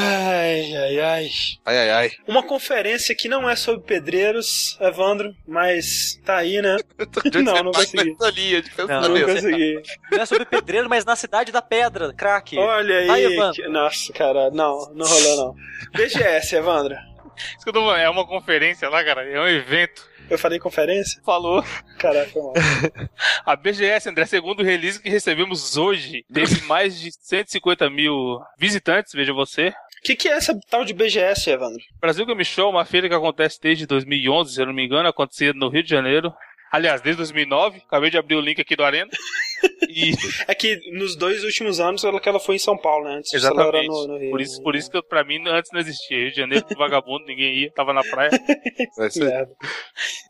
Ai, ai, ai. Ai, ai, ai. Uma conferência que não é sobre pedreiros, Evandro, mas tá aí, né? Não, não vai consegui. linha de Não, Não consegui. Não é sobre pedreiro, mas na cidade da pedra, craque. Olha Vai, aí. Evandro. que- Nossa, cara, não, não rolou não. BGS, Evandro. Isso que eu tô falando, É uma conferência lá, cara. É um evento. Eu falei conferência? Falou. Caraca, mal. A BGS, André, segundo o release que recebemos hoje, teve mais de 150 mil visitantes, veja você. O que, que é essa tal de BGS, Evandro? Brasil Game Show é uma feira que acontece desde 2011, se eu não me engano, acontecia no Rio de Janeiro. Aliás, desde 2009. Acabei de abrir o link aqui do Arena. E É que nos dois últimos anos ela, que ela foi em São Paulo, né? Antes exatamente. no, no Rio. por isso, por isso que eu- pra mim antes não existia. Rio de Janeiro, vagabundo, ninguém ia, tava na praia.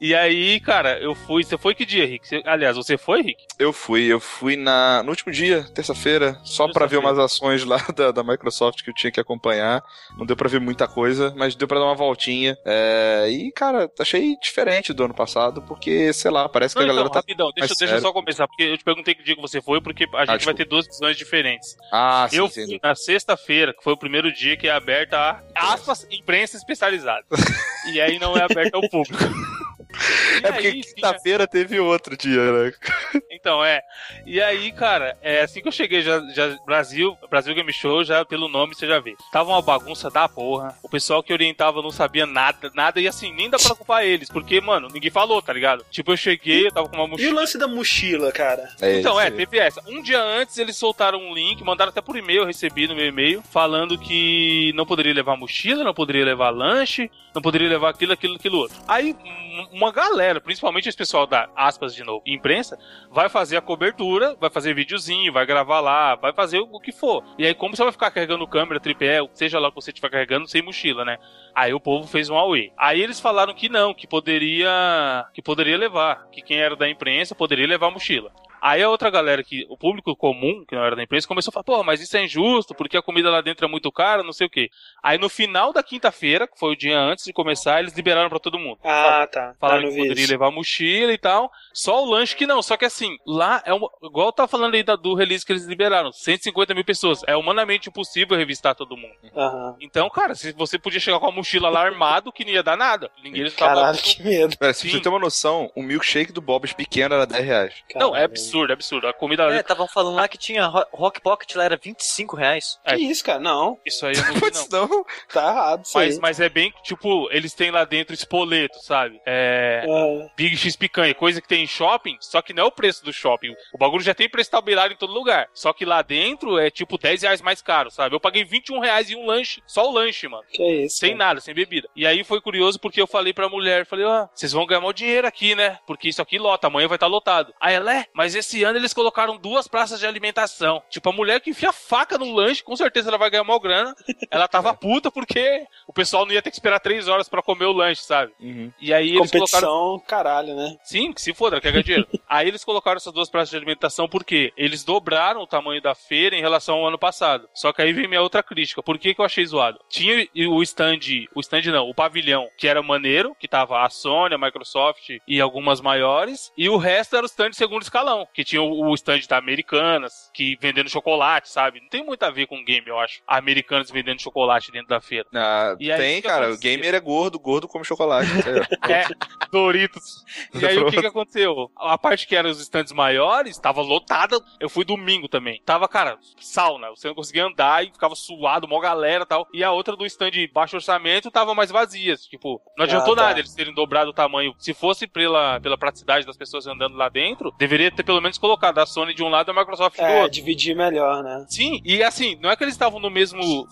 E aí, cara, eu fui. Você foi que dia, Rick? Você- aliás, você foi, Rick? Eu fui, eu fui na, no último dia, terça-feira, só pra ver umas ações lá da, da Microsoft que eu tinha que acompanhar. Não deu pra ver muita coisa, mas deu pra dar uma voltinha. É, e, cara, achei diferente do ano passado, porque, sei lá, parece que Não, a galera então, tá. rapidão, deixa, mais deixa eu só começar, porque eu te perguntei que dia que você foi, porque a gente vai desculpa. ter duas visões diferentes. Ah, sim, eu sim. fui na sexta-feira, que foi o primeiro dia que é aberta a aspas, imprensa especializada. e aí não é aberta ao público. É porque quinta-feira teve outro dia, né? Então, é. E aí, cara, é assim que eu cheguei já, já Brasil, Brasil Game Show, já pelo nome você já vê. Tava uma bagunça da porra. O pessoal que orientava não sabia nada, nada, e assim, nem dá pra culpar eles, porque, mano, ninguém falou, tá ligado? Tipo, eu cheguei, eu tava com uma E o mochila. lance da mochila, cara? Então, isso é, teve essa. Um dia antes eles soltaram um link, mandaram até por e-mail, eu recebi no meu e-mail, falando que não poderia levar mochila, não poderia levar lanche, não poderia levar aquilo, aquilo, aquilo outro. Aí, um- uma galera, principalmente esse pessoal da aspas de novo, imprensa, vai fazer a cobertura, vai fazer videozinho, vai gravar lá, vai fazer o que for. E aí, como você vai ficar carregando câmera, tripé, seja lá o que você estiver carregando, sem mochila, né? Aí o povo fez um away. Aí eles falaram que não, que poderia, que poderia levar, que quem era da imprensa poderia levar mochila. Aí a outra galera que, o público comum, que não era da imprensa, começou a falar, pô, mas isso é injusto, porque a comida lá dentro é muito cara, não sei o quê. Aí no final da quinta-feira, que foi o dia antes de começar, eles liberaram pra todo mundo. Ah, tá. Falaram que poderia isso. levar mochila e tal. Só o lanche que não. Só que assim, lá é uma, igual eu tava falando aí da, do release que eles liberaram, 150 mil pessoas. É humanamente impossível revistar todo mundo. Aham. Então, cara, se você podia chegar com a mochila lá armado, que não ia dar nada. Ninguém estava. Caralho, que medo. Cara, se você ter uma noção, o milkshake do Bob's pequeno era 10 reais. Não, é Caralho. Absurdo, é absurdo. A comida lá É, estavam falando lá que tinha Ro- Rock Pocket, lá era 25 reais. Que isso, cara? Não, Isso aí eu não vi, não. Não. tá errado isso Mas, aí. mas é bem, tipo, eles têm lá dentro espoleto, sabe? É. Ah, Big X picanha, coisa que tem em shopping, só que não é o preço do shopping. O bagulho já tem preço tabelado em todo lugar. Só que lá dentro é tipo 10 reais mais caro, sabe? Eu paguei 21 reais em um lanche, só o lanche, mano. que isso. Sem cara. nada, sem bebida. E aí foi curioso porque eu falei pra mulher, falei, ó, vocês vão ganhar mal dinheiro aqui, né? Porque isso aqui lota, amanhã vai estar lotado. Aí ela, é, mas esse ano eles colocaram duas praças de alimentação. Tipo, a mulher que enfia faca no lanche, com certeza ela vai ganhar mal grana. Ela tava puta porque o pessoal não ia ter que esperar três horas pra comer o lanche, sabe? Uhum. E aí eles Competição, colocaram. caralho, né? Sim, que se foda, ela quer ganhar dinheiro. aí eles colocaram essas duas praças de alimentação porque eles dobraram o tamanho da feira em relação ao ano passado. Só que aí vem minha outra crítica. Por que, que eu achei zoado? Tinha o stand, o stand não, o pavilhão, que era maneiro, que tava a Sony, a Microsoft e algumas maiores, e o resto era o stand segundo escalão, que tinha o o stand da Americanas, que vendendo chocolate, sabe? Não tem muito a ver com game, eu acho. Americanas vendendo chocolate dentro da feira. Ah, E aí, tem, cara. O gamer é gordo, gordo come chocolate. É, Doritos. E aí o que que aconteceu? A parte que era os stands maiores, tava lotada. Eu fui domingo também. Tava, cara, sauna. Você não conseguia andar e ficava suado, mó galera e tal. E a outra do stand de baixo orçamento tava mais vazia. Tipo, não adiantou Ah, tá. nada eles terem dobrado o tamanho. Se fosse pela, pela praticidade das pessoas andando lá dentro, deveria ter pelo menos colocado a Sony de um lado e a Microsoft do É, outro. dividir melhor, né? Sim, e assim, não é que eles estavam no mesmo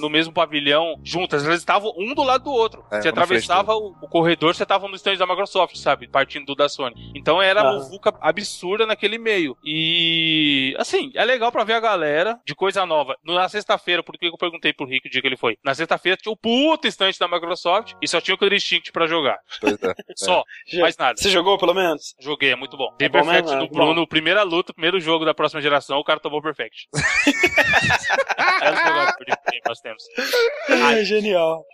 no mesmo pavilhão juntas, eles estavam um do lado do outro. É, você atravessava o, o corredor, você tava no stand da Microsoft, sabe? Partindo do da Sony. Então era Ah. uma muvuca absurda naquele meio. E assim, é legal pra ver a galera de coisa nova. Na sexta-feira, por que eu perguntei pro Rico o dia que ele foi? Na sexta-feira tinha o puto stand da Microsoft e só tinha o Killer Instinct pra jogar. Pois é. Só, Já- mais nada. Você jogou pelo menos? Joguei, é muito bom. É Dei bom Perfect mesmo, é no. Bruno, primeira luta, primeiro jogo da próxima geração, o cara tomou Perfect. é o nós temos. É, genial.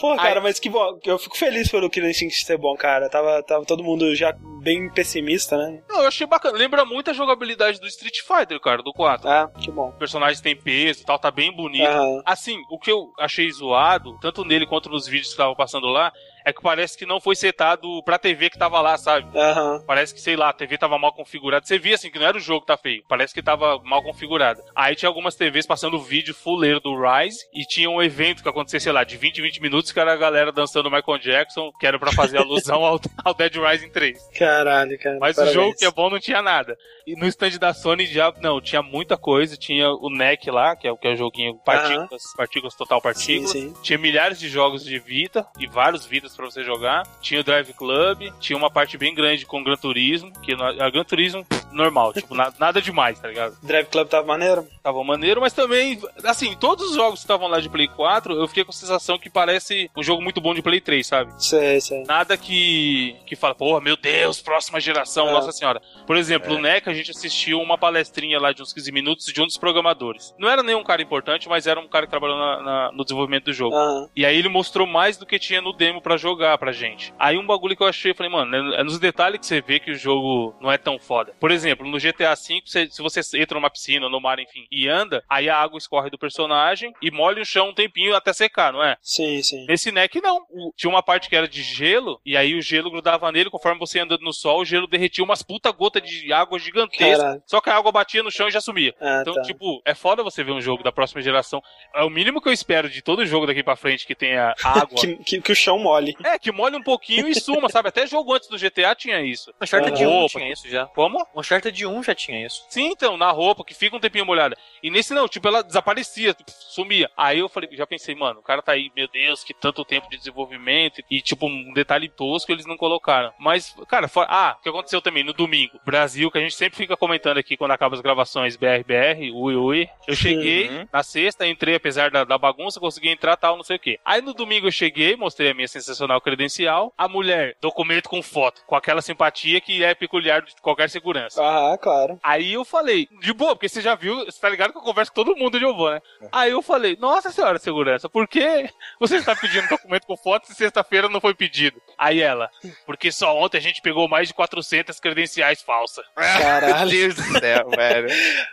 Pô, cara, Ai. mas que bom. Eu fico feliz pelo Killer Instinct ser bom, cara. Tava, tava todo mundo já bem pessimista, né? Não, eu achei bacana. Lembra muito a jogabilidade do Street Fighter, cara, do 4. Ah, que bom. O personagem tem peso e tal, tá bem bonito. Aham. Assim, o que eu achei zoado, tanto nele quanto nos vídeos que estavam passando lá, é que parece que não foi setado pra TV que tava lá, sabe? Aham. Parece que, sei lá, a TV tava mal configurada. Você via assim que não era o jogo que tá feio. Parece que tava mal configurada. Aí tinha algumas TVs passando vídeo fuleiro do Rise e tinha um evento que acontecia, sei lá, de 20 em 20 minutos, que era a galera dançando Michael Jackson, que era pra fazer alusão ao, ao Dead Rising 3. Caralho, cara. Mas parabéns. o jogo que é bom não tinha nada. E no stand da Sony já, não, tinha muita coisa. Tinha o NEC lá, que é o que é o joguinho Partículas, Partículas Total Sim, Partículas. sim. Tinha milhares de jogos de Vita e vários Vitas pra você jogar. Tinha o Drive Club, tinha uma parte bem grande com Gran Turismo, que a Gran Turismo normal, tipo, na- nada demais, tá ligado? Drive Club tava maneiro? Tava maneiro, mas também, assim, todos os jogos que estavam lá de Play 4, eu fiquei com a sensação que parece um jogo muito bom de Play 3, sabe? Sei, sei. Nada que, que fala, porra, meu Deus, próxima geração, É. nossa senhora. Por exemplo, o NEC, a gente assistiu uma palestrinha lá de uns 15 minutos de um dos programadores. Não era nenhum cara importante, mas era um cara que trabalhou na- na- no desenvolvimento do jogo. Aham. E aí ele mostrou mais do que tinha no demo pra jogar pra gente. Aí um bagulho que eu achei, eu falei, mano, é é nos detalhes que você vê que o jogo não é tão foda. Por exemplo, no GTA V, você- se você entra numa piscina, no mar, enfim, e anda, aí a água escorre do personagem e molha o chão um tempinho até secar, não é? Sim, sim. Nesse NEC não. O- Tinha uma parte que era de gelo, e aí o gelo grudava nele, conforme você ia andando no sol, o gelo derretia umas puta gota de água gigantesca. Caralho. Só que a água batia no chão e já sumia. Ah, Então, tá. tipo, é foda você ver um jogo da próxima geração. É o mínimo que eu espero de todo jogo daqui pra frente que tenha água. que, que, que o chão mole. É, que molhe um pouquinho e suma, sabe? Até jogo antes do GTA tinha isso. Uncharted Ah. 1 Roupa. tinha isso já. Como? Uncharted 1 já tinha isso. Sim, então, na roupa, que fica um tempinho molhada. E nesse não, tipo, ela desaparecia, tipo, sumia. Aí eu falei, já pensei, mano, o cara tá aí, meu Deus, que tanto tempo de desenvolvimento. E, tipo, um detalhe tosco eles não colocaram. Mas, cara, for... ah, o que aconteceu também no domingo? Brasil, que a gente sempre fica comentando aqui quando acaba as gravações BRBR, ui, ui. Eu cheguei Uhum. na sexta, entrei, apesar da, da bagunça, consegui entrar, tal, não sei o quê. Aí no domingo eu cheguei, mostrei a minha sensacional credencial. A mulher, documento com foto, com aquela simpatia que é peculiar de qualquer segurança. Ah, claro. Aí eu falei, de boa, porque você já viu, você tá ligado que eu converso com todo mundo de ovo, né? Aí eu falei, nossa senhora segurança, por que você está pedindo documento com foto se sexta-feira não foi pedido? Aí ela, porque só ontem a gente pegou mais de 400 credenciais falsas. Meu Caralho. Deus do céu, velho.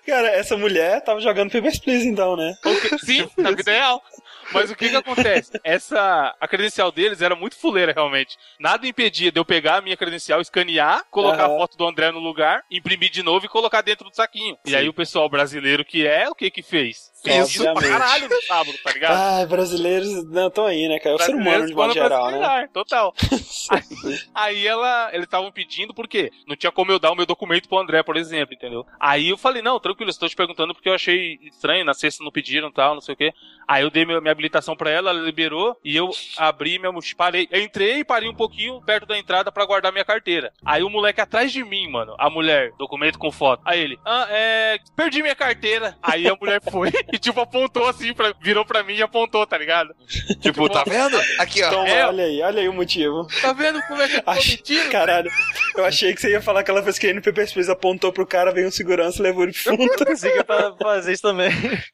Cara, essa mulher tava jogando Papers, Please, então, né? O que- Sim, na vida real. Mas o que que acontece? Essa, a credencial deles era muito fuleira, realmente. Nada impedia de eu pegar a minha credencial, escanear, colocar Aham. a foto do André no lugar, imprimir de novo e colocar dentro do saquinho. E Sim. aí o pessoal brasileiro que é, o que que fez? Fiz pra caralho no sábado, tá ligado? Ah, brasileiros não estão aí, né, cara? É o ser humano de modo geral, né? Total. aí, aí ela, eles estavam pedindo porque não tinha como eu dar o meu documento pro André, por exemplo, entendeu? Aí eu falei, não, tranquilo, estou te perguntando porque eu achei estranho, na sexta não pediram tal, não sei o quê. Aí eu dei minha, minha habilitação pra ela, ela liberou e eu abri minha mochila, parei, eu entrei e parei um pouquinho perto da entrada pra guardar minha carteira. Aí o moleque atrás de mim, mano, a mulher, documento com foto. Aí ele, ah, é, perdi minha carteira. Aí a mulher foi e tipo apontou assim, pra, virou pra mim e apontou, tá ligado? Tipo, tá vendo? Aqui, ó. Toma, É. olha aí, olha aí o motivo. Tá vendo como é que eu tô Ach- mentindo? Caralho, eu achei que você ia falar aquela vez que a NPP Space apontou pro cara, veio um segurança e levou ele pro fundo. Ia pra fazer isso também.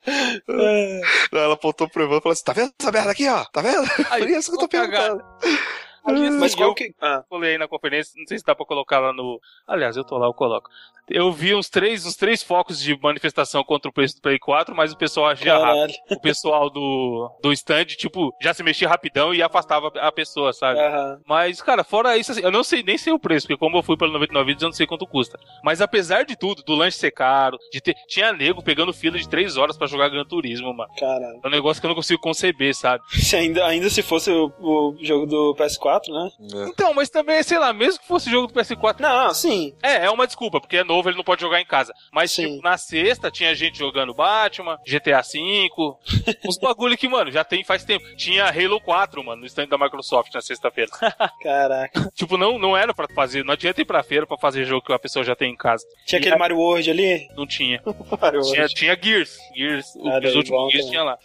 É. Ela apontou pro Ivan e falou assim: tá vendo essa merda aqui, ó? Tá vendo? Aí, Por isso que eu tô ô, cagada. perguntando. Aí, assim, Mas eu qual que. Ah, falei aí na conferência, não sei se dá pra colocar lá no. Aliás, eu tô lá, eu coloco. Eu vi uns três, uns três focos de manifestação contra o preço do Play 4, mas o pessoal agia rápido. O pessoal do, do stand, tipo, já se mexia rapidão e afastava a pessoa, sabe? Aham. Mas, cara, fora isso, assim, eu não sei nem sei o preço, porque como eu fui pelo 99 vídeos, eu não sei quanto custa. Mas apesar de tudo, do lanche ser caro, de ter. Tinha nego pegando fila de três horas pra jogar Gran Turismo, mano. Caralho. É um negócio que eu não consigo conceber, sabe? Se ainda, ainda se fosse o, o jogo do PS4, né? Então, mas também, sei lá, mesmo que fosse jogo do PS4, Não, sim. É, é uma desculpa, porque é novo, ele não pode jogar em casa. Mas, Sim. tipo, na sexta tinha gente jogando Batman, GTA V, uns bagulho que, mano, já tem faz tempo. Tinha Halo 4, mano, no stand da Microsoft na sexta-feira. Caraca. tipo, não, não era pra fazer, não adianta ir pra feira pra fazer jogo que a pessoa já tem em casa. Tinha aquele Mario World ali? Não tinha. Mario Tinha, World. tinha Gears. Gears, Olha os últimos Gears também. tinha lá.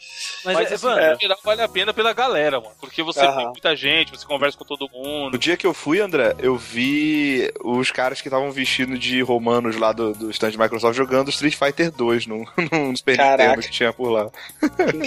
Mas, Mas, assim, é. no geral, vale a pena pela galera, mano. Porque você Aham. tem muita gente, você conversa com todo mundo. No dia que eu fui, André, eu vi os caras que estavam vestindo de romanos lá do, do stand de Microsoft jogando Street Fighter 2 num, num Super Caraca. Nintendo que tinha por lá.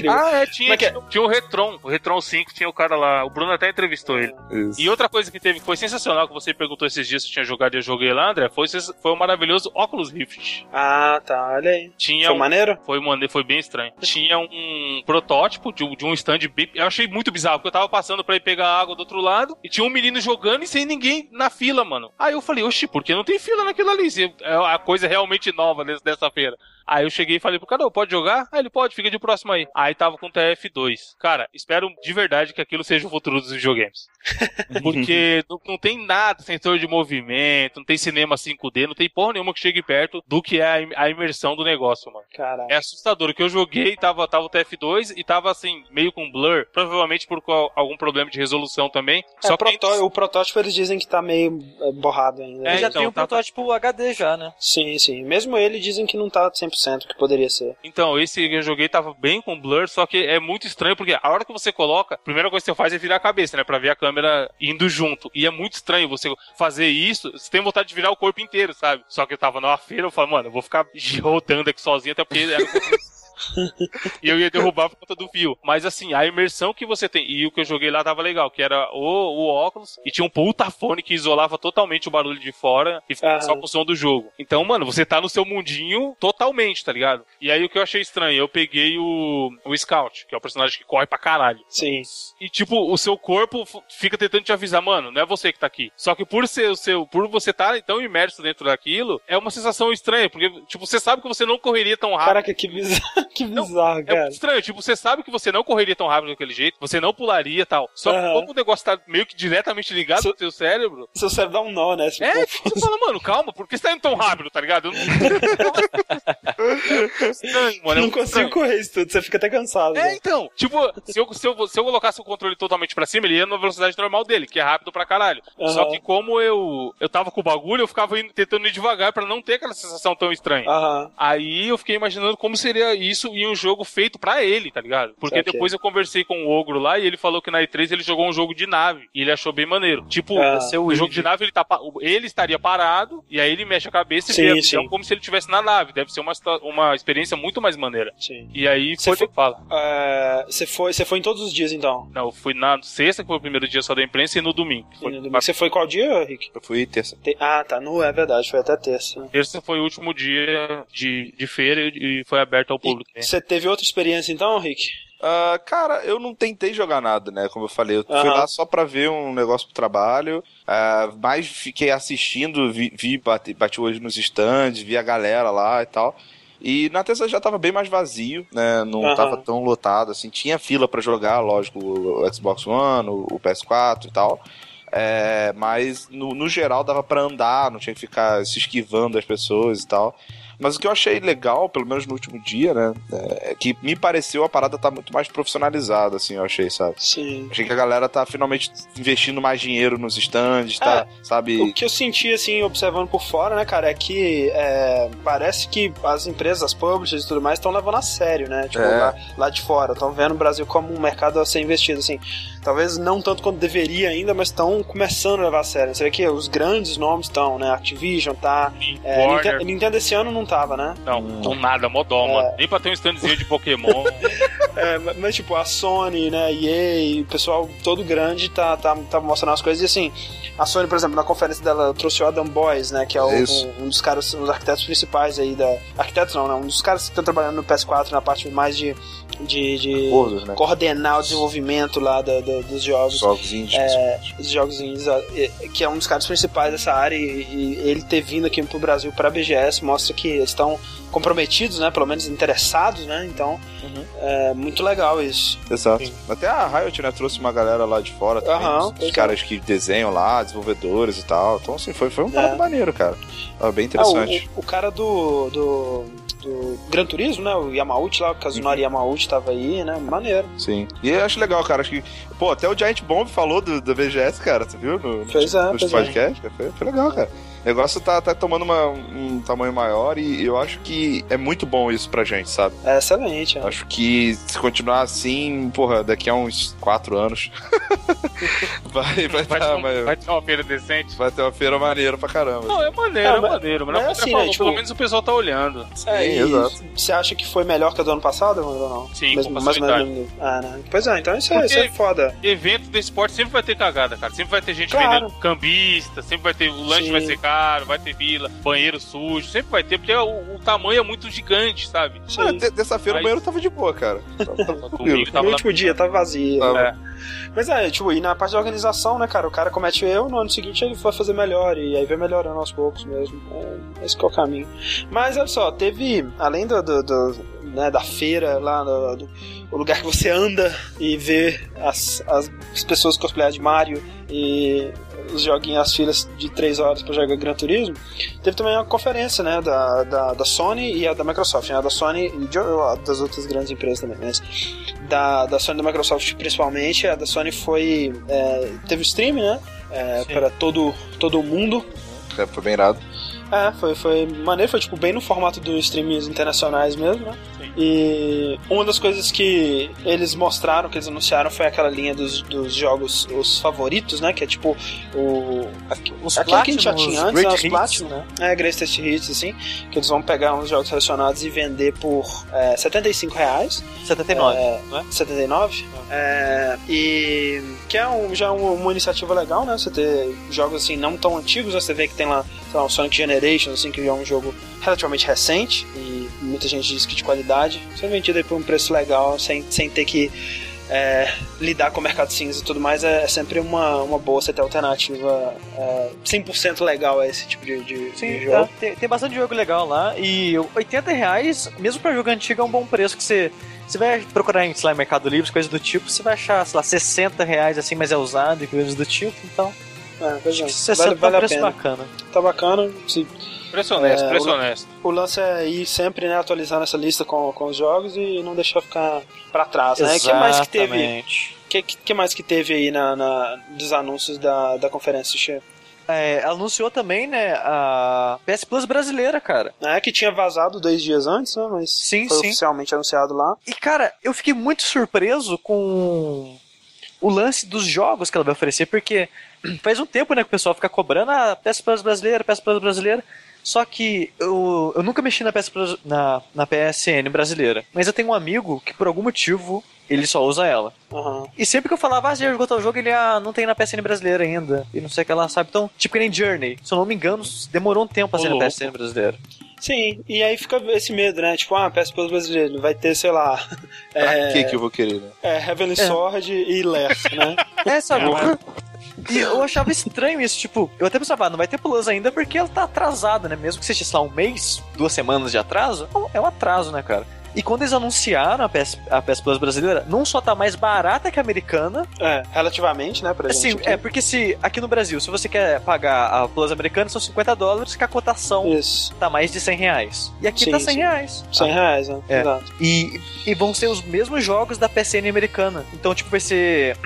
Ah, é, tinha, é que tinha, tinha o Retron. O Retron 5 tinha o cara lá. O Bruno até entrevistou ele. Isso. E outra coisa que teve que foi sensacional, que você perguntou esses dias se tinha jogado e eu joguei lá, André, foi, foi o maravilhoso Oculus Rift. Ah, tá, olha aí. Tinha Foi um, maneiro? foi, foi bem estranho. Tinha um protótipo de, um- de um stand bem. Eu achei muito bizarro, porque eu tava passando pra ir pegar água do outro lado e tinha um menino jogando e sem ninguém na fila, mano. Aí eu falei, oxi, por que não tem fila naquilo ali? É a coisa realmente nova dessa feira. Aí eu cheguei e falei pro cara, "Ô, pode jogar? Aí ele pode, fica de próximo aí. Aí tava com TF2. Cara, espero de verdade que aquilo seja o futuro dos videogames. Porque não, não tem nada, sensor de movimento, não tem cinema 5D, não tem porra nenhuma que chegue perto do que é a im- a imersão do negócio, mano. Caraca. É assustador. O que eu joguei tava, tava o TF2 e tava assim, meio com blur. Provavelmente por qual- algum problema de resolução também. É, Só que protó- O protótipo eles dizem que tá meio é, borrado ainda. É, já então, tem um tá- protótipo HD já, né? Sim, sim. Mesmo ele dizem que não tá 100% que poderia ser. Então, esse que eu joguei tava bem com blur, só que é muito estranho, porque a hora que você coloca, a primeira coisa que você faz é virar a cabeça, né? Pra ver a câmera indo junto. E é muito estranho você fazer isso, você tem vontade de virar o corpo inteiro, sabe? Só que eu tava numa feira, eu falei, mano, eu vou ficar rodando aqui sozinho, até porque era e eu ia derrubar por conta do fio. Mas assim, a imersão que você tem, e o que eu joguei lá tava legal, que era o, o óculos, e tinha um puta fone que isolava totalmente o barulho de fora e ficava Aham. só com o som do jogo. Então, mano, você tá no seu mundinho totalmente, tá ligado? E aí o que eu achei estranho, eu peguei o, o Scout, que é o personagem que corre pra caralho. Sim. E tipo, o seu corpo fica tentando te avisar, mano, não é você que tá aqui. Só que por ser o seu, por você estar tão imerso dentro daquilo, é uma sensação estranha, porque tipo, você sabe que você não correria tão rápido. Caraca, que bizarro, que bizarro, É cara. muito estranho, tipo, você sabe que você não correria tão rápido daquele jeito, você não pularia e tal. Só que Aham. como o negócio tá meio que diretamente ligado Seu- no seu cérebro, Seu cérebro dá um nó, né? Tipo, é, tipo, você fala, mano, calma, por que você tá indo tão rápido, tá ligado? Eu não... é estranho, mano. é não muito consigo estranho. correr isso tudo, você fica até cansado. É, né? então, tipo, se eu, se, eu, se eu colocasse o controle totalmente pra cima, ele ia na velocidade normal dele, que é rápido pra caralho. Aham. Só que como eu eu tava com o bagulho, eu ficava indo- tentando ir devagar pra não ter aquela sensação tão estranha. Aham. Aí eu fiquei imaginando como seria isso em um jogo feito pra ele, tá ligado? Porque Saquei. depois eu conversei com o Ogro lá e ele falou que na E3 ele jogou um jogo de nave e ele achou bem maneiro. Tipo, Ah. seu o jogo de nave ele, tá, ele estaria parado e aí ele mexe a cabeça e Sim, vê a como se ele estivesse na nave. Deve ser uma, situa- uma experiência muito mais maneira. Sim. E aí Você foi fala. É, Você foi, você foi em todos os dias, então? Não, eu fui na sexta, que foi o primeiro dia só da imprensa, e no domingo. que E Foi, no domingo. Você foi qual dia, Rick? Eu fui terça. Te- Ah, tá. No, é verdade, foi até terça. né? Terça foi o último dia de, de feira e foi aberto ao público. né? Você teve outra experiência, então, Rick? Ah, cara, eu não tentei jogar nada, né? Como eu falei, eu fui Aham. lá só pra ver um negócio pro trabalho. ah, mas fiquei assistindo, vi, vi bati, bati hoje nos stands, vi a galera lá e tal. E na terça já tava bem mais vazio, né? Não Aham. tava tão lotado, assim. Tinha fila pra jogar, lógico, o Xbox One, o o PS4 e tal. É, mas no, no geral dava pra andar, não tinha que ficar se esquivando das pessoas e tal. Mas o que eu achei legal, pelo menos no último dia, né? É que me pareceu a parada tá muito mais profissionalizada, assim, eu achei, sabe? Sim. Achei que a galera tá finalmente investindo mais dinheiro nos stands, tá? sabe? O que eu senti, assim, observando por fora, né, cara, é que é, parece que as empresas, as publishers e tudo mais, estão levando a sério, né? Tipo, É. lá, lá de fora. Estão vendo o Brasil como um mercado a ser investido, assim. Talvez não tanto quanto deveria ainda, mas estão começando a levar a sério. Você vê que os grandes nomes estão, né? Activision tá. É, Nintendo esse ano não tava, né? Não, não nada, modoma. Nem pra ter um standzinho de Pokémon. É, mas, tipo, a Sony, né, EA, o pessoal todo grande tá, tá, tá mostrando as coisas. E assim, a Sony, por exemplo, na conferência dela trouxe o Adam Boyce, né, que é o- um, um dos caras, um dos arquitetos principais aí da. Arquitetos não, né? Um dos caras que estão trabalhando no PS4 na parte mais de. De, de Acordos, né? coordenar o desenvolvimento lá da- da- dos jogos. Jogos indies. É, os jogos indies, que é um dos caras principais dessa área e, e ele ter vindo aqui pro Brasil para a BGS mostra que eles estão comprometidos, né, pelo menos interessados, né, então Uhum. é muito legal isso. Exato. Até a Riot, né, trouxe uma galera lá de fora também. Aham, os- é. caras que desenham lá, desenvolvedores e tal. Então, assim, foi, foi um É. maneiro, cara. Tava bem Ah, interessante. o, o cara do, do, do Gran Turismo, né, o Yamauchi lá, o Kazunori Uhum. Yamauchi tava aí, né, maneiro. Sim. E eu acho legal, cara. Acho que. Pô, até o Giant Bomb falou do, do VGS, cara. Você viu? No, Pois é, no pois é. podcast. cara. Foi, foi legal, cara. O negócio tá, tá tomando uma- um tamanho maior e eu acho que é muito bom isso pra gente, sabe? É excelente, é. Acho que se continuar assim, porra, daqui a uns quatro anos vai, vai, Vai, tá, ter um- vai, vai ter uma feira decente. vai ter uma feira maneira pra caramba. Não, é maneiro, É, é, mas- maneiro. Mas, mas não, assim, falou, né, tipo- pelo menos o pessoal tá olhando. É, Sim, exato. Você acha que foi melhor que a do ano passado, ou não? Sim, Mesmo, mais ou facilidade. menos. Ah, né? Pois é, então isso é, isso é foda. Evento de esporte sempre vai ter cagada, cara. Sempre vai ter gente Claro. vendendo cambista, sempre vai ter. O lanche Sim. vai ser caro, vai ter vila, banheiro sujo, sempre vai ter, porque o, o tamanho é muito gigante, sabe? Olha, te- dessa feira Mas- o banheiro tava de boa, cara. Tava, tava tranquilo. Tava no lá- último dia, tava vazio. Tava. É. Mas é, tipo, e na parte da organização, né, cara, o cara comete erro, no ano seguinte ele vai fazer melhor, e aí vai melhorando aos poucos mesmo. É, esse que é o caminho. Mas olha só, teve, além do, do- do, né, da feira lá, do, do- o lugar que você anda e vê as, as, as pessoas cosplayar de Mario e os joguinhos, as filas de 3 horas pra jogar Gran Turismo, teve também uma conferência, né, da, da, da Sony e a da Microsoft, né, a da Sony e de, das outras grandes empresas também, mas da, da Sony e da Microsoft principalmente, a da Sony foi, é, teve stream, né, é, para todo, todo mundo, É, Foi bem irado. é, foi, foi maneiro, foi tipo bem no formato dos streams internacionais mesmo, né? E uma das coisas que eles mostraram, que eles anunciaram, foi aquela linha dos, dos jogos, os favoritos, né? Que é tipo o. Os aquele que a gente já tinha antes, né? Os Hits, Platinum, né? É, Greatest Hits, assim. Que eles vão pegar uns jogos selecionados e vender por é, 75 reais. 79, É, não é? 79. É, e que é um, já um- uma iniciativa legal, né? Você ter jogos assim não tão antigos, né? Você vê que tem lá, sei lá, o Sonic Generations, assim, que é um jogo relativamente recente e muita gente diz que de qualidade. Sendo vendido por um preço legal, sem, sem ter que é, lidar com o mercado cinza e tudo mais, é, é sempre uma, uma boa você ter alternativa é, 100% legal a esse tipo de, de, de Sim, jogo. tá. tem, tem bastante jogo legal lá. E 80 reais, mesmo pra jogo antigo, é um bom preço que você. Você vai procurar em sei lá, Mercado Livre, coisas do tipo, você vai achar, sei lá, 60 reais assim, mas é usado e coisas do tipo, então. É, pois é. 60 vale, vale é um a pena. bacana. Tá bacana. Se Preço honesto, É, preço o- honesto. O lance é ir sempre né, atualizando essa lista com, com os jogos e não deixar ficar pra trás, né? O que mais que teve? Exatamente. que, que mais que teve aí na, na- dos anúncios da, da conferência, Xê? É, anunciou também, né, a PS Plus brasileira, cara. É que tinha vazado dois dias antes, né? Mas Sim, foi sim. oficialmente anunciado lá. E, cara, eu fiquei muito surpreso com o lance dos jogos que ela vai oferecer, porque faz um tempo, né, que o pessoal fica cobrando a PS Plus brasileira, PS Plus brasileira. Só que eu, eu nunca mexi na, PS na, na PSN brasileira. Mas eu tenho um amigo que, por algum motivo, ele só usa ela. Aham. E sempre que eu falava, ah, você já jogou tal jogo, ele, ah, não tem na PSN brasileira ainda. E não sei o que lá, sabe? Então, tipo que nem Journey. Se eu não me engano, demorou um tempo a Ô, ser na. PSN brasileira. Sim, e aí fica esse medo, né? Tipo, ah, PS Plus brasileiro, vai ter, sei lá. Pra É, que que eu vou querer, né? é Heavenly É. Sword e Less, né? É, sabe? É, E eu achava estranho isso, tipo, eu até pensava, ah, não vai ter Plus ainda porque ela tá atrasada, né? Mesmo que seja, sei lá, um mês, duas semanas de atraso, é um atraso, né, cara? E quando eles anunciaram a PS, a PS Plus brasileira, não só tá mais barata que a americana, É, relativamente, né, pra assim, gente. aqui. é porque se aqui no Brasil, se você quer pagar a Plus americana, são 50 dólares, que a cotação Isso, tá mais de 100 reais. E aqui Sim, tá 100 sim. reais. 100 reais, né? É. Exato. E, e vão ser os mesmos jogos da PSN americana. Então, tipo, vai ser.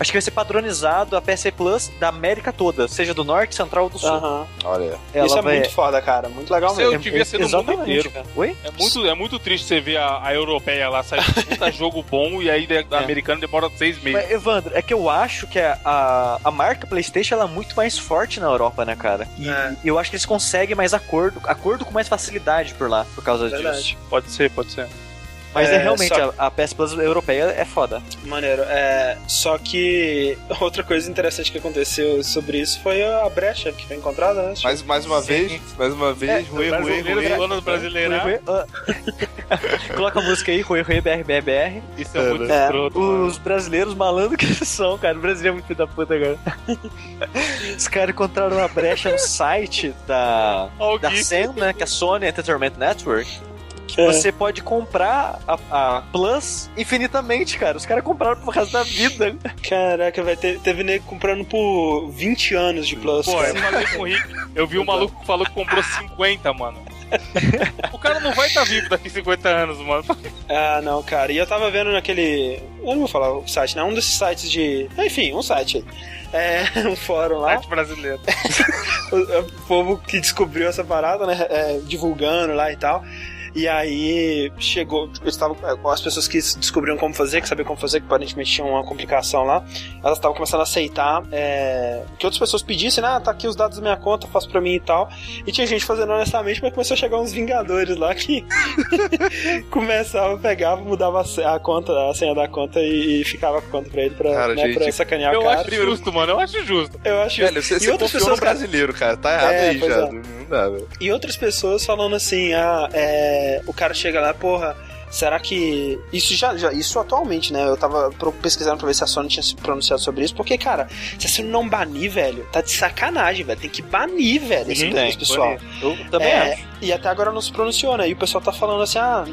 Acho que vai ser padronizado a PSN Plus da América toda, seja do norte, central ou do sul. Aham. Olha. Ela Isso é vai- muito foda, cara. Muito legal mesmo. devia ser no mundo Exatamente, inteiro. cara. Oi? É muito, é muito triste você ver a, a europeia lá sair puta jogo bom e aí da da É. americana demora seis meses. Mas, Evandro, é que eu acho que a, a, a marca PlayStation ela é muito mais forte na Europa, né, cara? E É. eu acho que eles conseguem mais acordo, acordo com mais facilidade por lá, por causa disso. Verdade. Pode ser, pode ser. Mas é, É, realmente, só- a, a PS Plus europeia é foda. Maneiro. É, só que outra coisa interessante que aconteceu sobre isso foi a brecha que foi encontrada, né? Mais, mais uma Sim. vez, mais uma vez, É, Brasileiro, brasileiro. Rui, Rui, ah. Coloca a música aí, Rui Rui BR BR BR. Isso é muito É, escroto. Os brasileiros malandro que eles são, cara. O brasileiro é muito filho da puta agora. Os caras encontraram uma brecha no site da, da. SEM, né? Que é a Sony Entertainment Network. Que É. você pode comprar a, a Plus infinitamente, cara. Os caras compraram pro resto da vida. Caraca, vai ter, teve nego comprando por 20 anos de Plus. Pô, cara. eu falei com o Rick, eu vi um maluco que falou que comprou 50, mano. O cara não vai estar vivo daqui 50 anos, mano. Ah, não, cara. E eu tava vendo naquele. Eu não vou falar o site, não. Um desses sites de. Enfim, um site aí. É, um fórum lá. Arte brasileira. o, o povo que descobriu essa parada, né? é, divulgando lá e tal. E aí chegou, eu estava as pessoas que descobriram como fazer, que sabiam como fazer, que aparentemente tinha uma complicação lá, elas estavam começando a aceitar é, que outras pessoas pedissem, ah, tá aqui os dados da minha conta, faço pra mim e tal. E tinha gente fazendo honestamente, mas começou a chegar uns vingadores lá que começava, pegava, mudava a conta, a senha da conta e, e ficava com a conta pra ele pra, Cara, né, gente, pra sacanear Eu o cara. acho justo, mano. Eu acho justo. Eu acho Velho, você, e você outras pessoas no brasileiro, cara. Tá errado É, aí já. é. Não dá, velho. E outras pessoas falando assim, ah, é, o cara chega lá, porra, será que. Isso já, já- Isso atualmente, né? Eu tava pesquisando pra ver se a Sony tinha se pronunciado sobre isso, porque, cara, se a Sony não banir, velho, tá de sacanagem, velho. Tem que banir, velho, esse, Uhum, esse pessoal. Eu também É, acho. E até agora não se pronunciou, né? E o pessoal tá falando assim, ah,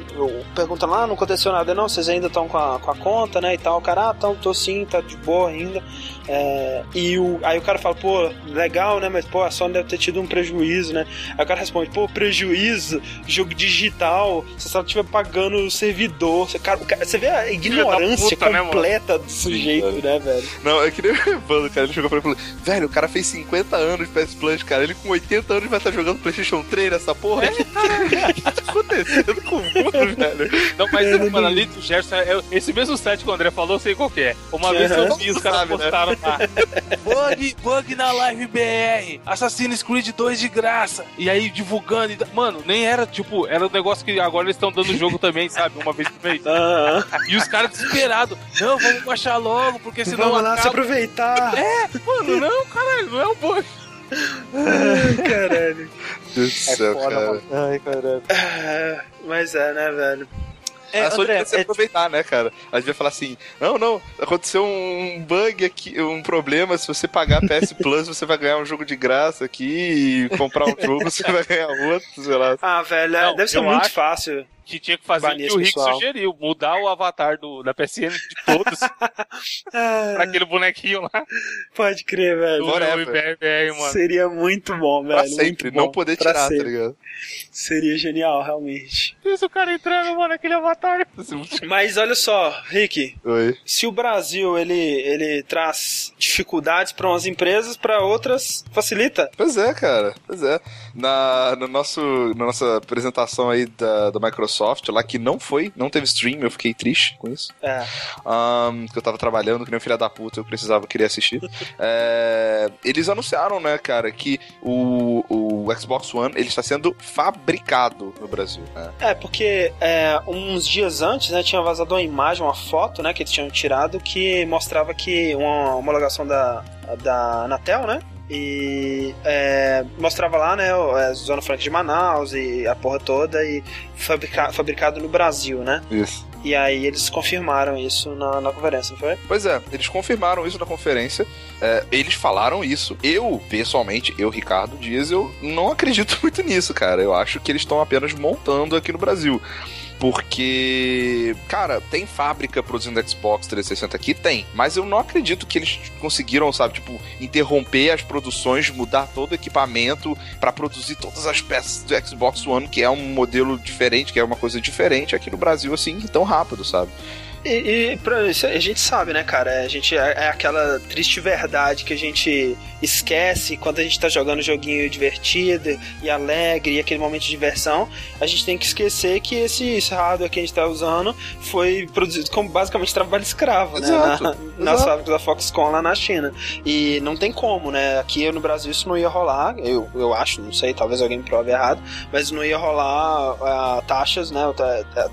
perguntando lá, não aconteceu nada, não, vocês ainda estão com a, com a conta, né? E tal. O cara, ah, tão, tô sim, tá de boa ainda. É, e o, aí o cara fala, pô, legal, né? Mas, pô, a Sony deve ter tido um prejuízo, né? Aí o cara responde, pô, prejuízo, jogo digital, você só estiver pagando o servidor. Você, cara, o cara- você vê a ignorância puta, né, completa do sujeito, né, velho? Não, é que nem o Evandro, cara. Ele chegou pra mim e falou: Velho, o cara fez 50 anos de PS Plus, cara. Ele com 80 anos vai estar jogando PlayStation 3 nessa porra? O que tá acontecendo com o mundo, velho? Não, mas, mano, ali do Gerson, é esse mesmo site que o André falou, eu sei qual que é. Uma vez eu vi, os caras né? postaram lá. Bug, bug na live BR. Assassin's Creed 2 de graça. E aí divulgando. e- Mano, nem era tipo, era um negócio que agora eles estão dando jogo também, sabe? Uma vez por mês. Ah, E os caras desesperados. Não, vamos baixar logo, porque senão vamos lá se acaba. aproveitar. Mano, não, caralho, não é um bug. Caralho. Meu Deus do céu, foda, cara. mano. Ai, caralho. É, mas é, né, velho? É, a Sony André, se é- aproveitar, né, cara? Ela devia falar assim: não, não, aconteceu um bug aqui, um problema. Se você pagar PS Plus, você vai ganhar um jogo de graça aqui e comprar um jogo, você vai ganhar outro, sei lá. Ah, velho, é- Não, deve ser muito acho- fácil. Que tinha que fazer o Banir que o Rick pessoal. sugeriu: mudar o avatar do, da PSN de todos pra Ah, aquele bonequinho lá pode crer, velho. do mano. Seria muito bom, velho. Pra sempre, muito bom. não poder Pra tirar, tá ligado? Seria genial, realmente. Isso o cara entrando, mano, aquele avatar. Mas olha só, Rick, Oi. se o Brasil ele, ele traz dificuldades para umas empresas, para outras facilita. Pois é, cara. Pois é. Na, no nosso, na nossa apresentação aí da, da Microsoft, lá que não foi, não teve stream, eu fiquei triste com isso. É. Ahn, que eu tava trabalhando, que nem um filho da puta, eu precisava, queria assistir. É, eles anunciaram, né, cara, que o, o Xbox One ele está sendo fabricado no Brasil. Né? É, porque é, uns dias antes, né, tinha vazado uma imagem, uma foto, né, que eles tinham tirado que mostrava que uma homologação da, da Anatel, né? E é, mostrava lá, né, a Zona Franca de Manaus e a porra toda, e fabrica, fabricado no Brasil, né? Isso. E aí eles confirmaram isso na, na conferência, não foi? Pois é, eles confirmaram isso na conferência. É, eles falaram isso. Eu, pessoalmente, eu, Ricardo Dias, eu não acredito muito nisso, cara. Eu acho que eles estão apenas montando aqui no Brasil. Porque, cara, tem fábrica produzindo Xbox 360 aqui? Tem. Mas eu não acredito que eles conseguiram, sabe, tipo, interromper as produções, mudar todo o equipamento para produzir todas as peças do Xbox One, que é um modelo diferente, que é uma coisa diferente aqui no Brasil, assim, tão rápido, sabe? E, e pra, isso a gente sabe, né, cara? A gente é, é, aquela triste verdade que a gente esquece quando a gente tá jogando um joguinho divertido e alegre e aquele momento de diversão. A gente tem que esquecer que esse, esse hardware que a gente tá usando foi produzido como basicamente trabalho escravo, né? Exato, Na, exato. nas fábricas da Foxconn lá na China. E não tem como, né? Aqui no Brasil isso não ia rolar. Eu, eu acho, não sei, talvez alguém me prove errado, mas não ia rolar ah, taxas, né?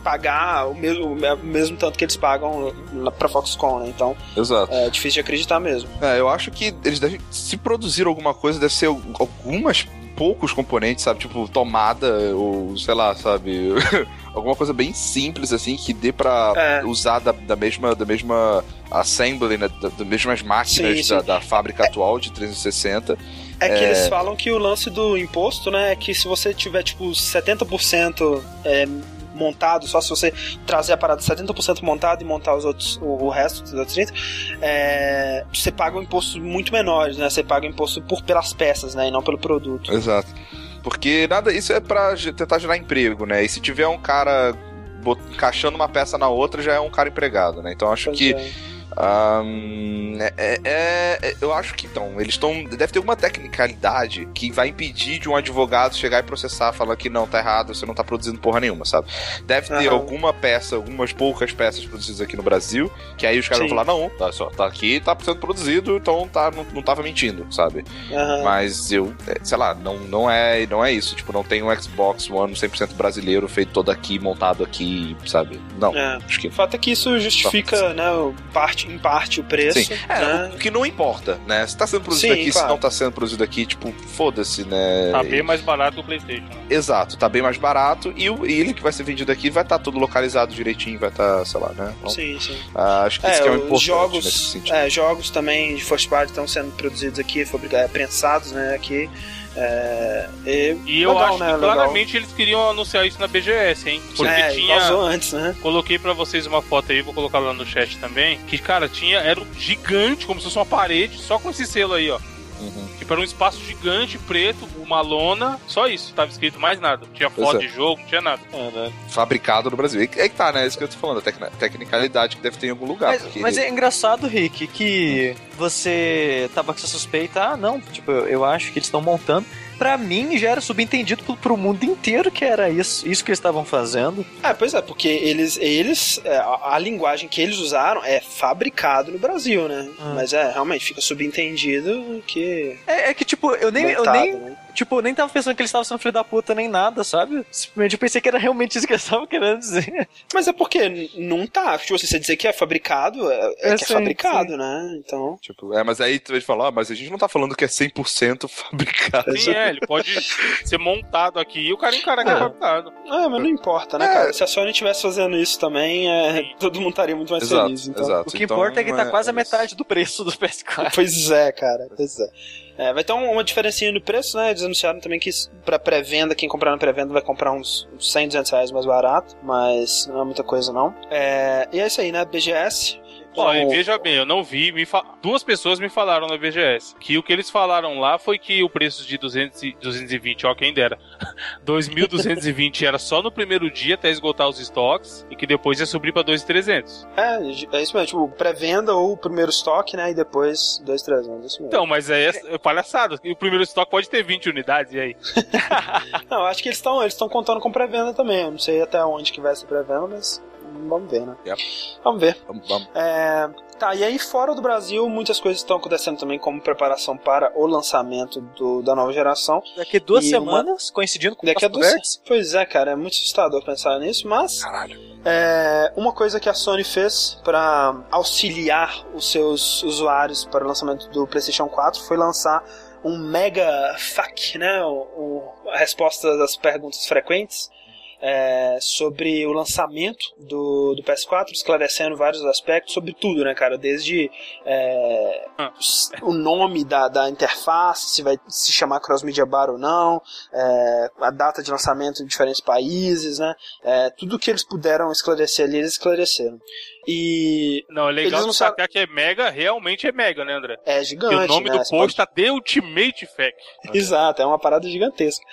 Pagar o mesmo, o mesmo tanto que eles pagam pra Foxconn, né? Então Exato. é difícil de acreditar mesmo. É, eu acho que eles devem. Se produzir alguma coisa, deve ser algumas poucos componentes, sabe? Tipo, tomada, ou sei lá, sabe? alguma coisa bem simples, assim, que dê pra É. usar da, da mesma. Da mesma assembly, né? Da, das mesmas máquinas Sim, da, sim. da fábrica atual de 360. É que É. eles falam que o lance do imposto, né, é que se você tiver, tipo, 70% é, montado, só se você trazer a parada 70% montada e montar os outros, o, o resto dos outros 30%, é, você paga um imposto muito menores, né? Você paga o imposto por, pelas peças, né? E não pelo produto. Exato. Porque nada, isso é pra ge- tentar gerar emprego, né? E se tiver um cara encaixando uma peça na outra, já é um cara empregado, né? Então acho Pois que é. Ahn, é, é- é- eu acho que então, eles estão. Deve ter alguma tecnicalidade que vai impedir de um advogado chegar e processar, falar que não, tá errado, você não tá produzindo porra nenhuma, sabe? Deve ter Aham. alguma peça, algumas poucas peças produzidas aqui no Brasil, que aí os caras Sim. vão falar, não, tá, só, tá aqui, tá sendo produzido, então tá, não, não tava mentindo, sabe? Aham. Mas eu, é, sei lá, não, não, é, não é isso. Tipo, não tem um Xbox One 100% brasileiro feito todo aqui, montado aqui, sabe? Não. É. Acho que O fato é que isso justifica, né, o- parte, em parte o preço. Sim. É, né? o que não importa, né? Se tá sendo produzido Sim, aqui, claro. se não tá sendo produzido aqui, tipo, foda-se, né? Tá bem mais barato que o PlayStation. né? Exato, tá bem mais barato e, o, e ele que vai ser vendido aqui vai estar tudo localizado direitinho, vai estar, sei lá, né? Então, Sim, sim. ah, acho que isso É, que é o importante nesse jogos, sentido. é, jogos também de first party estão sendo produzidos aqui, fabricados, prensados, né, aqui. É, e, E eu legal, acho né, que legal. claramente eles queriam anunciar isso na BGS, hein? Porque é, tinha. antes, né? Coloquei pra vocês uma foto aí, vou colocar lá no chat também. Que, cara, tinha. Era um gigante, como se fosse uma parede, só com esse selo aí, ó. Uhum. Tipo, era um espaço gigante, preto, uma lona, só isso. Tava escrito mais nada. Não tinha foto é. de jogo, não tinha nada. Fabricado no Brasil. É que tá, né? É isso que eu tô falando, a tecna- tecnicalidade que deve ter em algum lugar. Mas, porque mas é engraçado, Rick, que você tava com essa suspeita, ah, não, tipo, eu, eu acho que eles estão montando. Pra mim, já era subentendido pro, pro mundo inteiro que era isso, isso que eles estavam fazendo. É, pois é, porque eles, eles é, a, a linguagem que eles usaram é fabricado no Brasil, né? Ah. Mas é, realmente, fica subentendido que... É, é que, tipo, eu nem, eu montado, nem, né? Tipo, eu nem tava pensando que eles estavam sendo filho da puta nem nada, sabe? Simplesmente eu pensei que era realmente isso que eles estavam querendo dizer. Mas é porque não tá. Tipo, se você dizer que é fabricado, é, é É, que é sim, fabricado, né? Então... Tipo, é, mas aí tu vai falar, ah, mas a gente não tá falando que é 100% fabricado. Sim, é, ele pode ser montado aqui e o cara encara que é Ah. fabricado. Ah, mas não importa, né, É. cara? Se a Sony estivesse fazendo isso também, é, Sim. todo mundo estaria muito mais Exato, feliz. Então... exato. O que Então, importa é que tá é- quase a é metade do preço do PS4. Pois é, cara. Pois é. É, vai ter um- uma diferencinha no preço, né? Eles anunciaram também que pra pré-venda, quem comprar na pré-venda vai comprar uns 100, 200 reais mais barato, mas não é muita coisa não. É, e é isso aí, né? BGS. Ó, e Bom, veja bem, eu não vi, me fa- duas pessoas me falaram na BGS que o que eles falaram lá foi que o preço de 200 e 220, ó, quem dera, 2.220 era só no primeiro dia até esgotar os estoques e que depois ia subir pra 2.300. É, é isso mesmo, tipo, pré-venda ou o primeiro estoque, né? E depois 2, 3 anos, isso mesmo. Então, mas é, é palhaçada. E o primeiro estoque pode ter 20 unidades, e aí? Não, eu acho que eles estão eles estão contando com pré-venda também. Eu não sei até onde que vai essa pré-venda, mas vamos ver, né? Yep. Vamos ver. Vamos, vamos. É, tá, e aí fora do Brasil, muitas coisas estão acontecendo também como preparação para o lançamento do- da nova geração. Daqui duas E uma- semanas, coincidindo com o Daqui a duas. Pois é, cara, é muito assustador pensar nisso, mas Caralho. é, uma coisa que a Sony fez para auxiliar os seus usuários para o lançamento do PlayStation 4 foi lançar um mega FAQ, né? O, o- a resposta das perguntas frequentes. É, sobre o lançamento do, do PS4, esclarecendo vários aspectos sobre tudo, né, cara? Desde é, o nome da, da interface, se vai se chamar Cross Media Bar ou não, é, a data de lançamento em diferentes países, né? É, tudo que eles puderam esclarecer ali, eles esclareceram. E. Não, é legal Eles não destacar que é mega, realmente é mega, né, André? É gigante. o nome né? do post tá The Ultimate Fact. Exato, é uma parada gigantesca.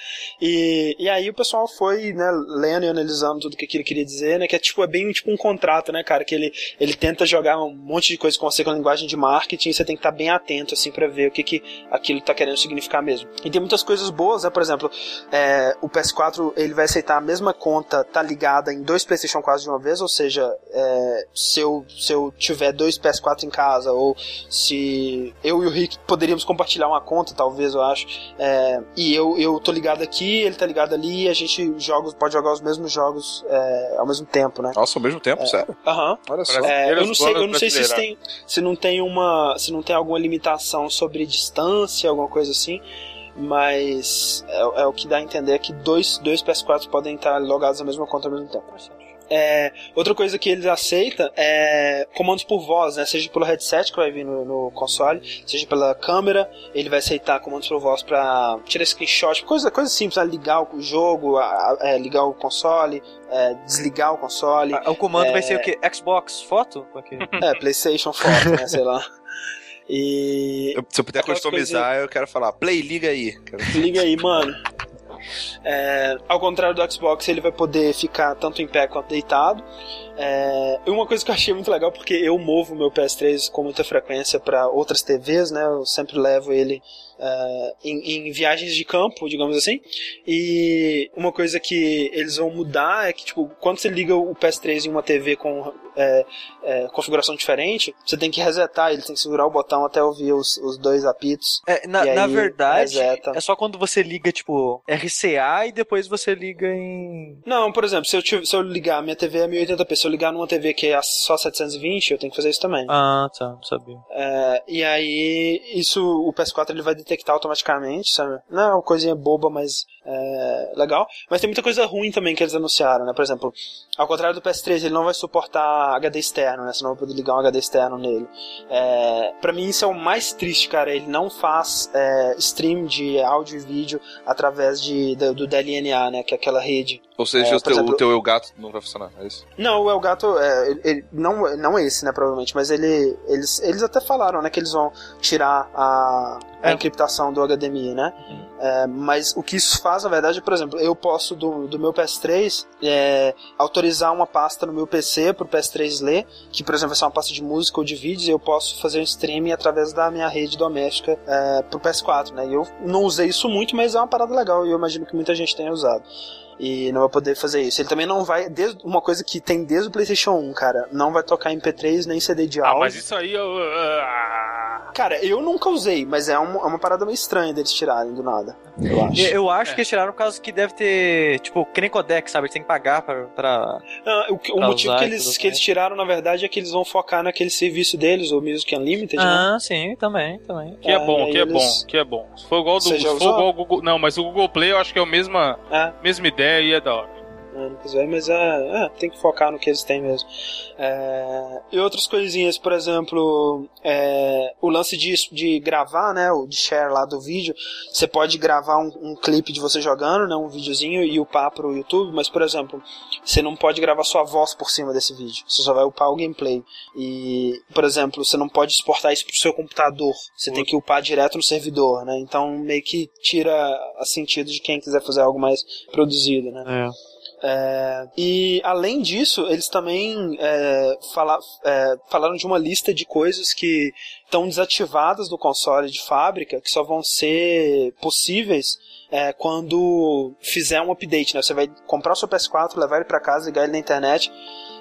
E, e aí o pessoal foi, né, lendo e analisando tudo que aquilo queria dizer, né, que é tipo, é bem tipo um contrato, né, cara, que ele, ele tenta jogar um monte de coisa com você com a linguagem de marketing e você tem que estar bem atento, assim, pra ver o que, que aquilo tá querendo significar mesmo. E tem muitas coisas boas, né, por exemplo, é, o PS4, ele vai aceitar a mesma conta, tá ligada em dois PlayStation 4 de uma vez, ou seja, é, se, eu, se eu tiver dois PS4 em casa, ou se eu e o Rick poderíamos compartilhar uma conta, talvez, eu acho, é, e eu, eu tô ligado aqui, ele tá ligado ali, e a gente joga, pode jogar os mesmos jogos é, ao mesmo tempo, né? Nossa, ao mesmo tempo, sério? Aham. Olha só. É, eu não sei, eu não sei se, tem, se não tem uma, se não tem alguma limitação sobre distância, alguma coisa assim, mas é, é o que dá a entender que dois, dois PS4 podem estar logados na mesma conta ao mesmo tempo. É, outra coisa que eles aceitam é comandos por voz, né? Seja pelo headset que vai vir no, no console, seja pela câmera, ele vai aceitar comandos por voz pra tirar screenshot, coisa, coisa simples, né? ligar o jogo, a- a- é, ligar o console, é, desligar o console. Ah, O comando É. vai ser o quê? Xbox foto? É É, PlayStation Foto, né? Sei lá. E. Eu- se eu puder customizar, eu quero falar, Play, liga aí. Quero- Liga aí, mano. É, ao contrário do Xbox, ele vai poder ficar tanto em pé quanto deitado. É, uma coisa que eu achei muito legal, porque eu movo meu PS3 com muita frequência para outras TVs, né? Eu sempre levo ele é, em, em viagens de campo, digamos assim. E uma coisa que eles vão mudar é que, tipo, quando você liga o PS3 em uma TV com é, é, configuração diferente, você tem que resetar, ele tem que segurar o botão até ouvir os, os dois apitos. É, na, na verdade, reseta. é só quando você liga, tipo, RCA e depois você liga em. Não, por exemplo, se eu, tive- se eu ligar, minha TV é 1080p, se eu ligar numa TV que é só 720, eu tenho que fazer isso também. Ah, tá, não sabia. É, e aí, isso o PS4 ele vai detectar automaticamente, sabe? Não é uma coisinha boba, mas é, legal. Mas tem muita coisa ruim também que eles anunciaram, né? Por exemplo, ao contrário do PS3, ele não vai suportar HD externo, né? Você não vai poder ligar um HD externo nele. É, pra mim, isso é o mais triste, cara. Ele não faz é, stream de áudio e vídeo através de, do, do DLNA, né? Que é aquela rede Ou seja, É, o, teu, exemplo- o teu Elgato não vai funcionar, é isso? Não, o Elgato, é, ele, ele- não, não esse, né, provavelmente, mas ele, eles, eles até falaram, né, que eles vão tirar a, a É. do HDMI, né? É, mas o que isso faz, na verdade, por exemplo, eu posso do, do meu PS3 é, autorizar uma pasta no meu PC pro PS3 ler, que por exemplo vai ser uma pasta de música ou de vídeos, e eu posso fazer um streaming através da minha rede doméstica é, pro PS4, né? E eu não usei isso muito, mas é uma parada legal e eu imagino que muita gente tenha usado e não vai poder fazer isso. Ele também não vai, desde, uma coisa que tem desde o PlayStation 1, cara, não vai tocar MP3 nem CD de Ah, áudio. mas isso aí eu. ah, Cara, eu nunca usei, mas é uma, é uma parada meio estranha deles tirarem do nada, eu acho. Eu, eu acho que eles tiraram por causa que deve ter, tipo, que nem codec, sabe? Eles têm que pagar pra. pra... Ah, o, que- o Pra motivo que eles, que eles tiraram, na verdade, é que eles vão focar naquele serviço deles, o Music Unlimited, né? Ah, sim, também, também. Que é Ah, bom, que é eles- bom, que é bom. Se for igual do. Se for igual o Google. Não, mas o Google Play eu acho que é a mesma, É. mesma ideia e é da hora. É, quis ver, mas é, é, tem que focar no que eles têm mesmo. É, e outras coisinhas, por exemplo, é, o lance de, de gravar, né, o de share lá do vídeo, você pode gravar um, um clipe de você jogando, né, um videozinho e upar pro YouTube, mas, por exemplo, você não pode gravar sua voz por cima desse vídeo, você só vai upar o gameplay. E, por exemplo, você não pode exportar isso pro seu computador, você tem que upar direto no servidor, né, então meio que tira a sentido de quem quiser fazer algo mais produzido, né. É. É, e além disso, eles também é, fala- é, falaram de uma lista de coisas que estão desativadas do console de fábrica, que só vão ser possíveis é, quando fizer um update. Né? Você vai comprar o seu PS4, levar ele para casa, ligar ele na internet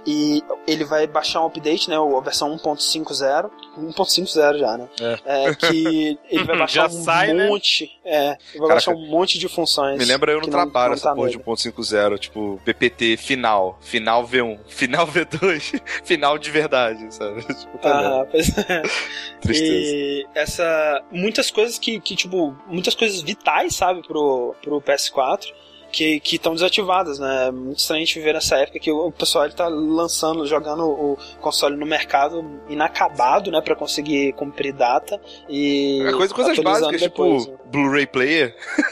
e ele vai baixar um update, né, a versão 1.50, 1.50 já, né? É, que ele vai baixar um sai, né? monte, é, ele vai Caraca. baixar um monte de funções. Me lembra eu no não- trabalho não essa tá porra de nele. 1.50, tipo, PPT final, final V1, final V2, final de verdade, sabe? Tipo, tá Ah, pois é. Tristeza. E essa. Muitas coisas que, que, tipo, muitas coisas vitais, sabe, pro, pro PS4. Que estão desativadas, né? É muito estranho a gente viver nessa época que o pessoal ele tá lançando, jogando o console no mercado inacabado, né? Pra conseguir cumprir data e. É coisa, coisas básicas, depois, tipo né? Blu-ray player.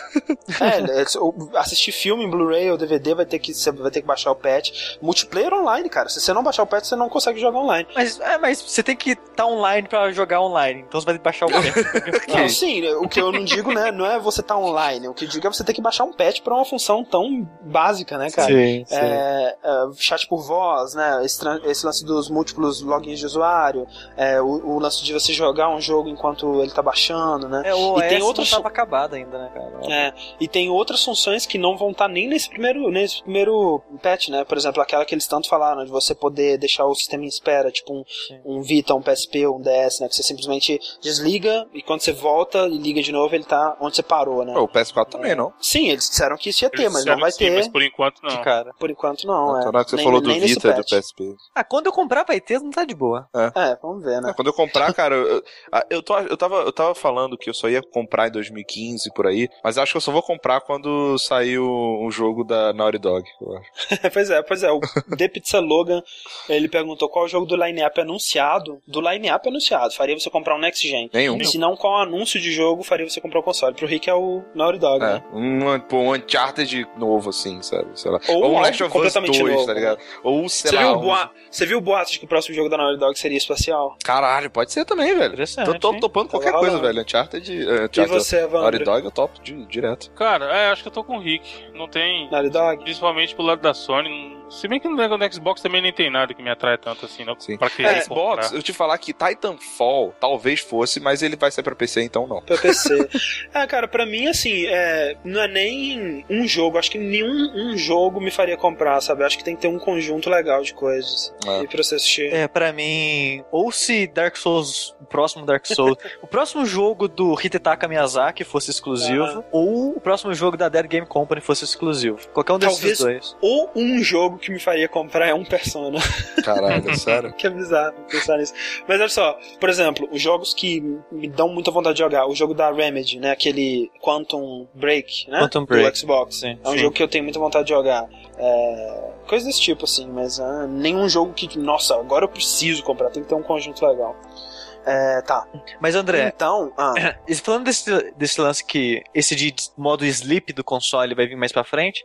É, é, o- assistir filme em Blu-ray ou DVD vai ter que você vai ter que baixar o patch. Multiplayer online, cara. Se você não baixar o patch, você não consegue jogar online. Mas, é, mas você tem que estar online pra jogar online, então você vai ter que baixar o patch. Não, sim, o que eu não digo, né, não é você estar online. O que eu digo é você ter que baixar um patch pra uma função tão básica, né, cara? Sim, sim. É, é, chat por voz, né? Esse, esse lance dos múltiplos logins de usuário, é, o, o lance de você jogar um jogo enquanto ele tá baixando, né? É, o E tem outras- não acabado ainda, né, cara? É, e tem outras funções que não vão estar nem nesse primeiro, nesse primeiro patch, né? Por exemplo, aquela que eles tanto falaram, de você poder deixar o sistema em espera, tipo um, Sim. um Vita, um PSP, um DS, né? Que você simplesmente desliga e quando você volta e liga de novo, ele tá onde você parou, né? Pô, o PS4 também, não? Sim, eles disseram que isso ia ter, Eles mas não vai sim, ter. Mas por enquanto não. De cara. Por enquanto não, é. Então, na hora que você Nem- falou do Vita e do. PSP. Ah, quando eu comprar vai ter, não tá de boa. É, vamos ver, né? É, quando eu comprar, cara, eu, eu, ah, eu, tô, eu, tava, eu tava falando que eu só ia comprar em 2015 por aí, mas acho que eu só vou comprar quando sair o, um jogo da Naughty Dog. eu acho. pois é, pois é. O The Pizza Logan, ele perguntou qual o jogo do line-up anunciado. Do line-up anunciado, faria você comprar um Next Gen. Nenhum. Se não, qual anúncio de jogo faria você comprar o console? Pro Rick é o Naughty Dog, É, né? um, pô, um Uncharted novo, assim, sabe? Sei lá. Ou Ou um Last of Us 2, completamente novo, tá ligado? Ou, sei Você lá, viu, o um- boa... você viu o boato de que o próximo jogo da Naughty Dog seria espacial? Caralho, pode ser também, velho. Tô, tô topando qualquer Tá coisa, rolando. velho. Uncharted, uh, E Uncharted, você, Naughty Evandro? Dog eu topo di- direto. Cara, é, acho que eu tô com o Rick. Não tem. Naughty Dog? Principalmente pro lado da Sony. Se bem que no Xbox também nem tem nada que me atrai tanto assim, não. Sim. Pra que É, Xbox, eu te falar que Titanfall talvez fosse, mas ele vai ser pra PC, então não. Pra PC. é, cara, pra mim, assim, é, não é nem um jogo. Acho que nenhum um jogo me faria comprar, sabe? Acho que tem que ter um conjunto legal de coisas. É. E pra você assistir. É, pra mim, ou se Dark Souls, o próximo Dark Souls, o próximo jogo do Hidetaka Miyazaki fosse exclusivo, Aham. ou o próximo jogo da Dead Game Company fosse exclusivo. Qualquer um desses Talvez- dois. Ou um jogo que me faria comprar é um Persona. Caralho, sério. que é bizarro pensar nisso. Mas olha só, por exemplo, os jogos que me dão muita vontade de jogar, o jogo da Remedy, né? Aquele Quantum Break, né? Quantum Break. Do Xbox. Sim. É um Sim. jogo que eu tenho muita vontade de jogar. É... Coisa desse tipo, assim, mas ah, nenhum jogo que, nossa, agora eu preciso comprar, tem que ter um conjunto legal. É, tá. Mas André, Então, ah, falando desse, desse lance que esse de modo sleep do console vai vir mais pra frente,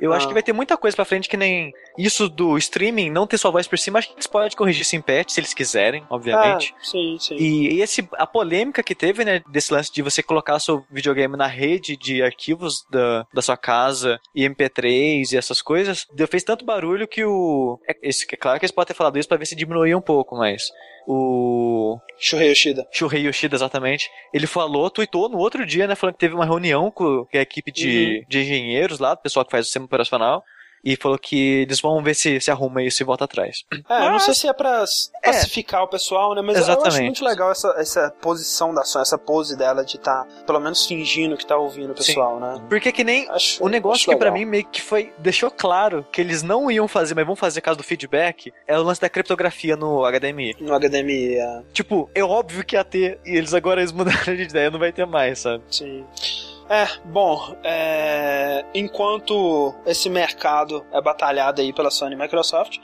eu acho Ah. que vai ter muita coisa pra frente que nem isso do streaming não ter sua voz por cima, acho que eles podem corrigir isso em patch se eles quiserem, obviamente. ah, sim, sim. E, e esse, a polêmica que teve, né, desse lance de você colocar seu videogame na rede de arquivos da, da sua casa e MP3 e essas coisas, deu, fez tanto barulho que o. É, esse, é claro que eles podem ter falado isso pra ver se diminuía um pouco, mas. O Shuhei Yoshida. Shuhei Yoshida, exatamente, ele falou, tweetou no outro dia, né, falando que teve uma reunião com a equipe de, de engenheiros lá, do pessoal que faz o sistema operacional, e falou que eles vão ver se, se arruma isso e volta atrás. É, eu não Mas- sei se é pra s- pacificar o pessoal, né? Mas eu acho Exatamente. muito legal essa, essa posição da Sony, essa pose dela de estar, pelo menos, fingindo que tá ouvindo o pessoal, né? Porque que nem Acho, O negócio que pra legal. mim meio que foi. deixou claro que eles não iam fazer, mas vão fazer caso do feedback, é o lance da criptografia no HDMI. No HDMI, é, Tipo, é óbvio que ia ter, e eles agora eles mudaram de ideia, não vai ter mais, sabe? sim. É, bom, é, enquanto esse mercado é batalhado aí pela Sony e Microsoft,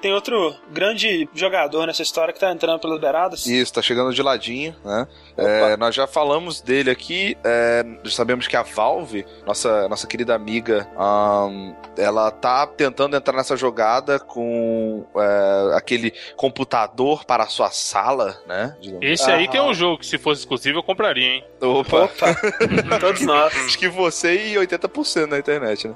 tem outro grande jogador nessa história que tá entrando pelas beiradas. Isso, tá chegando de ladinho, né? É, nós já falamos dele aqui, é, já sabemos que a Valve, nossa, nossa querida amiga, ahn, ela tá tentando entrar nessa jogada com é, aquele computador para a sua sala, né? digamos. Esse aí Aham. tem um jogo que se fosse exclusivo eu compraria, hein? Opa! Opa, todos nós. Acho que você e 80% na internet, né?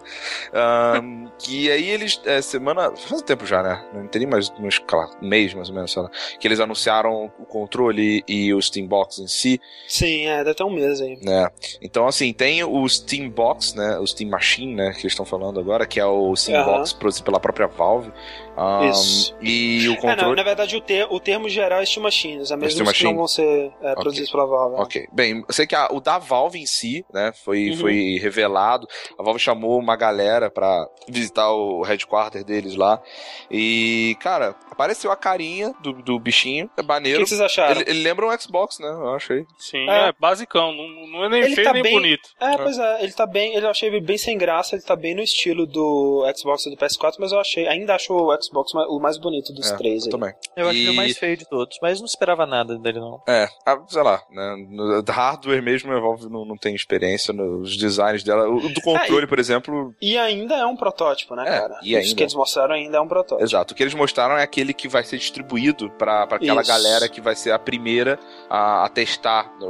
Ahn, que aí eles, é, semana. Faz um tempo já, né? Não tem nem mais uns claro, um mês, mais ou menos, sei lá. Que eles anunciaram o controle e o Steambox em si, Sim, é, deve ter um mês aí. né? Então, assim, tem o Steambox, né? O Steam Machine, né? Que eles estão falando agora, que é o Steambox produzido pela própria Valve. Um, Isso. E o É, não, controle. na verdade o, ter, o termo geral é Steam Machines, é mesmo Steam os que não Machine. vão ser é, produzidos pela Valve. né? Ok, bem, eu sei que a- o da Valve em si, né, foi, Uhum. foi revelado. A Valve chamou uma galera pra visitar o headquarter deles lá. E, cara, apareceu a carinha do, do bichinho, é O que, maneiro. vocês acharam? Ele, ele lembra um Xbox, né? Eu achei. Sim, É. é, basicão. Não, não é nem Ele feio tá nem bem- bonito. É, pois é, ele tá bem, ele eu achei ele bem sem graça, ele tá bem no estilo do Xbox e do PS4, mas eu achei, ainda acho o Xbox ma- o mais bonito dos É, três eu aí. também. Eu acho ele o E- mais feio de todos, mas não esperava nada dele, não. É, ah, sei lá, né? No hardware mesmo, a Valve não, não tem experiência nos designs dela. O do controle, por exemplo, E ainda é um protótipo, né, É, cara? e Isso ainda. que eles mostraram ainda é um protótipo. Exato. O que eles mostraram é aquele que vai ser distribuído pra pra aquela Isso. galera que vai ser a primeira a, a testar o,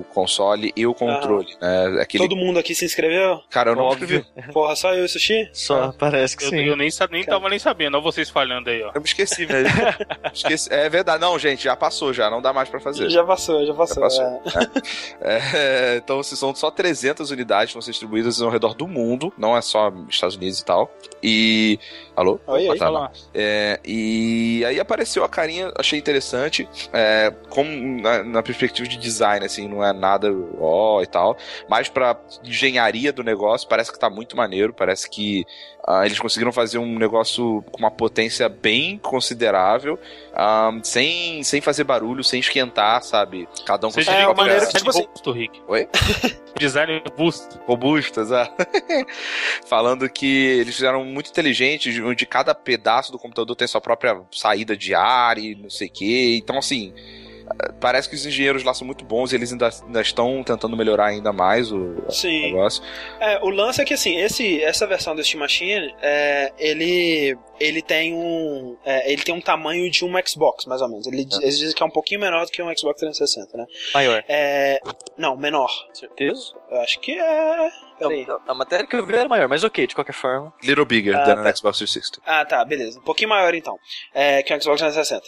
o- console e o controle. Né? Aquele... Todo mundo aqui se inscreveu? Cara, eu não Óbvio. Porra, só eu e o Sushi? Só parece que Eu, sim. eu nem, nem tava nem sabendo, vocês falhando aí, ó. Eu me esqueci mesmo. esqueci. É verdade. Não, gente, já passou já. Não dá mais pra fazer. Já passou, já passou. passou. é. É, então, se são só 300 unidades que vão ser distribuídas ao redor do mundo, não é só Estados Unidos e tal. E. Alô? Oi, oi. tá, Fala. não. É, e aí apareceu a carinha, achei interessante. É, como na, na perspectiva de design, assim, não é nada ó e tal. Mas pra engenharia do negócio, parece que tá muito maneiro. Parece que ah, eles conseguiram fazer um negócio com uma potência bem considerável, ah, sem, sem fazer barulho, sem esquentar, sabe? Cada um Você com É, uma maneira que, tipo assim- robusto, Rick. Oi? Design robusto. robustas, ah. falando que eles fizeram muito inteligentes, onde cada pedaço do computador tem sua própria saída de ar e não sei o que. Então, assim, parece que os engenheiros lá são muito bons e eles ainda, ainda estão tentando melhorar ainda mais o Sim. negócio. É, o lance é que assim, esse, essa versão do Steam Machine, é, ele, ele tem um, é, ele tem um tamanho de um Xbox, mais ou menos. Ele, Eles dizem que é um pouquinho menor do que um Xbox 360, né? Maior. É, não, menor. Certeza? Eu acho que é. Peraí. A matéria que eu vi era maior, mas ok, de qualquer forma. Little bigger Ah, than tá. an Xbox 360. Ah, tá, beleza. Um pouquinho maior então. É, que o Xbox 360.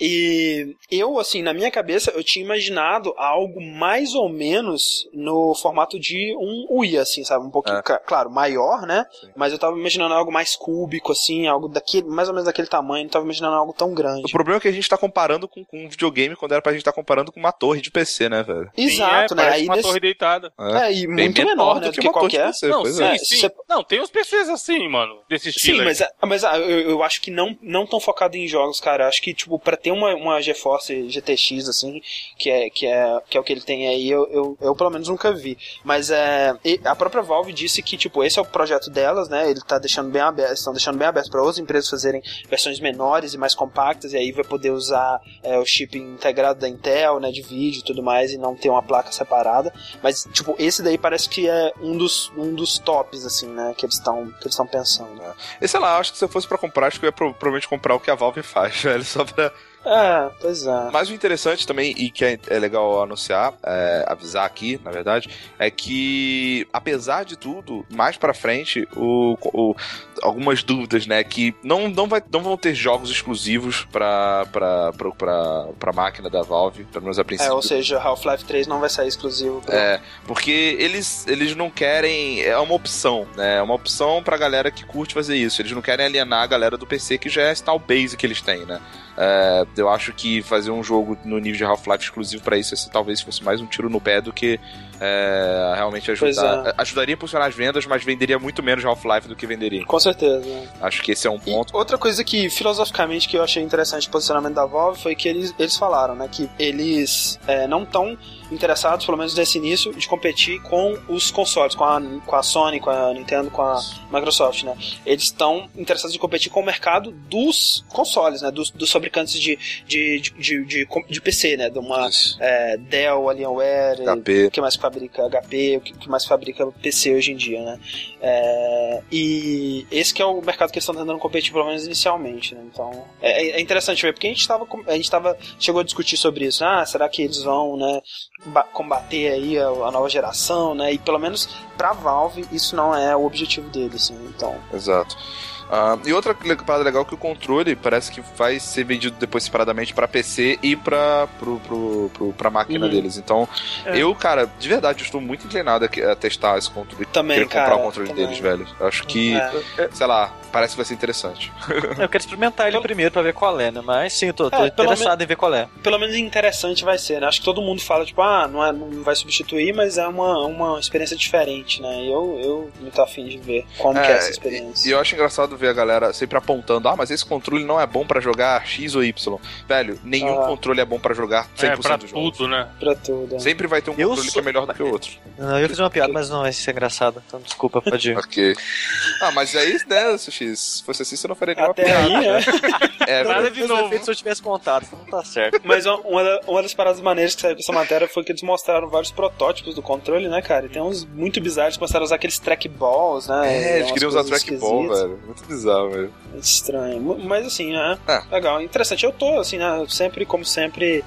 E eu, assim, na minha cabeça, eu tinha imaginado algo mais ou menos no formato de um Wii, assim, sabe? Um pouquinho, É. claro, maior, né? Sim. Mas eu tava imaginando algo mais cúbico, assim, algo daquele, mais ou menos daquele tamanho, não tava imaginando algo tão grande. O problema é que a gente tá comparando com, com um videogame quando era pra gente estar comparando com uma torre de PC, né, velho? Exato, Sim, é, né? Aí uma nesse- torre deitada. É, e Bem muito menor, né? Do que, de qualquer. PC, Não, sim, é. é. sim. Você- Não, tem uns PCs assim, mano, desse estilo Sim, aí. mas, é- mas ah, eu, eu acho que não, não tão focado em jogos, cara. Acho que, tipo, pra ter uma, uma GeForce GTX, assim, que é, que é, que é o que ele tem aí, eu, eu, eu pelo menos nunca vi. Mas é, a própria Valve disse que, tipo, esse é o projeto delas, né? Ele tá deixando bem aberto, estão deixando bem aberto para outras empresas fazerem versões menores e mais compactas, e aí vai poder usar é, o chip integrado da Intel, né? De vídeo e tudo mais, e não ter uma placa separada. Mas, tipo, esse daí parece que é um dos, um dos tops, assim, né? Que eles estão que eles estão pensando. E sei lá, acho que se eu fosse pra comprar, acho que eu ia pro- provavelmente comprar o que a Valve faz, velho, só pra É, pois é. Mas o interessante também, e que é, é legal anunciar, é, avisar aqui, na verdade, é que, apesar de tudo, mais pra frente, o, o- algumas dúvidas, né? Que não, não, vai, não vão ter jogos exclusivos pra, pra, pra, pra, pra máquina da Valve, pelo menos a É, princípio. ou seja, Half-Life 3 não vai sair exclusivo. pro- É, porque eles, eles não querem. É uma opção, né? É uma opção pra galera que curte fazer isso. Eles não querem alienar a galera do PC que já é tal base que eles têm, né? É, eu acho que fazer um jogo no nível de Half-Life exclusivo pra isso esse, talvez fosse mais um tiro no pé do que é, realmente ajudar. é. Ajudaria a impulsionar as vendas, mas venderia muito menos Half-Life do que venderia. Com certeza. né? Acho que esse é um E ponto. outra coisa que, filosoficamente, que eu achei interessante o posicionamento da Valve foi que eles, eles falaram, né, que eles é, não estão interessados, pelo menos nesse início, de competir com os consoles, com a, com a Sony, com a Nintendo, com a Microsoft, né? Eles estão interessados em competir com o mercado dos consoles, né? Dos, dos fabricantes de, de, de, de, de, PC, né? De uma é, Dell, Alienware, HP. o que mais fabrica HP, o que mais fabrica PC hoje em dia, né? É, e esse que é o mercado que eles estão tentando competir, pelo menos inicialmente, né? Então, é, é interessante ver, porque a gente tava, com- a gente tava, chegou a discutir sobre isso, ah, será que eles vão, né, combater aí a, a nova geração, né? E pelo menos pra Valve isso não é o objetivo deles, assim, então... Exato. Ah, e outra parada legal é que o controle parece que vai ser vendido depois separadamente pra PC e pra, pro, pro, pro, pra máquina Uhum. deles. Então, É. eu, cara, de verdade, estou muito inclinado a, testar esse controle. Também, Querer comprar o controle também. deles, velho. Acho que, É. sei lá, parece que vai ser interessante. Eu quero experimentar ele primeiro pra ver qual é, né? Mas sim, eu tô, tô É, interessado em ver qual é. Pelo menos interessante vai ser, né? Acho que todo mundo fala, tipo, ah, não, é, não vai substituir, mas é uma, uma experiência diferente, né? E eu, eu muito afim de ver como que é essa experiência. E eu acho engraçado ver a galera sempre apontando, ah, mas esse controle não é bom pra jogar X ou Y. Velho, nenhum Ah. controle é bom pra jogar 100% É, pra dos jogos. tudo, né? Pra tudo. Sempre vai ter um Eu controle que sou- é melhor do que o outro. Não, eu ia fazer uma piada, mas não vai ser engraçado. Então desculpa, pode ir. Ok. Ah, mas aí, né, Sushi, se fosse assim, você não faria nenhuma Até piada. aí, né? É, Nada de novo. defeitos se eu tivesse contado, não tá certo. Mas uma- uma, da- uma das paradas maneiras que saiu com essa matéria foi que eles mostraram vários protótipos do controle, né, cara? E tem uns muito bizarros, começaram a usar aqueles trackballs, né? É, eles queriam usar trackball, velho. Muito bizarro, velho. Muito estranho. Mas assim, né? É. Legal, interessante. Eu tô, assim, né, sempre, como sempre,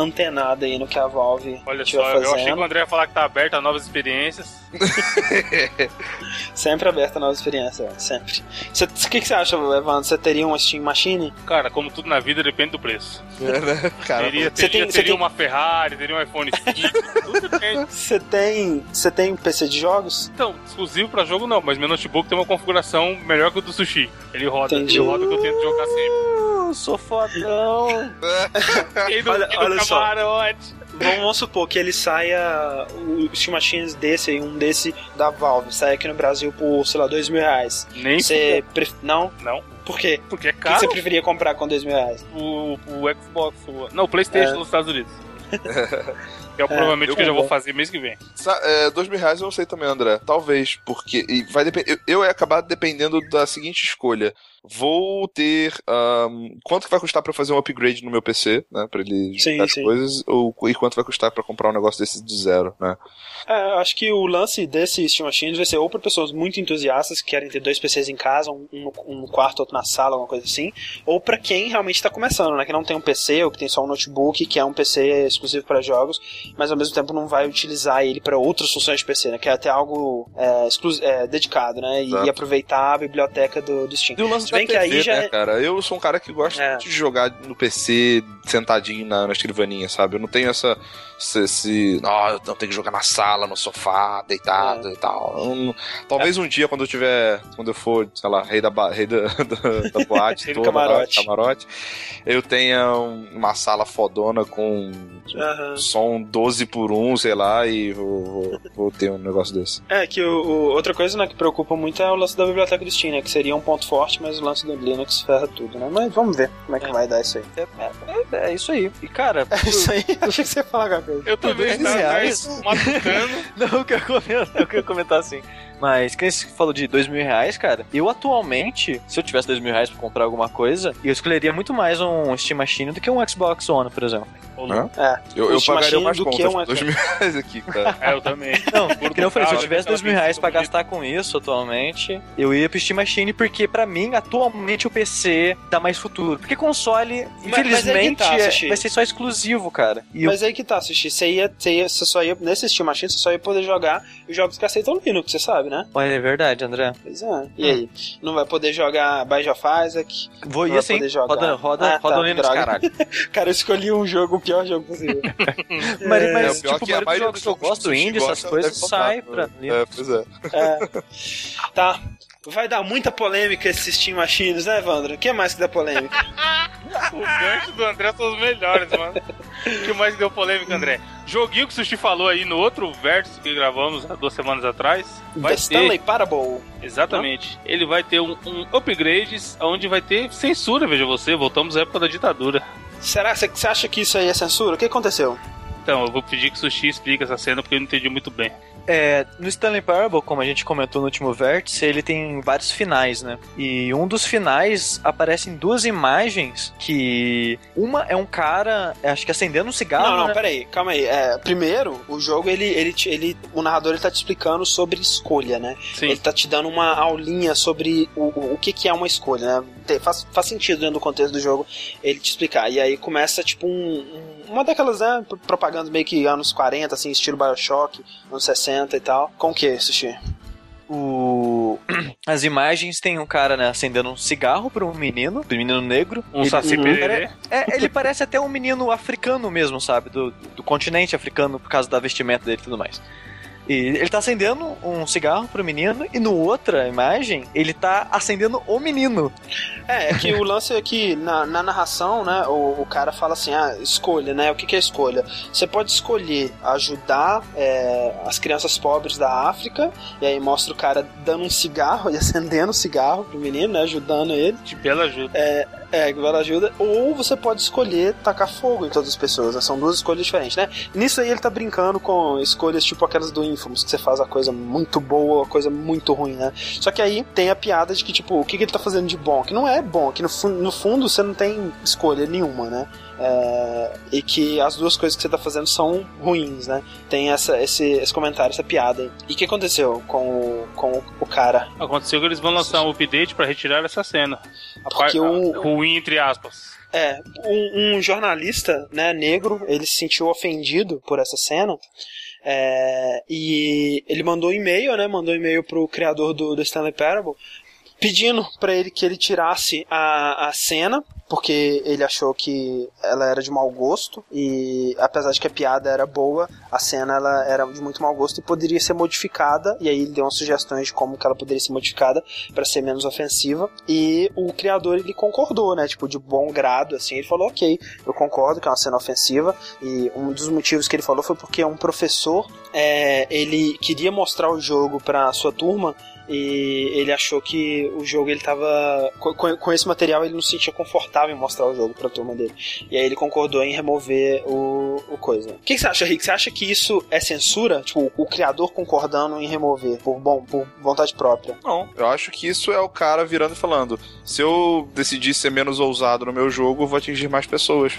antenado aí no que a Valve Olha só, eu achei que fazendo. o André ia falar que tá aberto a novas experiências. Sempre aberta a nova experiência, é, sempre. O que, que você acha, Evandro? Você teria uma Steam Machine? Cara, como tudo na vida depende do preço. É, né? Cara, teria Você teria, tem- você teria tem- uma Ferrari, teria um iPhone 5, tudo depende. Você tem. Você tem PC de jogos? Então, exclusivo pra jogo não, mas meu notebook tem uma configuração melhor que o do Sushi. Ele roda, Entendi. ele roda o que eu tento jogar sempre. Uh, sou fodão. Olha- olha só. camarote. Vamos, vamos supor que ele saia. O Steam Machines desse aí, um desse da Valve, sai aqui no Brasil por, sei lá, dois mil reais. Nem Você. pref- Não? Não, Por quê? porque é O que caro você preferia comprar com dois mil reais? o, o Xbox. O, não, o Playstation É. dos Estados Unidos. que é provavelmente eu o que eu já vou fazer mês que vem. Sa- é, dois mil reais eu não sei também, André. Talvez, porque. e vai depen- eu, eu ia acabar dependendo da seguinte escolha. Vou ter. ahn, quanto que vai custar pra fazer um upgrade no meu PC, né? Pra ele Sim, as sim. coisas, ou, e quanto vai custar pra comprar um negócio desse do zero, né? É, eu acho que o lance desse Steam Machines vai ser ou para pessoas muito entusiastas que querem ter dois PCs em casa, um, um no- um quarto, outro na sala, alguma coisa assim, ou para quem realmente está começando, né? Que não tem um PC ou que tem só um notebook, que é um PC exclusivo para jogos, mas ao mesmo tempo não vai utilizar ele para outras funções de PC, né? Que é até algo é, exclu- é, dedicado, né? E, e aproveitar a biblioteca do, do Steam. E o lance Se bem que TV, aí já né, é- cara? Eu sou um cara que gosta É. de jogar no PC sentadinho na, na escrivaninha, sabe? Eu não tenho essa. Esse. esse ah, eu não tenho que jogar na sala, no sofá, deitado É. e tal. Eu não- talvez um dia, quando eu tiver. Quando eu for, sei lá, rei da, rei da, da, da boate, Rei do camarote. camarote, eu tenha um- uma sala fodona com Aham. som 12 por 1, sei lá, e vou, vou, vou ter um negócio desse. É, que o, o- outra coisa né, que preocupa muito é o lance da biblioteca do Steam, né? Que seria um ponto forte, mas o lance do Linux ferra tudo, né? Mas vamos ver como é que É. vai dar isso aí. É, é- é isso aí. E cara, É isso aí, achei que você ia falar. Eu também tá matutando. Não, eu quero comentar assim. Mas quem você falou de dois mil reais, cara, eu atualmente, se eu tivesse dois mil reais pra comprar alguma coisa, eu escolheria muito mais um Steam Machine do que um Xbox One, por exemplo. Hã? É, Eu, eu pagaria mais do que um dois mil reais aqui, cara. É, eu também. Não, que nem eu falei, se eu tivesse dois mil reais pra gastar com isso atualmente, eu ia pro Steam Machine, porque pra mim, atualmente, o PC dá mais futuro. Porque console, mas infelizmente, tá, é- vai ser só exclusivo, cara. E eu- Mas aí que tá, Sushi. Você ia, você ia, você só ia, nesse Steam Machine, você só ia poder jogar os jogos que aceitam Linux, você sabe, né? Olha, é verdade, André. Pois é. E aí? Não vai poder jogar of Isaac? Vou ir assim, jogar. roda, roda, Ah, roda tá, o Linux, droga. caralho. Cara, eu escolhi um jogo, o pior jogo possível. Mas, É, mas o pior tipo, que a a maioria dos dos jogos que eu gosto, indie, essas coisas, sai pra né? Linux. É, pois é. É. Tá. Vai dar muita polêmica esses Steam Machines, né, Evandro? O que mais que dá polêmica? O gancho do André são os melhores, mano. O que mais deu polêmica, André? Joguinho que o Sushi falou aí no outro vértice que gravamos há duas semanas atrás. Vai The ter, Stanley Parable. exatamente. Ele vai ter um, um upgrades onde vai ter censura, veja você. Voltamos à época da ditadura. Será que você acha que isso aí é censura? O que aconteceu? Então, eu vou pedir que o Sushi explique essa cena porque eu não entendi muito bem. É, no Stanley Parable, como a gente comentou no último vértice, ele tem vários finais, né? E um dos finais aparecem duas imagens que uma é um cara, acho que acendendo um cigarro, não, não, né? peraí, calma aí. É, primeiro, o jogo, ele, ele, ele, o narrador ele tá te explicando sobre escolha, né? Sim. Ele tá te dando uma aulinha sobre o, o, o que, que é uma escolha, né? Faz, faz sentido dentro do contexto do jogo ele te explicar. E aí começa, tipo, um, um- uma daquelas, né, propagandas meio que anos 40, assim, estilo Bioshock, anos 60 e tal. Com o que, Sushi? o... as imagens tem um cara, né, acendendo um cigarro para um menino, um menino negro. Um Ele- saci Uhum. É, ele parece até um menino africano mesmo, sabe? Do, do continente africano, por causa da vestimenta dele e tudo mais. E ele tá acendendo um cigarro pro menino, e no outra imagem, ele tá acendendo o menino. É, é que o lance é que na, na narração, né, o, o cara fala assim, ah, escolha, né? O que, que é escolha? Você pode escolher ajudar é, as crianças pobres da África, e aí mostra o cara dando um cigarro e acendendo o cigarro pro menino, né? Ajudando ele. De bela ajuda. É, que ela ajuda. Ou você pode escolher tacar fogo em todas as pessoas, né? São duas escolhas diferentes, né? Nisso aí ele tá brincando com escolhas tipo aquelas do Infamous, que você faz a coisa muito boa, a coisa muito ruim, né? Só que aí tem a piada de que, tipo, o que, que ele tá fazendo de bom? Que não é bom, que no, no fundo você não tem escolha nenhuma, né? É, e que as duas coisas que você tá fazendo são ruins, né? Tem essa, esse, esse comentário, essa piada aí. E o que aconteceu com o, com o cara? Aconteceu que eles vão lançar um update pra retirar essa cena. A Porque par- o- a- ruim, entre aspas. É, um, um jornalista, né, negro, ele se sentiu ofendido por essa cena. é, e ele mandou um e-mail, né? Mandou um e-mail pro criador do, do Stanley Parable pedindo pra ele que ele tirasse a, a cena porque ele achou que ela era de mau gosto e apesar de que a piada era boa, a cena ela era de muito mau gosto e poderia ser modificada e aí ele deu umas sugestões de como que ela poderia ser modificada para ser menos ofensiva e o criador ele concordou, né, tipo de bom grado assim, ele falou ok, eu concordo que é uma cena ofensiva e um dos motivos que ele falou foi porque um professor é, ele queria mostrar o jogo para sua turma e ele achou que o jogo ele tava com, com- esse material ele não se sentia confortável em mostrar o jogo pra turma dele e aí ele concordou em remover o, o coisa. O que, que você acha, Rick? Você acha que isso é censura? Tipo, o criador concordando em remover por bom, por vontade própria? Não, eu acho que isso é o cara virando e falando: se eu decidir ser menos ousado no meu jogo, eu vou atingir mais pessoas.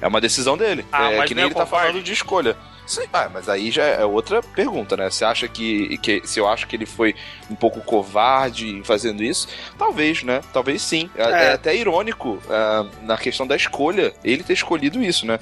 É uma decisão dele. Ah, é mas que não nem é ele tá falando de escolha. Sim, ah, mas aí já é outra pergunta, né? Você acha que, que. Se eu acho que ele foi um pouco covarde fazendo isso? Talvez, né? Talvez sim. É, É. é até irônico ah, na questão da escolha, ele ter escolhido isso, né?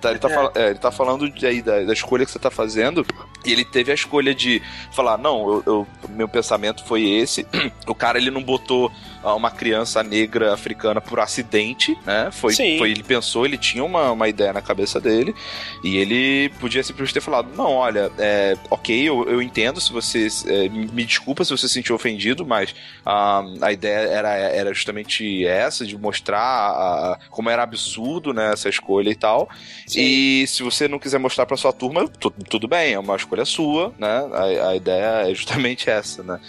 Tá, ele, tá É. fala- é, ele tá falando aí da, da escolha que você tá fazendo, e ele teve a escolha de falar: não, eu, eu- meu pensamento foi esse. o cara ele não botou uma criança negra africana por acidente, né? Foi, Sim. foi ele pensou, ele tinha uma, uma ideia na cabeça dele e ele podia simplesmente ter falado: não, olha, é, ok, eu, eu entendo se você é, me desculpa se você se sentiu ofendido, mas ah, a ideia era, era justamente essa de mostrar a- como era absurdo né, essa escolha e tal. E se você não quiser mostrar pra sua turma, tu- tudo bem, é uma escolha sua, né? A, a ideia é justamente essa, né?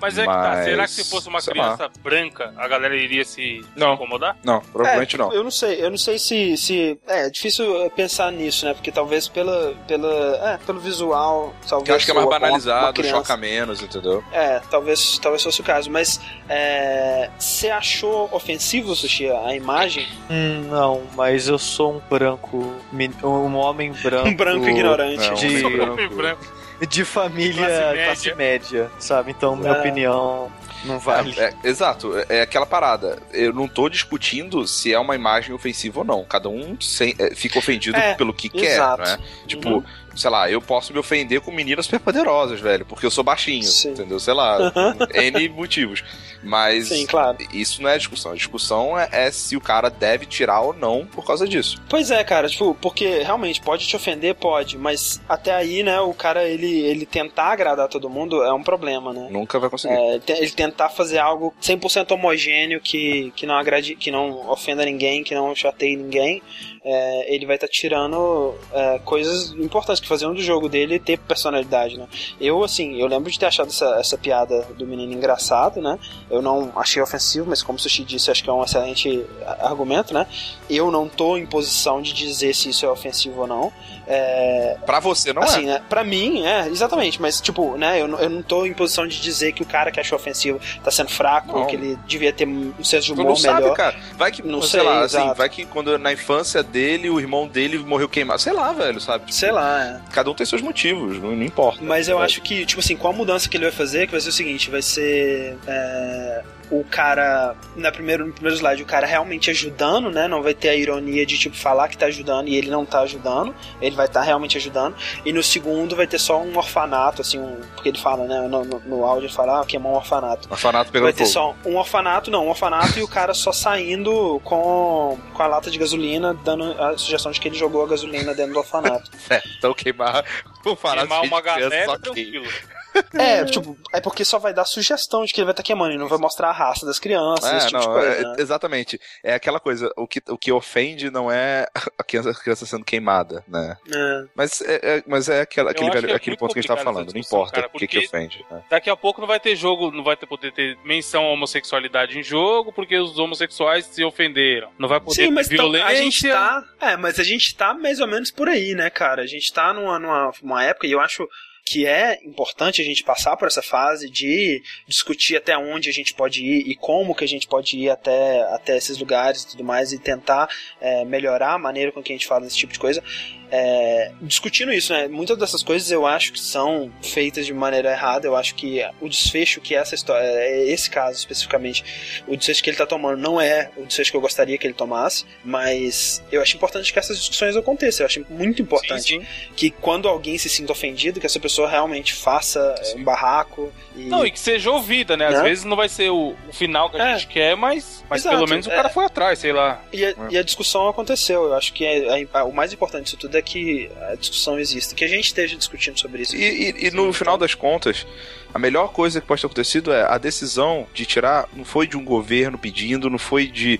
Mas é que tá. Será que se fosse uma criança branca, a galera iria se, se Não. incomodar? Não, provavelmente É, não. Eu não sei, eu não sei se, se é, é difícil pensar nisso, né? Porque talvez pela, pela, é, pelo visual, talvez Eu acho que é mais banalizado, choca menos, entendeu? É, talvez, talvez fosse o caso, mas é, você achou ofensivo, Sushi, a imagem? Hum, não, mas eu sou um branco, um homem branco. Um branco ignorante. É, um de- homem Homem branco. De família Classe classe média, sabe? Então, minha É. opinião não vale. É, é, exato, é, aquela parada. Eu não tô discutindo se é uma imagem ofensiva ou não. Cada um sem- é, fica ofendido É, pelo que exato. quer, né? Tipo, Uhum. Sei lá, eu posso me ofender com meninas superpoderosas, velho, porque eu sou baixinho, Sim. entendeu? Sei lá, N motivos. Mas Sim, claro. isso não é discussão. A discussão é, é se o cara deve tirar ou não por causa disso. Pois é, cara, tipo, porque realmente pode te ofender, pode, mas até aí, né, o cara ele, ele tentar agradar todo mundo é um problema, né? Nunca vai conseguir. É, ele tentar fazer algo 100% homogêneo que, que não agrade, que não ofenda ninguém, que não chateie ninguém, é, ele vai estar tirando é, coisas importantes que faziam do jogo dele ter personalidade, né? Eu, assim, eu lembro de ter achado essa, essa piada do menino engraçado, né? Eu não achei ofensivo, mas como o Sushi disse, acho que é um excelente argumento, né? Eu não tô em posição de dizer se isso é ofensivo ou não. É, Pra você não assim, é. né? Pra mim, é, exatamente. Mas, tipo, né? Eu, não- eu não tô em posição de dizer que o cara que achou ofensivo tá sendo fraco, Não. que ele devia ter um senso de humor não sabe, melhor. cara. Vai que, Não sei, sei, lá, assim, exato. vai que quando na infância dele, o irmão dele morreu queimado. Sei lá, velho, sabe? Sei lá, é. Cada um tem seus motivos, não, não importa. Mas eu É. acho que, tipo assim, com a mudança que ele vai fazer, que vai ser o seguinte, vai ser. é, o cara, na primeiro, no primeiro slide, o cara realmente ajudando, né? Não vai ter a ironia de, tipo, falar que tá ajudando e ele não tá ajudando. Ele vai estar tá realmente ajudando. E no segundo vai ter só um orfanato, assim, um, porque ele fala, né? No, no, no áudio ele fala, ah, queimar um orfanato. Orfanato pegando Vai ter fogo. só um orfanato, não, um orfanato e o cara só saindo com, com a lata de gasolina, dando a sugestão de que ele jogou a gasolina dentro do orfanato. É, então queimar o orfanato Queimar de uma galera, ok. tranquilo. É, tipo, é porque só vai dar sugestão de que ele vai estar queimando e não vai mostrar a raça das crianças, É, esse tipo não, de coisa. é- né? exatamente. É aquela coisa, o que, o que ofende não é a criança, a criança sendo queimada, né? É. Mas é, é- mas é aquela- aquele, velho- é aquele muito ponto que a gente tava complicado falando. Não importa cara, o que, que ofende. né? Daqui a pouco não vai ter jogo, não vai ter, poder ter menção à homossexualidade em jogo, porque os homossexuais se ofenderam. Não vai poder Sim, mas violência. a gente tá. É, mas a gente tá mais ou menos por aí, né, cara? A gente tá numa, numa uma época, e eu acho que é importante a gente passar por essa fase de discutir até onde a gente pode ir e como que a gente pode ir até, até esses lugares e tudo mais e tentar é, melhorar a maneira com que a gente fala desse tipo de coisa. É, discutindo isso, né? Muitas dessas coisas eu acho que são feitas de maneira errada. Eu acho que o desfecho que essa história, é esse caso especificamente, o desfecho que ele tá tomando não é o desfecho que eu gostaria que ele tomasse, mas eu acho importante que essas discussões aconteçam. Eu acho muito importante Sim, sim. que quando alguém se sinta ofendido, que essa pessoa realmente faça é, um barraco. E... Não, e que seja ouvida, né? Às Né? vezes não vai ser o, o final que a É. gente quer, mas, mas Exato, pelo menos o é. cara foi atrás, sei lá. E a, e a discussão aconteceu. Eu acho que é- é- o mais importante disso tudo é que a discussão exista, que a gente esteja discutindo sobre isso. E, e- e no final das contas, a melhor coisa que pode ter acontecido é a decisão de tirar não foi de um governo pedindo, não foi de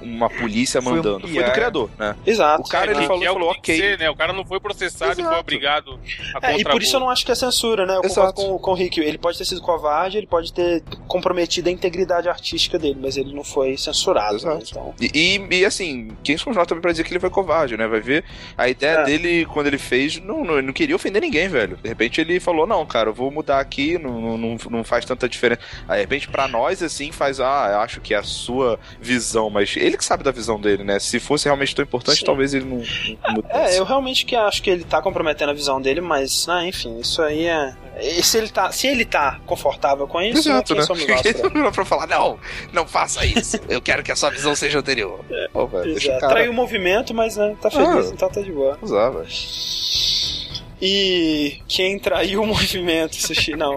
uma polícia Foi um mandando, foi do criador, né? Exato. O cara, ele que, falou- é falou, ok. ser, né? O cara não foi processado e Exato. foi obrigado a É, e por isso eu não acho que é censura, né? Eu Exato. concordo com, com o Rick. Ele pode ter sido covarde, ele pode ter comprometido a integridade artística dele, mas ele não foi censurado. Né? Então, E, e, e, assim, quem somos nós também pra dizer que ele foi covarde, né? Vai ver. A ideia É. dele, quando ele fez, não, não, ele não queria ofender ninguém, velho. De repente ele falou: não, cara, eu vou mudar aqui, não, não, não, faz tanta diferença. Aí, de repente, pra nós, assim, faz, ah, eu acho que é a sua visão, mas ele que sabe da visão dele, né? Se fosse realmente tão importante, Sim. talvez ele não, não mudasse. é, eu realmente que acho que ele tá comprometendo a visão dele, mas, né, enfim, isso aí é. E se ele tá, se ele tá confortável com isso, Exato, né? somos nós pra- Não pra falar, não, não faça isso. Eu quero que a sua visão seja anterior. Pô, velho, deixa o Exato. cara Traiu o movimento, mas né, tá feliz, Ah. então tá de boa. usar, velho. E quem traiu o movimento, Sushi, não.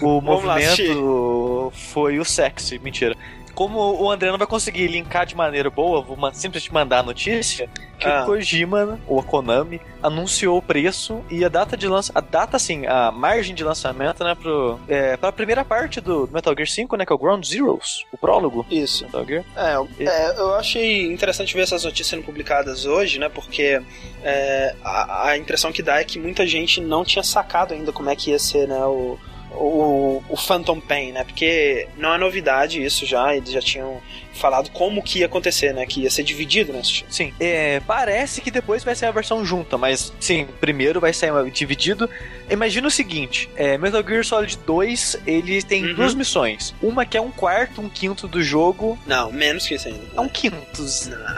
O Vamos lá, movimento foi o sexy, mentira. Como o André não vai conseguir linkar de maneira boa, vou simplesmente mandar a notícia que Ah. o Kojima, ou a Konami, anunciou o preço e a data de lançamento, a data assim, a margem de lançamento, né, pro, é, pra primeira parte do Metal Gear 5, né, que é o Ground Zeroes, o prólogo Isso. Metal Gear. É, eu- é, eu achei interessante ver essas notícias sendo publicadas hoje, né? Porque é, a, a impressão que dá é que muita gente não tinha sacado ainda como é que ia ser, né? O, o, o Phantom Pain, né? Porque não é novidade isso já, eles já tinham falado como que ia acontecer, né? Que ia ser dividido, né? Sim, é, parece que depois vai ser a versão junta, mas sim, primeiro vai ser dividido. Imagina o seguinte: é, Metal Gear Solid 2 ele tem Uhum. duas missões. Uma que é um quarto, um quinto do jogo. Não, menos que isso ainda. É um quinto.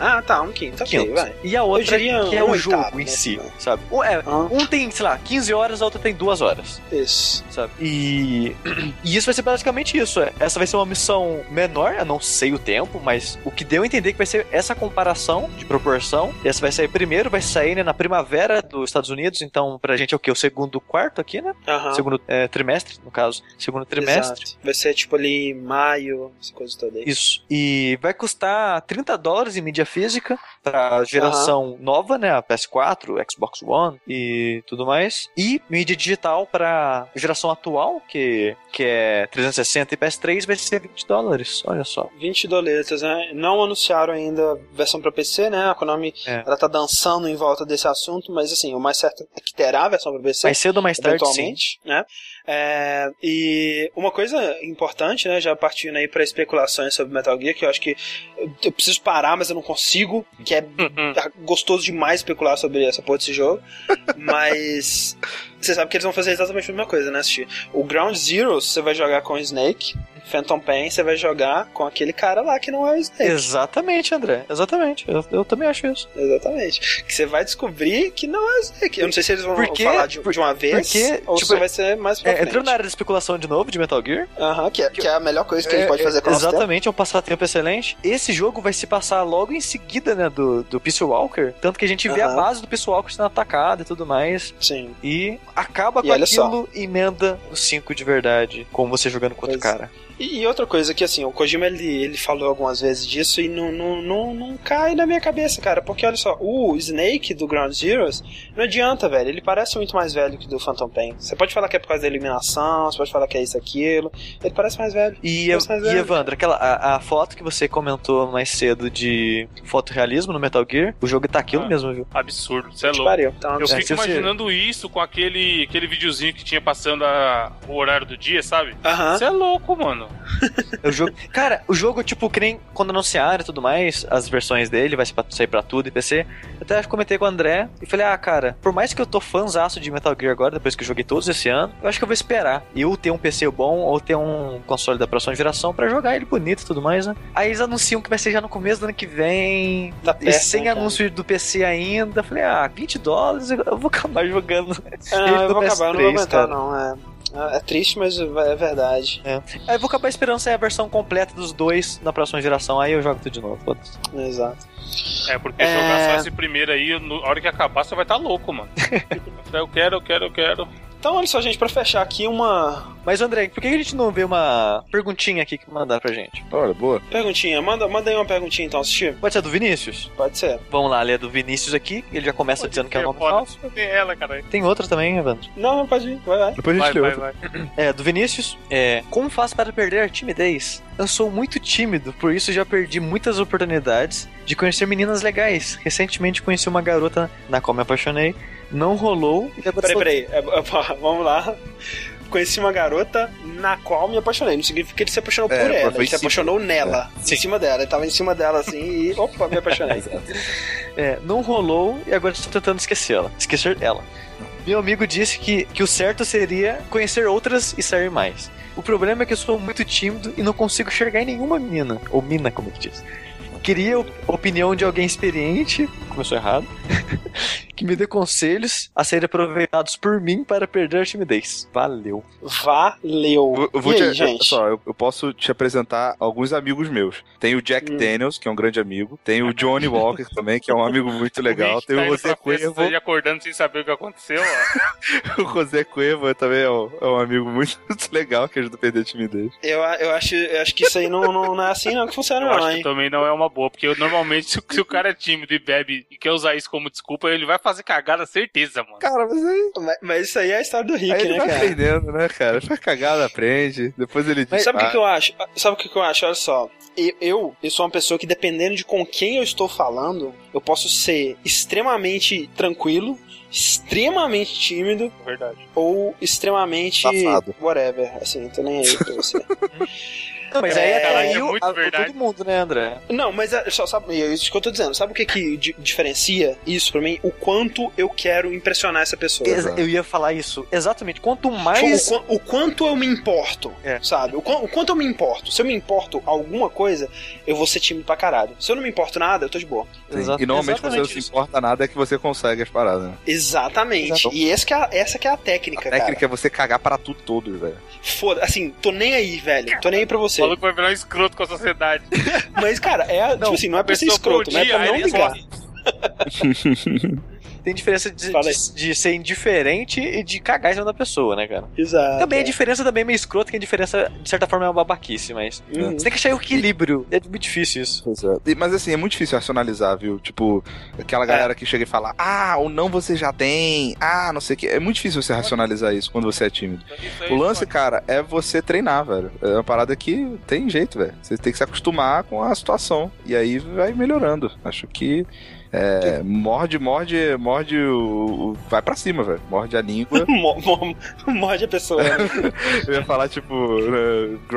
Ah, tá, um quinto, ok, quinto. vai. E a outra que é um o jogo oitavo, em né? si, sabe? Um, é, Ah. um tem, sei lá, 15 horas, a outra tem 2 horas, Isso. sabe? E, e isso vai ser basicamente isso. é. Essa vai ser uma missão menor, eu não sei o tempo, mas o que deu a entender que vai ser essa comparação de proporção. Essa vai sair primeiro, vai sair né, na primavera dos Estados Unidos, então pra gente é o que? O segundo quarto aqui, né? Aham. Segundo é, trimestre, no caso. Segundo trimestre. Exato. Vai ser tipo ali maio, essa coisa toda aí. Isso. E vai custar 30 dólares em mídia física pra geração nova, né? A PS4, Xbox One e tudo mais. E mídia digital pra geração atual, que, que é 360 e PS3, vai ser 20 dólares. Olha só. 20 né? Não anunciaram ainda a versão pra PC, né? A Konami É. ela tá dançando em volta desse assunto, mas assim, o mais certo é que terá a versão pra PC. Mais cedo ou mais tarde, sim. eventualmente, né? É, e uma coisa importante, né, já partindo aí para especulações sobre Metal Gear, que eu acho que eu, eu preciso parar, mas eu não consigo, que é gostoso demais especular sobre essa porra desse jogo, mas você sabe que eles vão fazer exatamente a mesma coisa, né, assistir. O Ground Zero você vai jogar com o Snake, Phantom Pain, você vai jogar com aquele cara lá que não é o Snake. Exatamente, André. Exatamente. Eu, eu também acho isso. Exatamente. Que você vai descobrir que não é o Snake. Eu não sei se eles vão Por quê? falar de, Por- de uma vez porque, ou tipo, vai ser mais pra É, entrando na área de especulação de novo de Metal Gear. Aham, que, é, que é a melhor coisa que a gente É, pode fazer com tela. Exatamente, é um passatempo excelente. Esse jogo vai se passar logo em seguida, né, do, do Peace Walker. Tanto que a gente vê a base do Peace Walker sendo atacada e tudo mais. Sim. E acaba E com olha só. aquilo e emenda o 5 de verdade, com você jogando com outro Pois cara. E, e outra coisa que, assim, o Kojima, ele, ele falou algumas vezes disso e não, não, não, não cai na minha cabeça, cara. Porque, olha só, o Snake do Ground Zeroes, não adianta, velho. Ele parece muito mais velho que do Phantom Pain. Você pode falar que é por causa da eliminação, você pode falar que é isso, aquilo. Ele parece mais velho. E, mais e velho. Evandro, aquela, a, a foto que você comentou mais cedo de fotorrealismo no Metal Gear, o jogo tá aquilo Ah. mesmo, viu? Absurdo, você é louco. pariu. Então, Eu É, fico imaginando isso com aquele, aquele videozinho que tinha passando a- o horário do dia, sabe? Aham. Você é louco, mano. O jogo, cara, o jogo, tipo, que nem quando anunciaram e tudo mais, as versões dele, vai sair pra tudo e PC. Eu até comentei com o André e falei, ah, cara, por mais que eu tô fãzaço de Metal Gear agora, depois que eu joguei todos esse ano, eu acho que eu vou esperar eu ter um PC bom ou ter um console da próxima geração pra jogar ele bonito e tudo mais, né? Aí eles anunciam que vai ser já no começo do ano que vem, Tá e perto, sem né, cara? anúncio do PC ainda. Eu falei, ah, 20 dólares, eu vou acabar jogando. Ah, ele eu vou acabar, eu não vou PS3, aguentar, cara. não. É, é é triste, mas é verdade. Aí eu vou acabar esperando sair a versão completa dos dois na próxima geração, aí eu jogo tudo de novo. Exato. É, porque É. jogar só esse primeiro aí, no- a hora que acabar, você vai estar louco, mano. eu quero, eu quero, eu quero. Então, olha só, gente, pra fechar aqui, uma Mas André, por que a gente não vê uma perguntinha aqui que mandaram pra gente? Olha, boa. perguntinha. Manda, manda aí uma perguntinha, então, assistir. Pode ser do Vinícius? Pode ser. Vamos lá, ler a do Vinícius aqui. Ele já começa dizendo que é o nome falso. Tem ela, cara. Tem outra também, Evandro. Não, pode ir. Vai, vai. Depois a Vai, gente lê vai, outra. vai. É, do Vinícius. É, como faço para perder a timidez? Eu sou muito tímido, por isso já perdi muitas oportunidades de conhecer meninas legais. Recentemente conheci uma garota na qual me apaixonei. Não rolou e agora Peraí, peraí. É, é, vamos lá. Conheci uma garota na qual me apaixonei. Não significa que ele se apaixonou É, por ela. Ele se apaixonou nela. Sim. Em cima dela. Ele tava em cima dela assim e. Opa, me apaixonei. É, não rolou e agora estou tentando esquecê-la. Esquecer ela. Meu amigo disse que, que o certo seria conhecer outras e sair mais. O problema é que eu sou muito tímido e não consigo enxergar em nenhuma mina. Ou mina, como que diz. Queria opinião de alguém experiente, começou errado, que me dê conselhos a serem aproveitados por mim para perder a timidez. Valeu. Valeu. Eu, e te, aí, gente? Só, eu, eu posso te apresentar alguns amigos meus. Tem o Jack Hum. Daniels, que é um grande amigo. Tem o Johnny Walker também, que é um amigo muito legal. Tem tá o indo José Cuervo. acordando sem saber o que aconteceu, ó. O José Cuervo também é um, é um amigo muito, muito legal que ajuda a perder a timidez. Eu, eu, acho, eu acho que isso aí não, não, não é assim não que funciona, Eu não, acho que hein? também não é uma boa, porque eu, normalmente, se, o- se o cara é tímido e bebe e quer usar isso como desculpa, ele vai fazer cagada, certeza, mano. Cara, mas aí, Mas, mas isso aí é a história do Rick, aí ele né, vai cara? aprendendo, né, cara? Faz cagada, aprende. Depois ele diz. Mas sabe o que, "Ah, que eu acho? Sabe o que, que eu acho? Olha só. Eu, eu, eu sou uma pessoa que, dependendo de com quem eu estou falando, eu posso ser extremamente tranquilo, extremamente tímido Verdade. ou extremamente. Safado. whatever. Assim, não tô nem aí pra você. Não, mas É, aí é é muito a, verdade. todo mundo, né, André? não, mas é, só sabe, é isso que eu tô dizendo. Sabe o que, que di- diferencia isso pra mim? O quanto eu quero impressionar essa pessoa. Exa- eu ia falar isso. Exatamente. Quanto mais. Tipo, o, quan- o quanto eu me importo, É. sabe? O, o quanto eu me importo. Se eu me importo alguma coisa, eu vou ser tímido pra caralho. Se eu não me importo nada, eu tô de boa. Sim. Exa- E normalmente quando você não se isso. importa nada é que você consegue as paradas, né? Exatamente. Exato. E esse que é essa que é a técnica, A técnica cara. é você cagar para tudo todo, velho. Foda, assim, tô nem aí, velho. Tô nem aí pra O você. maluco vai virar um escroto com a sociedade. Mas, cara, é, tipo assim, não é pra ser Pessoa escroto, bom mas é pra não ligar. Tem diferença de, de, de ser indiferente e de cagar em cima da pessoa, né, cara? Exato. Também a diferença também é meio escrota, que a diferença, de certa forma, é uma babaquice, mas. Uhum. Você tem que achar o equilíbrio. É muito difícil isso. Pois é. E- Mas assim, é muito difícil racionalizar, viu? Tipo, aquela galera que chega e fala, ah, ou não você já tem, ah, não sei o que. É muito difícil você racionalizar isso quando você é tímido. O lance, mano. cara, é você treinar, velho. É uma parada que tem jeito, velho. Você tem que se acostumar com a situação. E aí vai melhorando. Acho que É, morde, morde, morde o, o- Vai pra cima, velho. Morde a língua. Mo- mo- Morde a pessoa. né? Eu ia falar, tipo,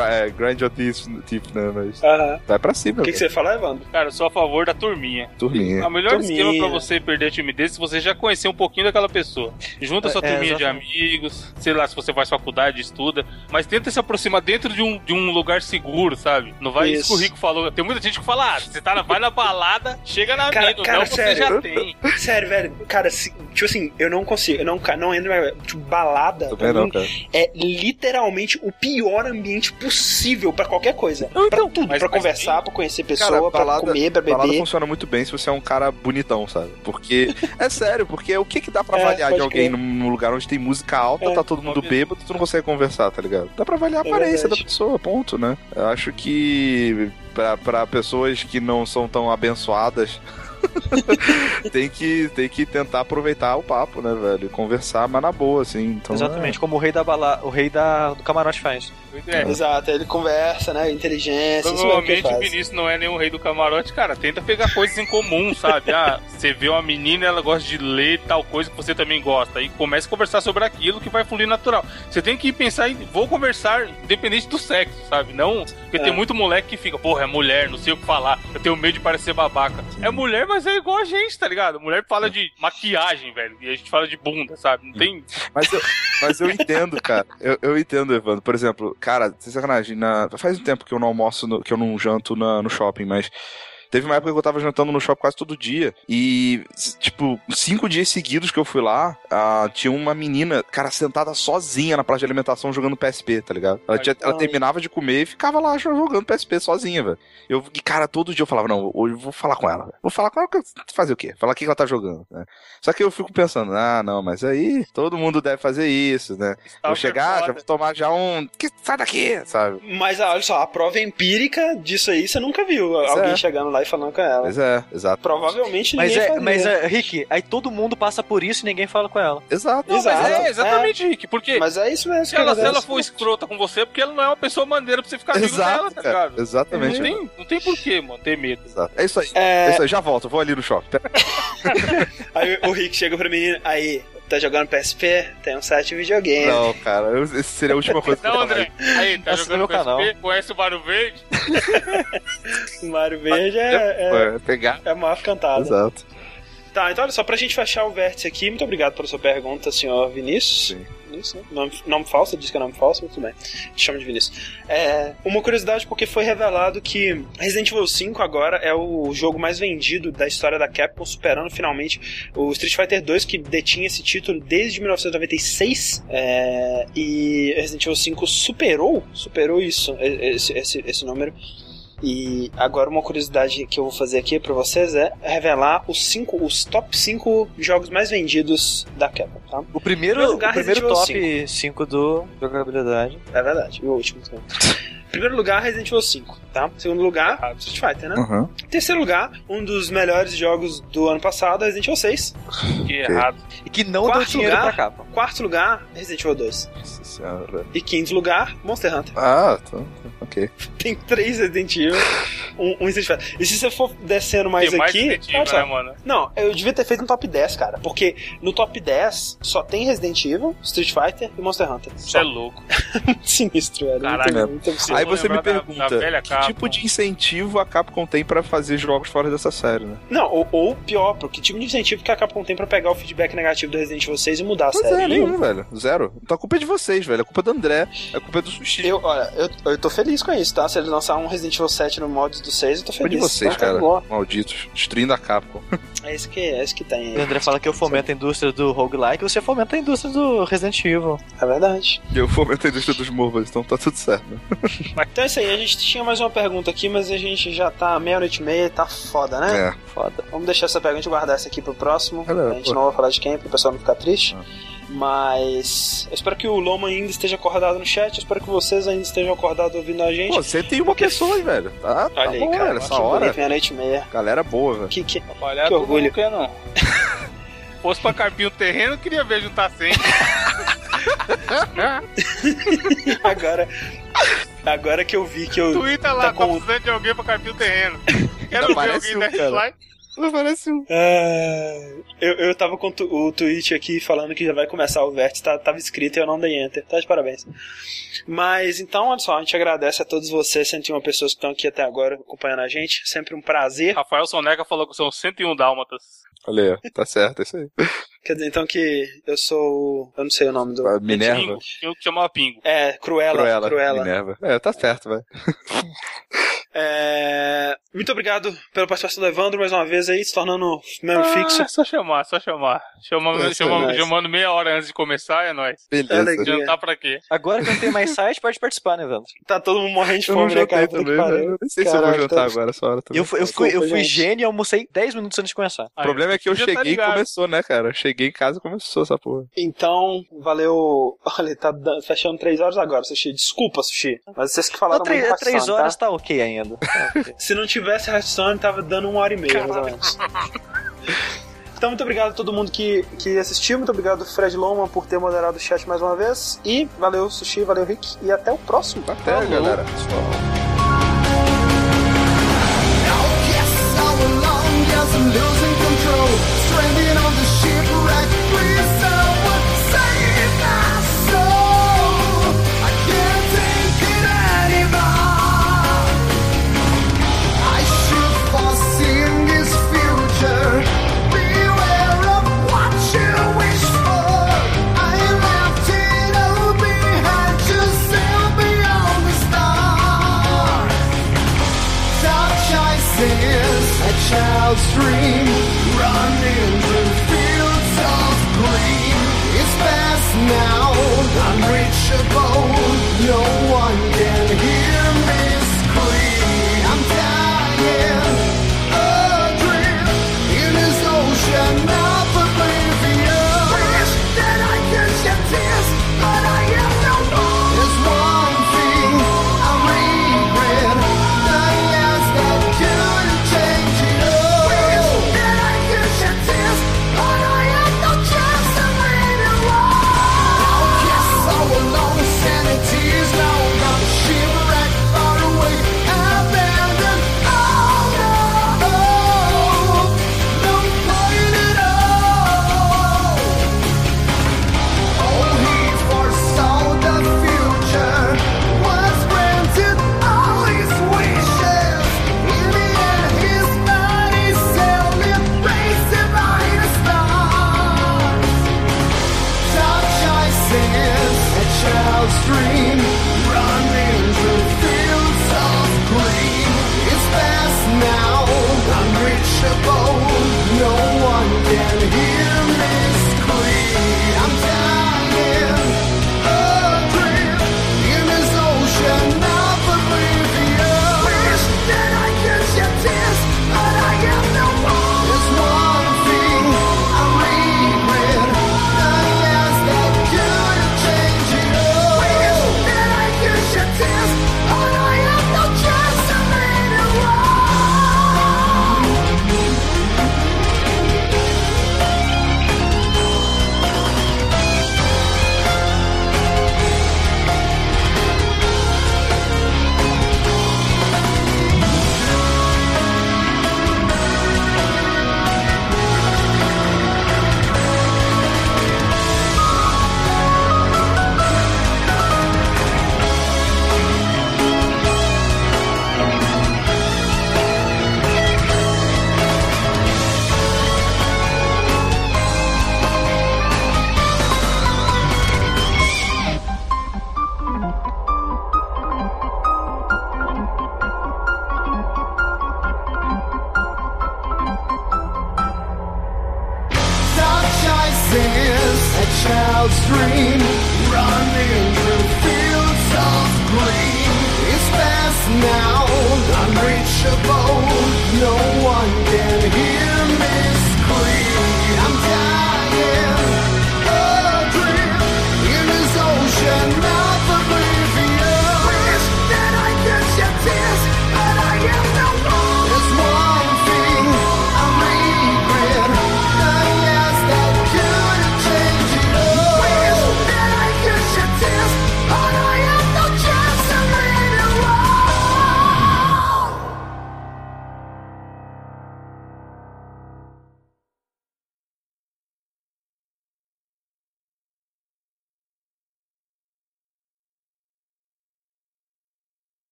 é, grind your teeth, teeth, né? Mas Aham. vai pra cima, O que, que você fala, Evandro? Cara, eu sou a favor da turminha. Turminha. O melhor Turminha. esquema pra você perder a timidez é se você já conhecer um pouquinho daquela pessoa. Junta sua É, turminha de amigos, sei lá, se você faz faculdade, estuda, mas tenta se aproximar dentro de um, de um lugar seguro, sabe? Não vai isso. Isso. que o Rico falou. Tem muita gente que fala, ah, você tá na, vai na balada, chega na mina, cara, sério. já tem. Sério, velho. Cara, se- tipo assim, eu não consigo. Eu não, não entro mais. Tipo, balada. pra Também não, mim, cara. é literalmente o pior ambiente possível pra qualquer coisa. Não, pra então, tudo. mas- pra mas conversar, tem- pra conhecer pessoa, Cara, pra balada- comer, pra Balada beber. funciona muito bem se você é um cara bonitão, sabe? Porque. É sério, porque o que que dá pra É, avaliar de alguém crer. num lugar onde tem música alta, É, tá todo mundo óbvio. bêbado, tu não consegue conversar, tá ligado? Dá pra avaliar a É aparência verdade. da pessoa, ponto, né? Eu acho que. Pra, pra pessoas que não são tão abençoadas. tem, que, tem que tentar aproveitar o papo, né, velho? E Conversar, mas na boa, assim. Então, Exatamente, como o rei da bala... o rei da... do camarote faz. É, Exato, aí ele conversa, né? Inteligência, Provavelmente o. Vinícius não é nenhum rei do camarote, cara. Tenta pegar coisas em comum, sabe? Ah, você vê uma menina, ela gosta de ler tal coisa que você também gosta. Aí começa a conversar sobre aquilo que vai fluir natural. Você tem que pensar em vou conversar independente do sexo, sabe? Não. Porque É. tem muito moleque que fica, porra, é mulher, não sei o que falar. Eu tenho medo de parecer babaca. É mulher, mas é igual a gente, tá ligado? Mulher fala de maquiagem, velho. E a gente fala de bunda, sabe? Não tem. Mas eu, mas eu entendo, cara. Eu, eu entendo, Evandro. Por exemplo, cara, sem sacanagem, na, faz um tempo que eu não almoço, no- que eu não janto na- no shopping, mas. Teve uma época que eu tava jantando no shopping quase todo dia. E, tipo, cinco dias seguidos que eu fui lá, ah, tinha uma menina, cara, sentada sozinha na praça de alimentação jogando PSP, tá ligado? Ela, tinha- ela terminava de comer e ficava lá jogando PSP sozinha, velho. Eu, e, cara, todo dia eu falava, não, hoje eu vou falar com ela. Vou falar com ela, fazer o quê? Falar o que ela tá jogando, né? Só que eu fico pensando, ah, não, mas aí todo mundo deve fazer isso, né? Vou chegar, já vou tomar já um. Que, sai daqui, sabe? Mas olha só, a prova empírica disso aí você nunca viu. Alguém é. chegando lá e falando com ela. Pois é, exato. Provavelmente Mas, ninguém é, faria. mas é, Rick, aí todo mundo passa por isso e ninguém fala com ela. Exato. Não, mas Exato. é exatamente, Rick. Porque Mas é isso mesmo. se que ela, se ela for escrota com você, é porque ela não é uma pessoa maneira pra você ficar amigo dela, Exato, tá cara. ligado? Exatamente. Não tem, não tem porquê, mano, ter medo. Exato. É isso aí. É... É, isso aí, já volto, eu vou ali no shopping. Aí o Rick chega pra menina, aí, tá jogando PSP? Tem um site de videogame. Não, cara, eu, esse seria a última coisa que eu Não, André, aí, tá Assina jogando meu PSP, canal. conhece o Barulho Verde? O Mario Verde é, é, É, pegar. é mal cantada. Exato. Tá, então olha só, pra gente fechar o vértice aqui, muito obrigado pela sua pergunta, senhor Vinícius. Sim. Né? Nome, nome falso, disse que é nome falso, muito bem. Te chamo de Vinícius. É, uma curiosidade, porque foi revelado que Resident Evil 5 agora é o jogo mais vendido da história da Capcom, superando finalmente o Street Fighter 2, que detinha esse título desde 1996. É, e Resident Evil 5 superou, superou isso, esse, esse, esse número. E agora uma curiosidade que eu vou fazer aqui pra vocês é revelar os cinco, os top 5 jogos mais vendidos da Capcom, tá? O primeiro, o primeiro Evil top 5 do jogabilidade. É verdade, e o último também. Primeiro lugar, Resident Evil 5, tá? Segundo lugar, Street Fighter, né? Uhum. Terceiro lugar, um dos melhores jogos do ano passado, Resident Evil 6. Que errado. E que não Quarto deu dinheiro lugar. pra capa. Quarto lugar, Resident Evil 2. Nossa senhora. E quinto lugar, Monster Hunter. Ah, tá. Ok. Tem três Resident Evil, um, um Street Fighter. E se você for descendo mais mais aqui. Evil, só. né, mano? Não, eu devia ter feito um top 10, cara. Porque no top 10 só tem Resident Evil, Street Fighter e Monster Hunter. Só. é louco. muito sinistro, velho. Caralho. Muito, muito. Aí você me lembrar da- pergunta, da velha Capcom. tipo de incentivo a Capcom tem pra fazer jogos fora dessa série, né? Não, ou, ou pior, porque tipo de incentivo que a Capcom tem pra pegar o feedback negativo do Resident Evil 6 e mudar a Pois série? é, Nenhum. velho. Zero. Então a culpa é de vocês, velho. A culpa é do André. A culpa é do Sushi. Eu, olha, eu, eu tô feliz com isso, tá? Se eles lançarem um Resident Evil 7 no mods do 6, eu tô A culpa é feliz. de vocês, tá cara. Malditos. Destruindo a Capcom. É isso que, é isso que tem O. André fala que eu fomento a indústria do roguelike, você fomenta a indústria do Resident Evil. É verdade. Eu fomento a indústria dos MOBAs, então tá tudo certo, né? Então é isso aí, a gente tinha mais uma pergunta aqui, mas a gente já tá meia-noite e meia, tá foda, né? É. Foda. Vamos deixar essa pergunta e guardar essa aqui pro próximo. Galera, a gente pô. não vai falar de quem, pro pessoal não ficar triste. Ah. Mas eu espero que o Loma ainda esteja acordado no chat. Eu espero que vocês ainda estejam acordados ouvindo a gente. Pô, você tem uma pessoa, velho. Tá, tá Olha aí, bom, cara. velho. Essa hora. bonito, meia-noite e meia. Galera boa, velho. Que, que... Que orgulho. não quer, não. Fosse pra carpir o terreno, eu queria ver juntar 100. Agora, agora que eu vi que eu. Twitter lá, Tá tá com- precisando de alguém pra carpir o terreno. Quero ver alguém um, da cara. Slide. Parece um. É, eu, eu tava com tu- o tweet aqui falando que já vai começar o vértice, tá, tava escrito e eu não dei enter. Tá de parabéns. Mas então, olha só, a gente agradece a todos vocês, 101 pessoas que estão aqui até agora acompanhando a gente. Sempre um prazer. Rafael Soneca falou que são 101 dálmatas. Olha aí, ó. tá certo, é isso aí. Quer dizer, então que eu sou. Eu não sei o nome do. Minerva. Pingo. Eu que chamava Pingo. É, Cruella. Cruella. Cruella. Minerva. É, tá certo, vai. É, muito obrigado pela participação do Evandro mais uma vez aí, se tornando membro Ah, fixo. é só chamar, só chamar. Chama, É, chama- nice. chamando meia hora antes de começar, é nóis. Beleza. Alegria. Jantar pra quê? Agora que não tem mais site, pode participar, né, Evandro? Tá todo mundo morrendo de fome, né, cara? Também. Eu nem sei se eu vou jantar tá- agora essa hora também. Eu, fui- eu fui, eu fui gênio e almocei 10 minutos antes de começar. O problema é que eu tá cheguei e ligado. começou, né, cara? Eu cheguei em casa e começou essa porra. Então, valeu. Olha, tá fechando 3 horas agora, Sushi. Desculpa, Sushi. Mas vocês que falaram Não, três, muito três Hearthstone, horas tá? tá ok ainda. Se não tivesse Hearthstone, tava dando uma hora e meia, mais ou menos. Então, muito obrigado a todo mundo que, que assistiu. Muito obrigado, Fred Loman, por ter moderado o chat mais uma vez. E valeu, Sushi, valeu, Rick. E até o próximo. Até, Falou. galera. Yes, stream, run into fields of green. It's fast now, unreachable, no stream.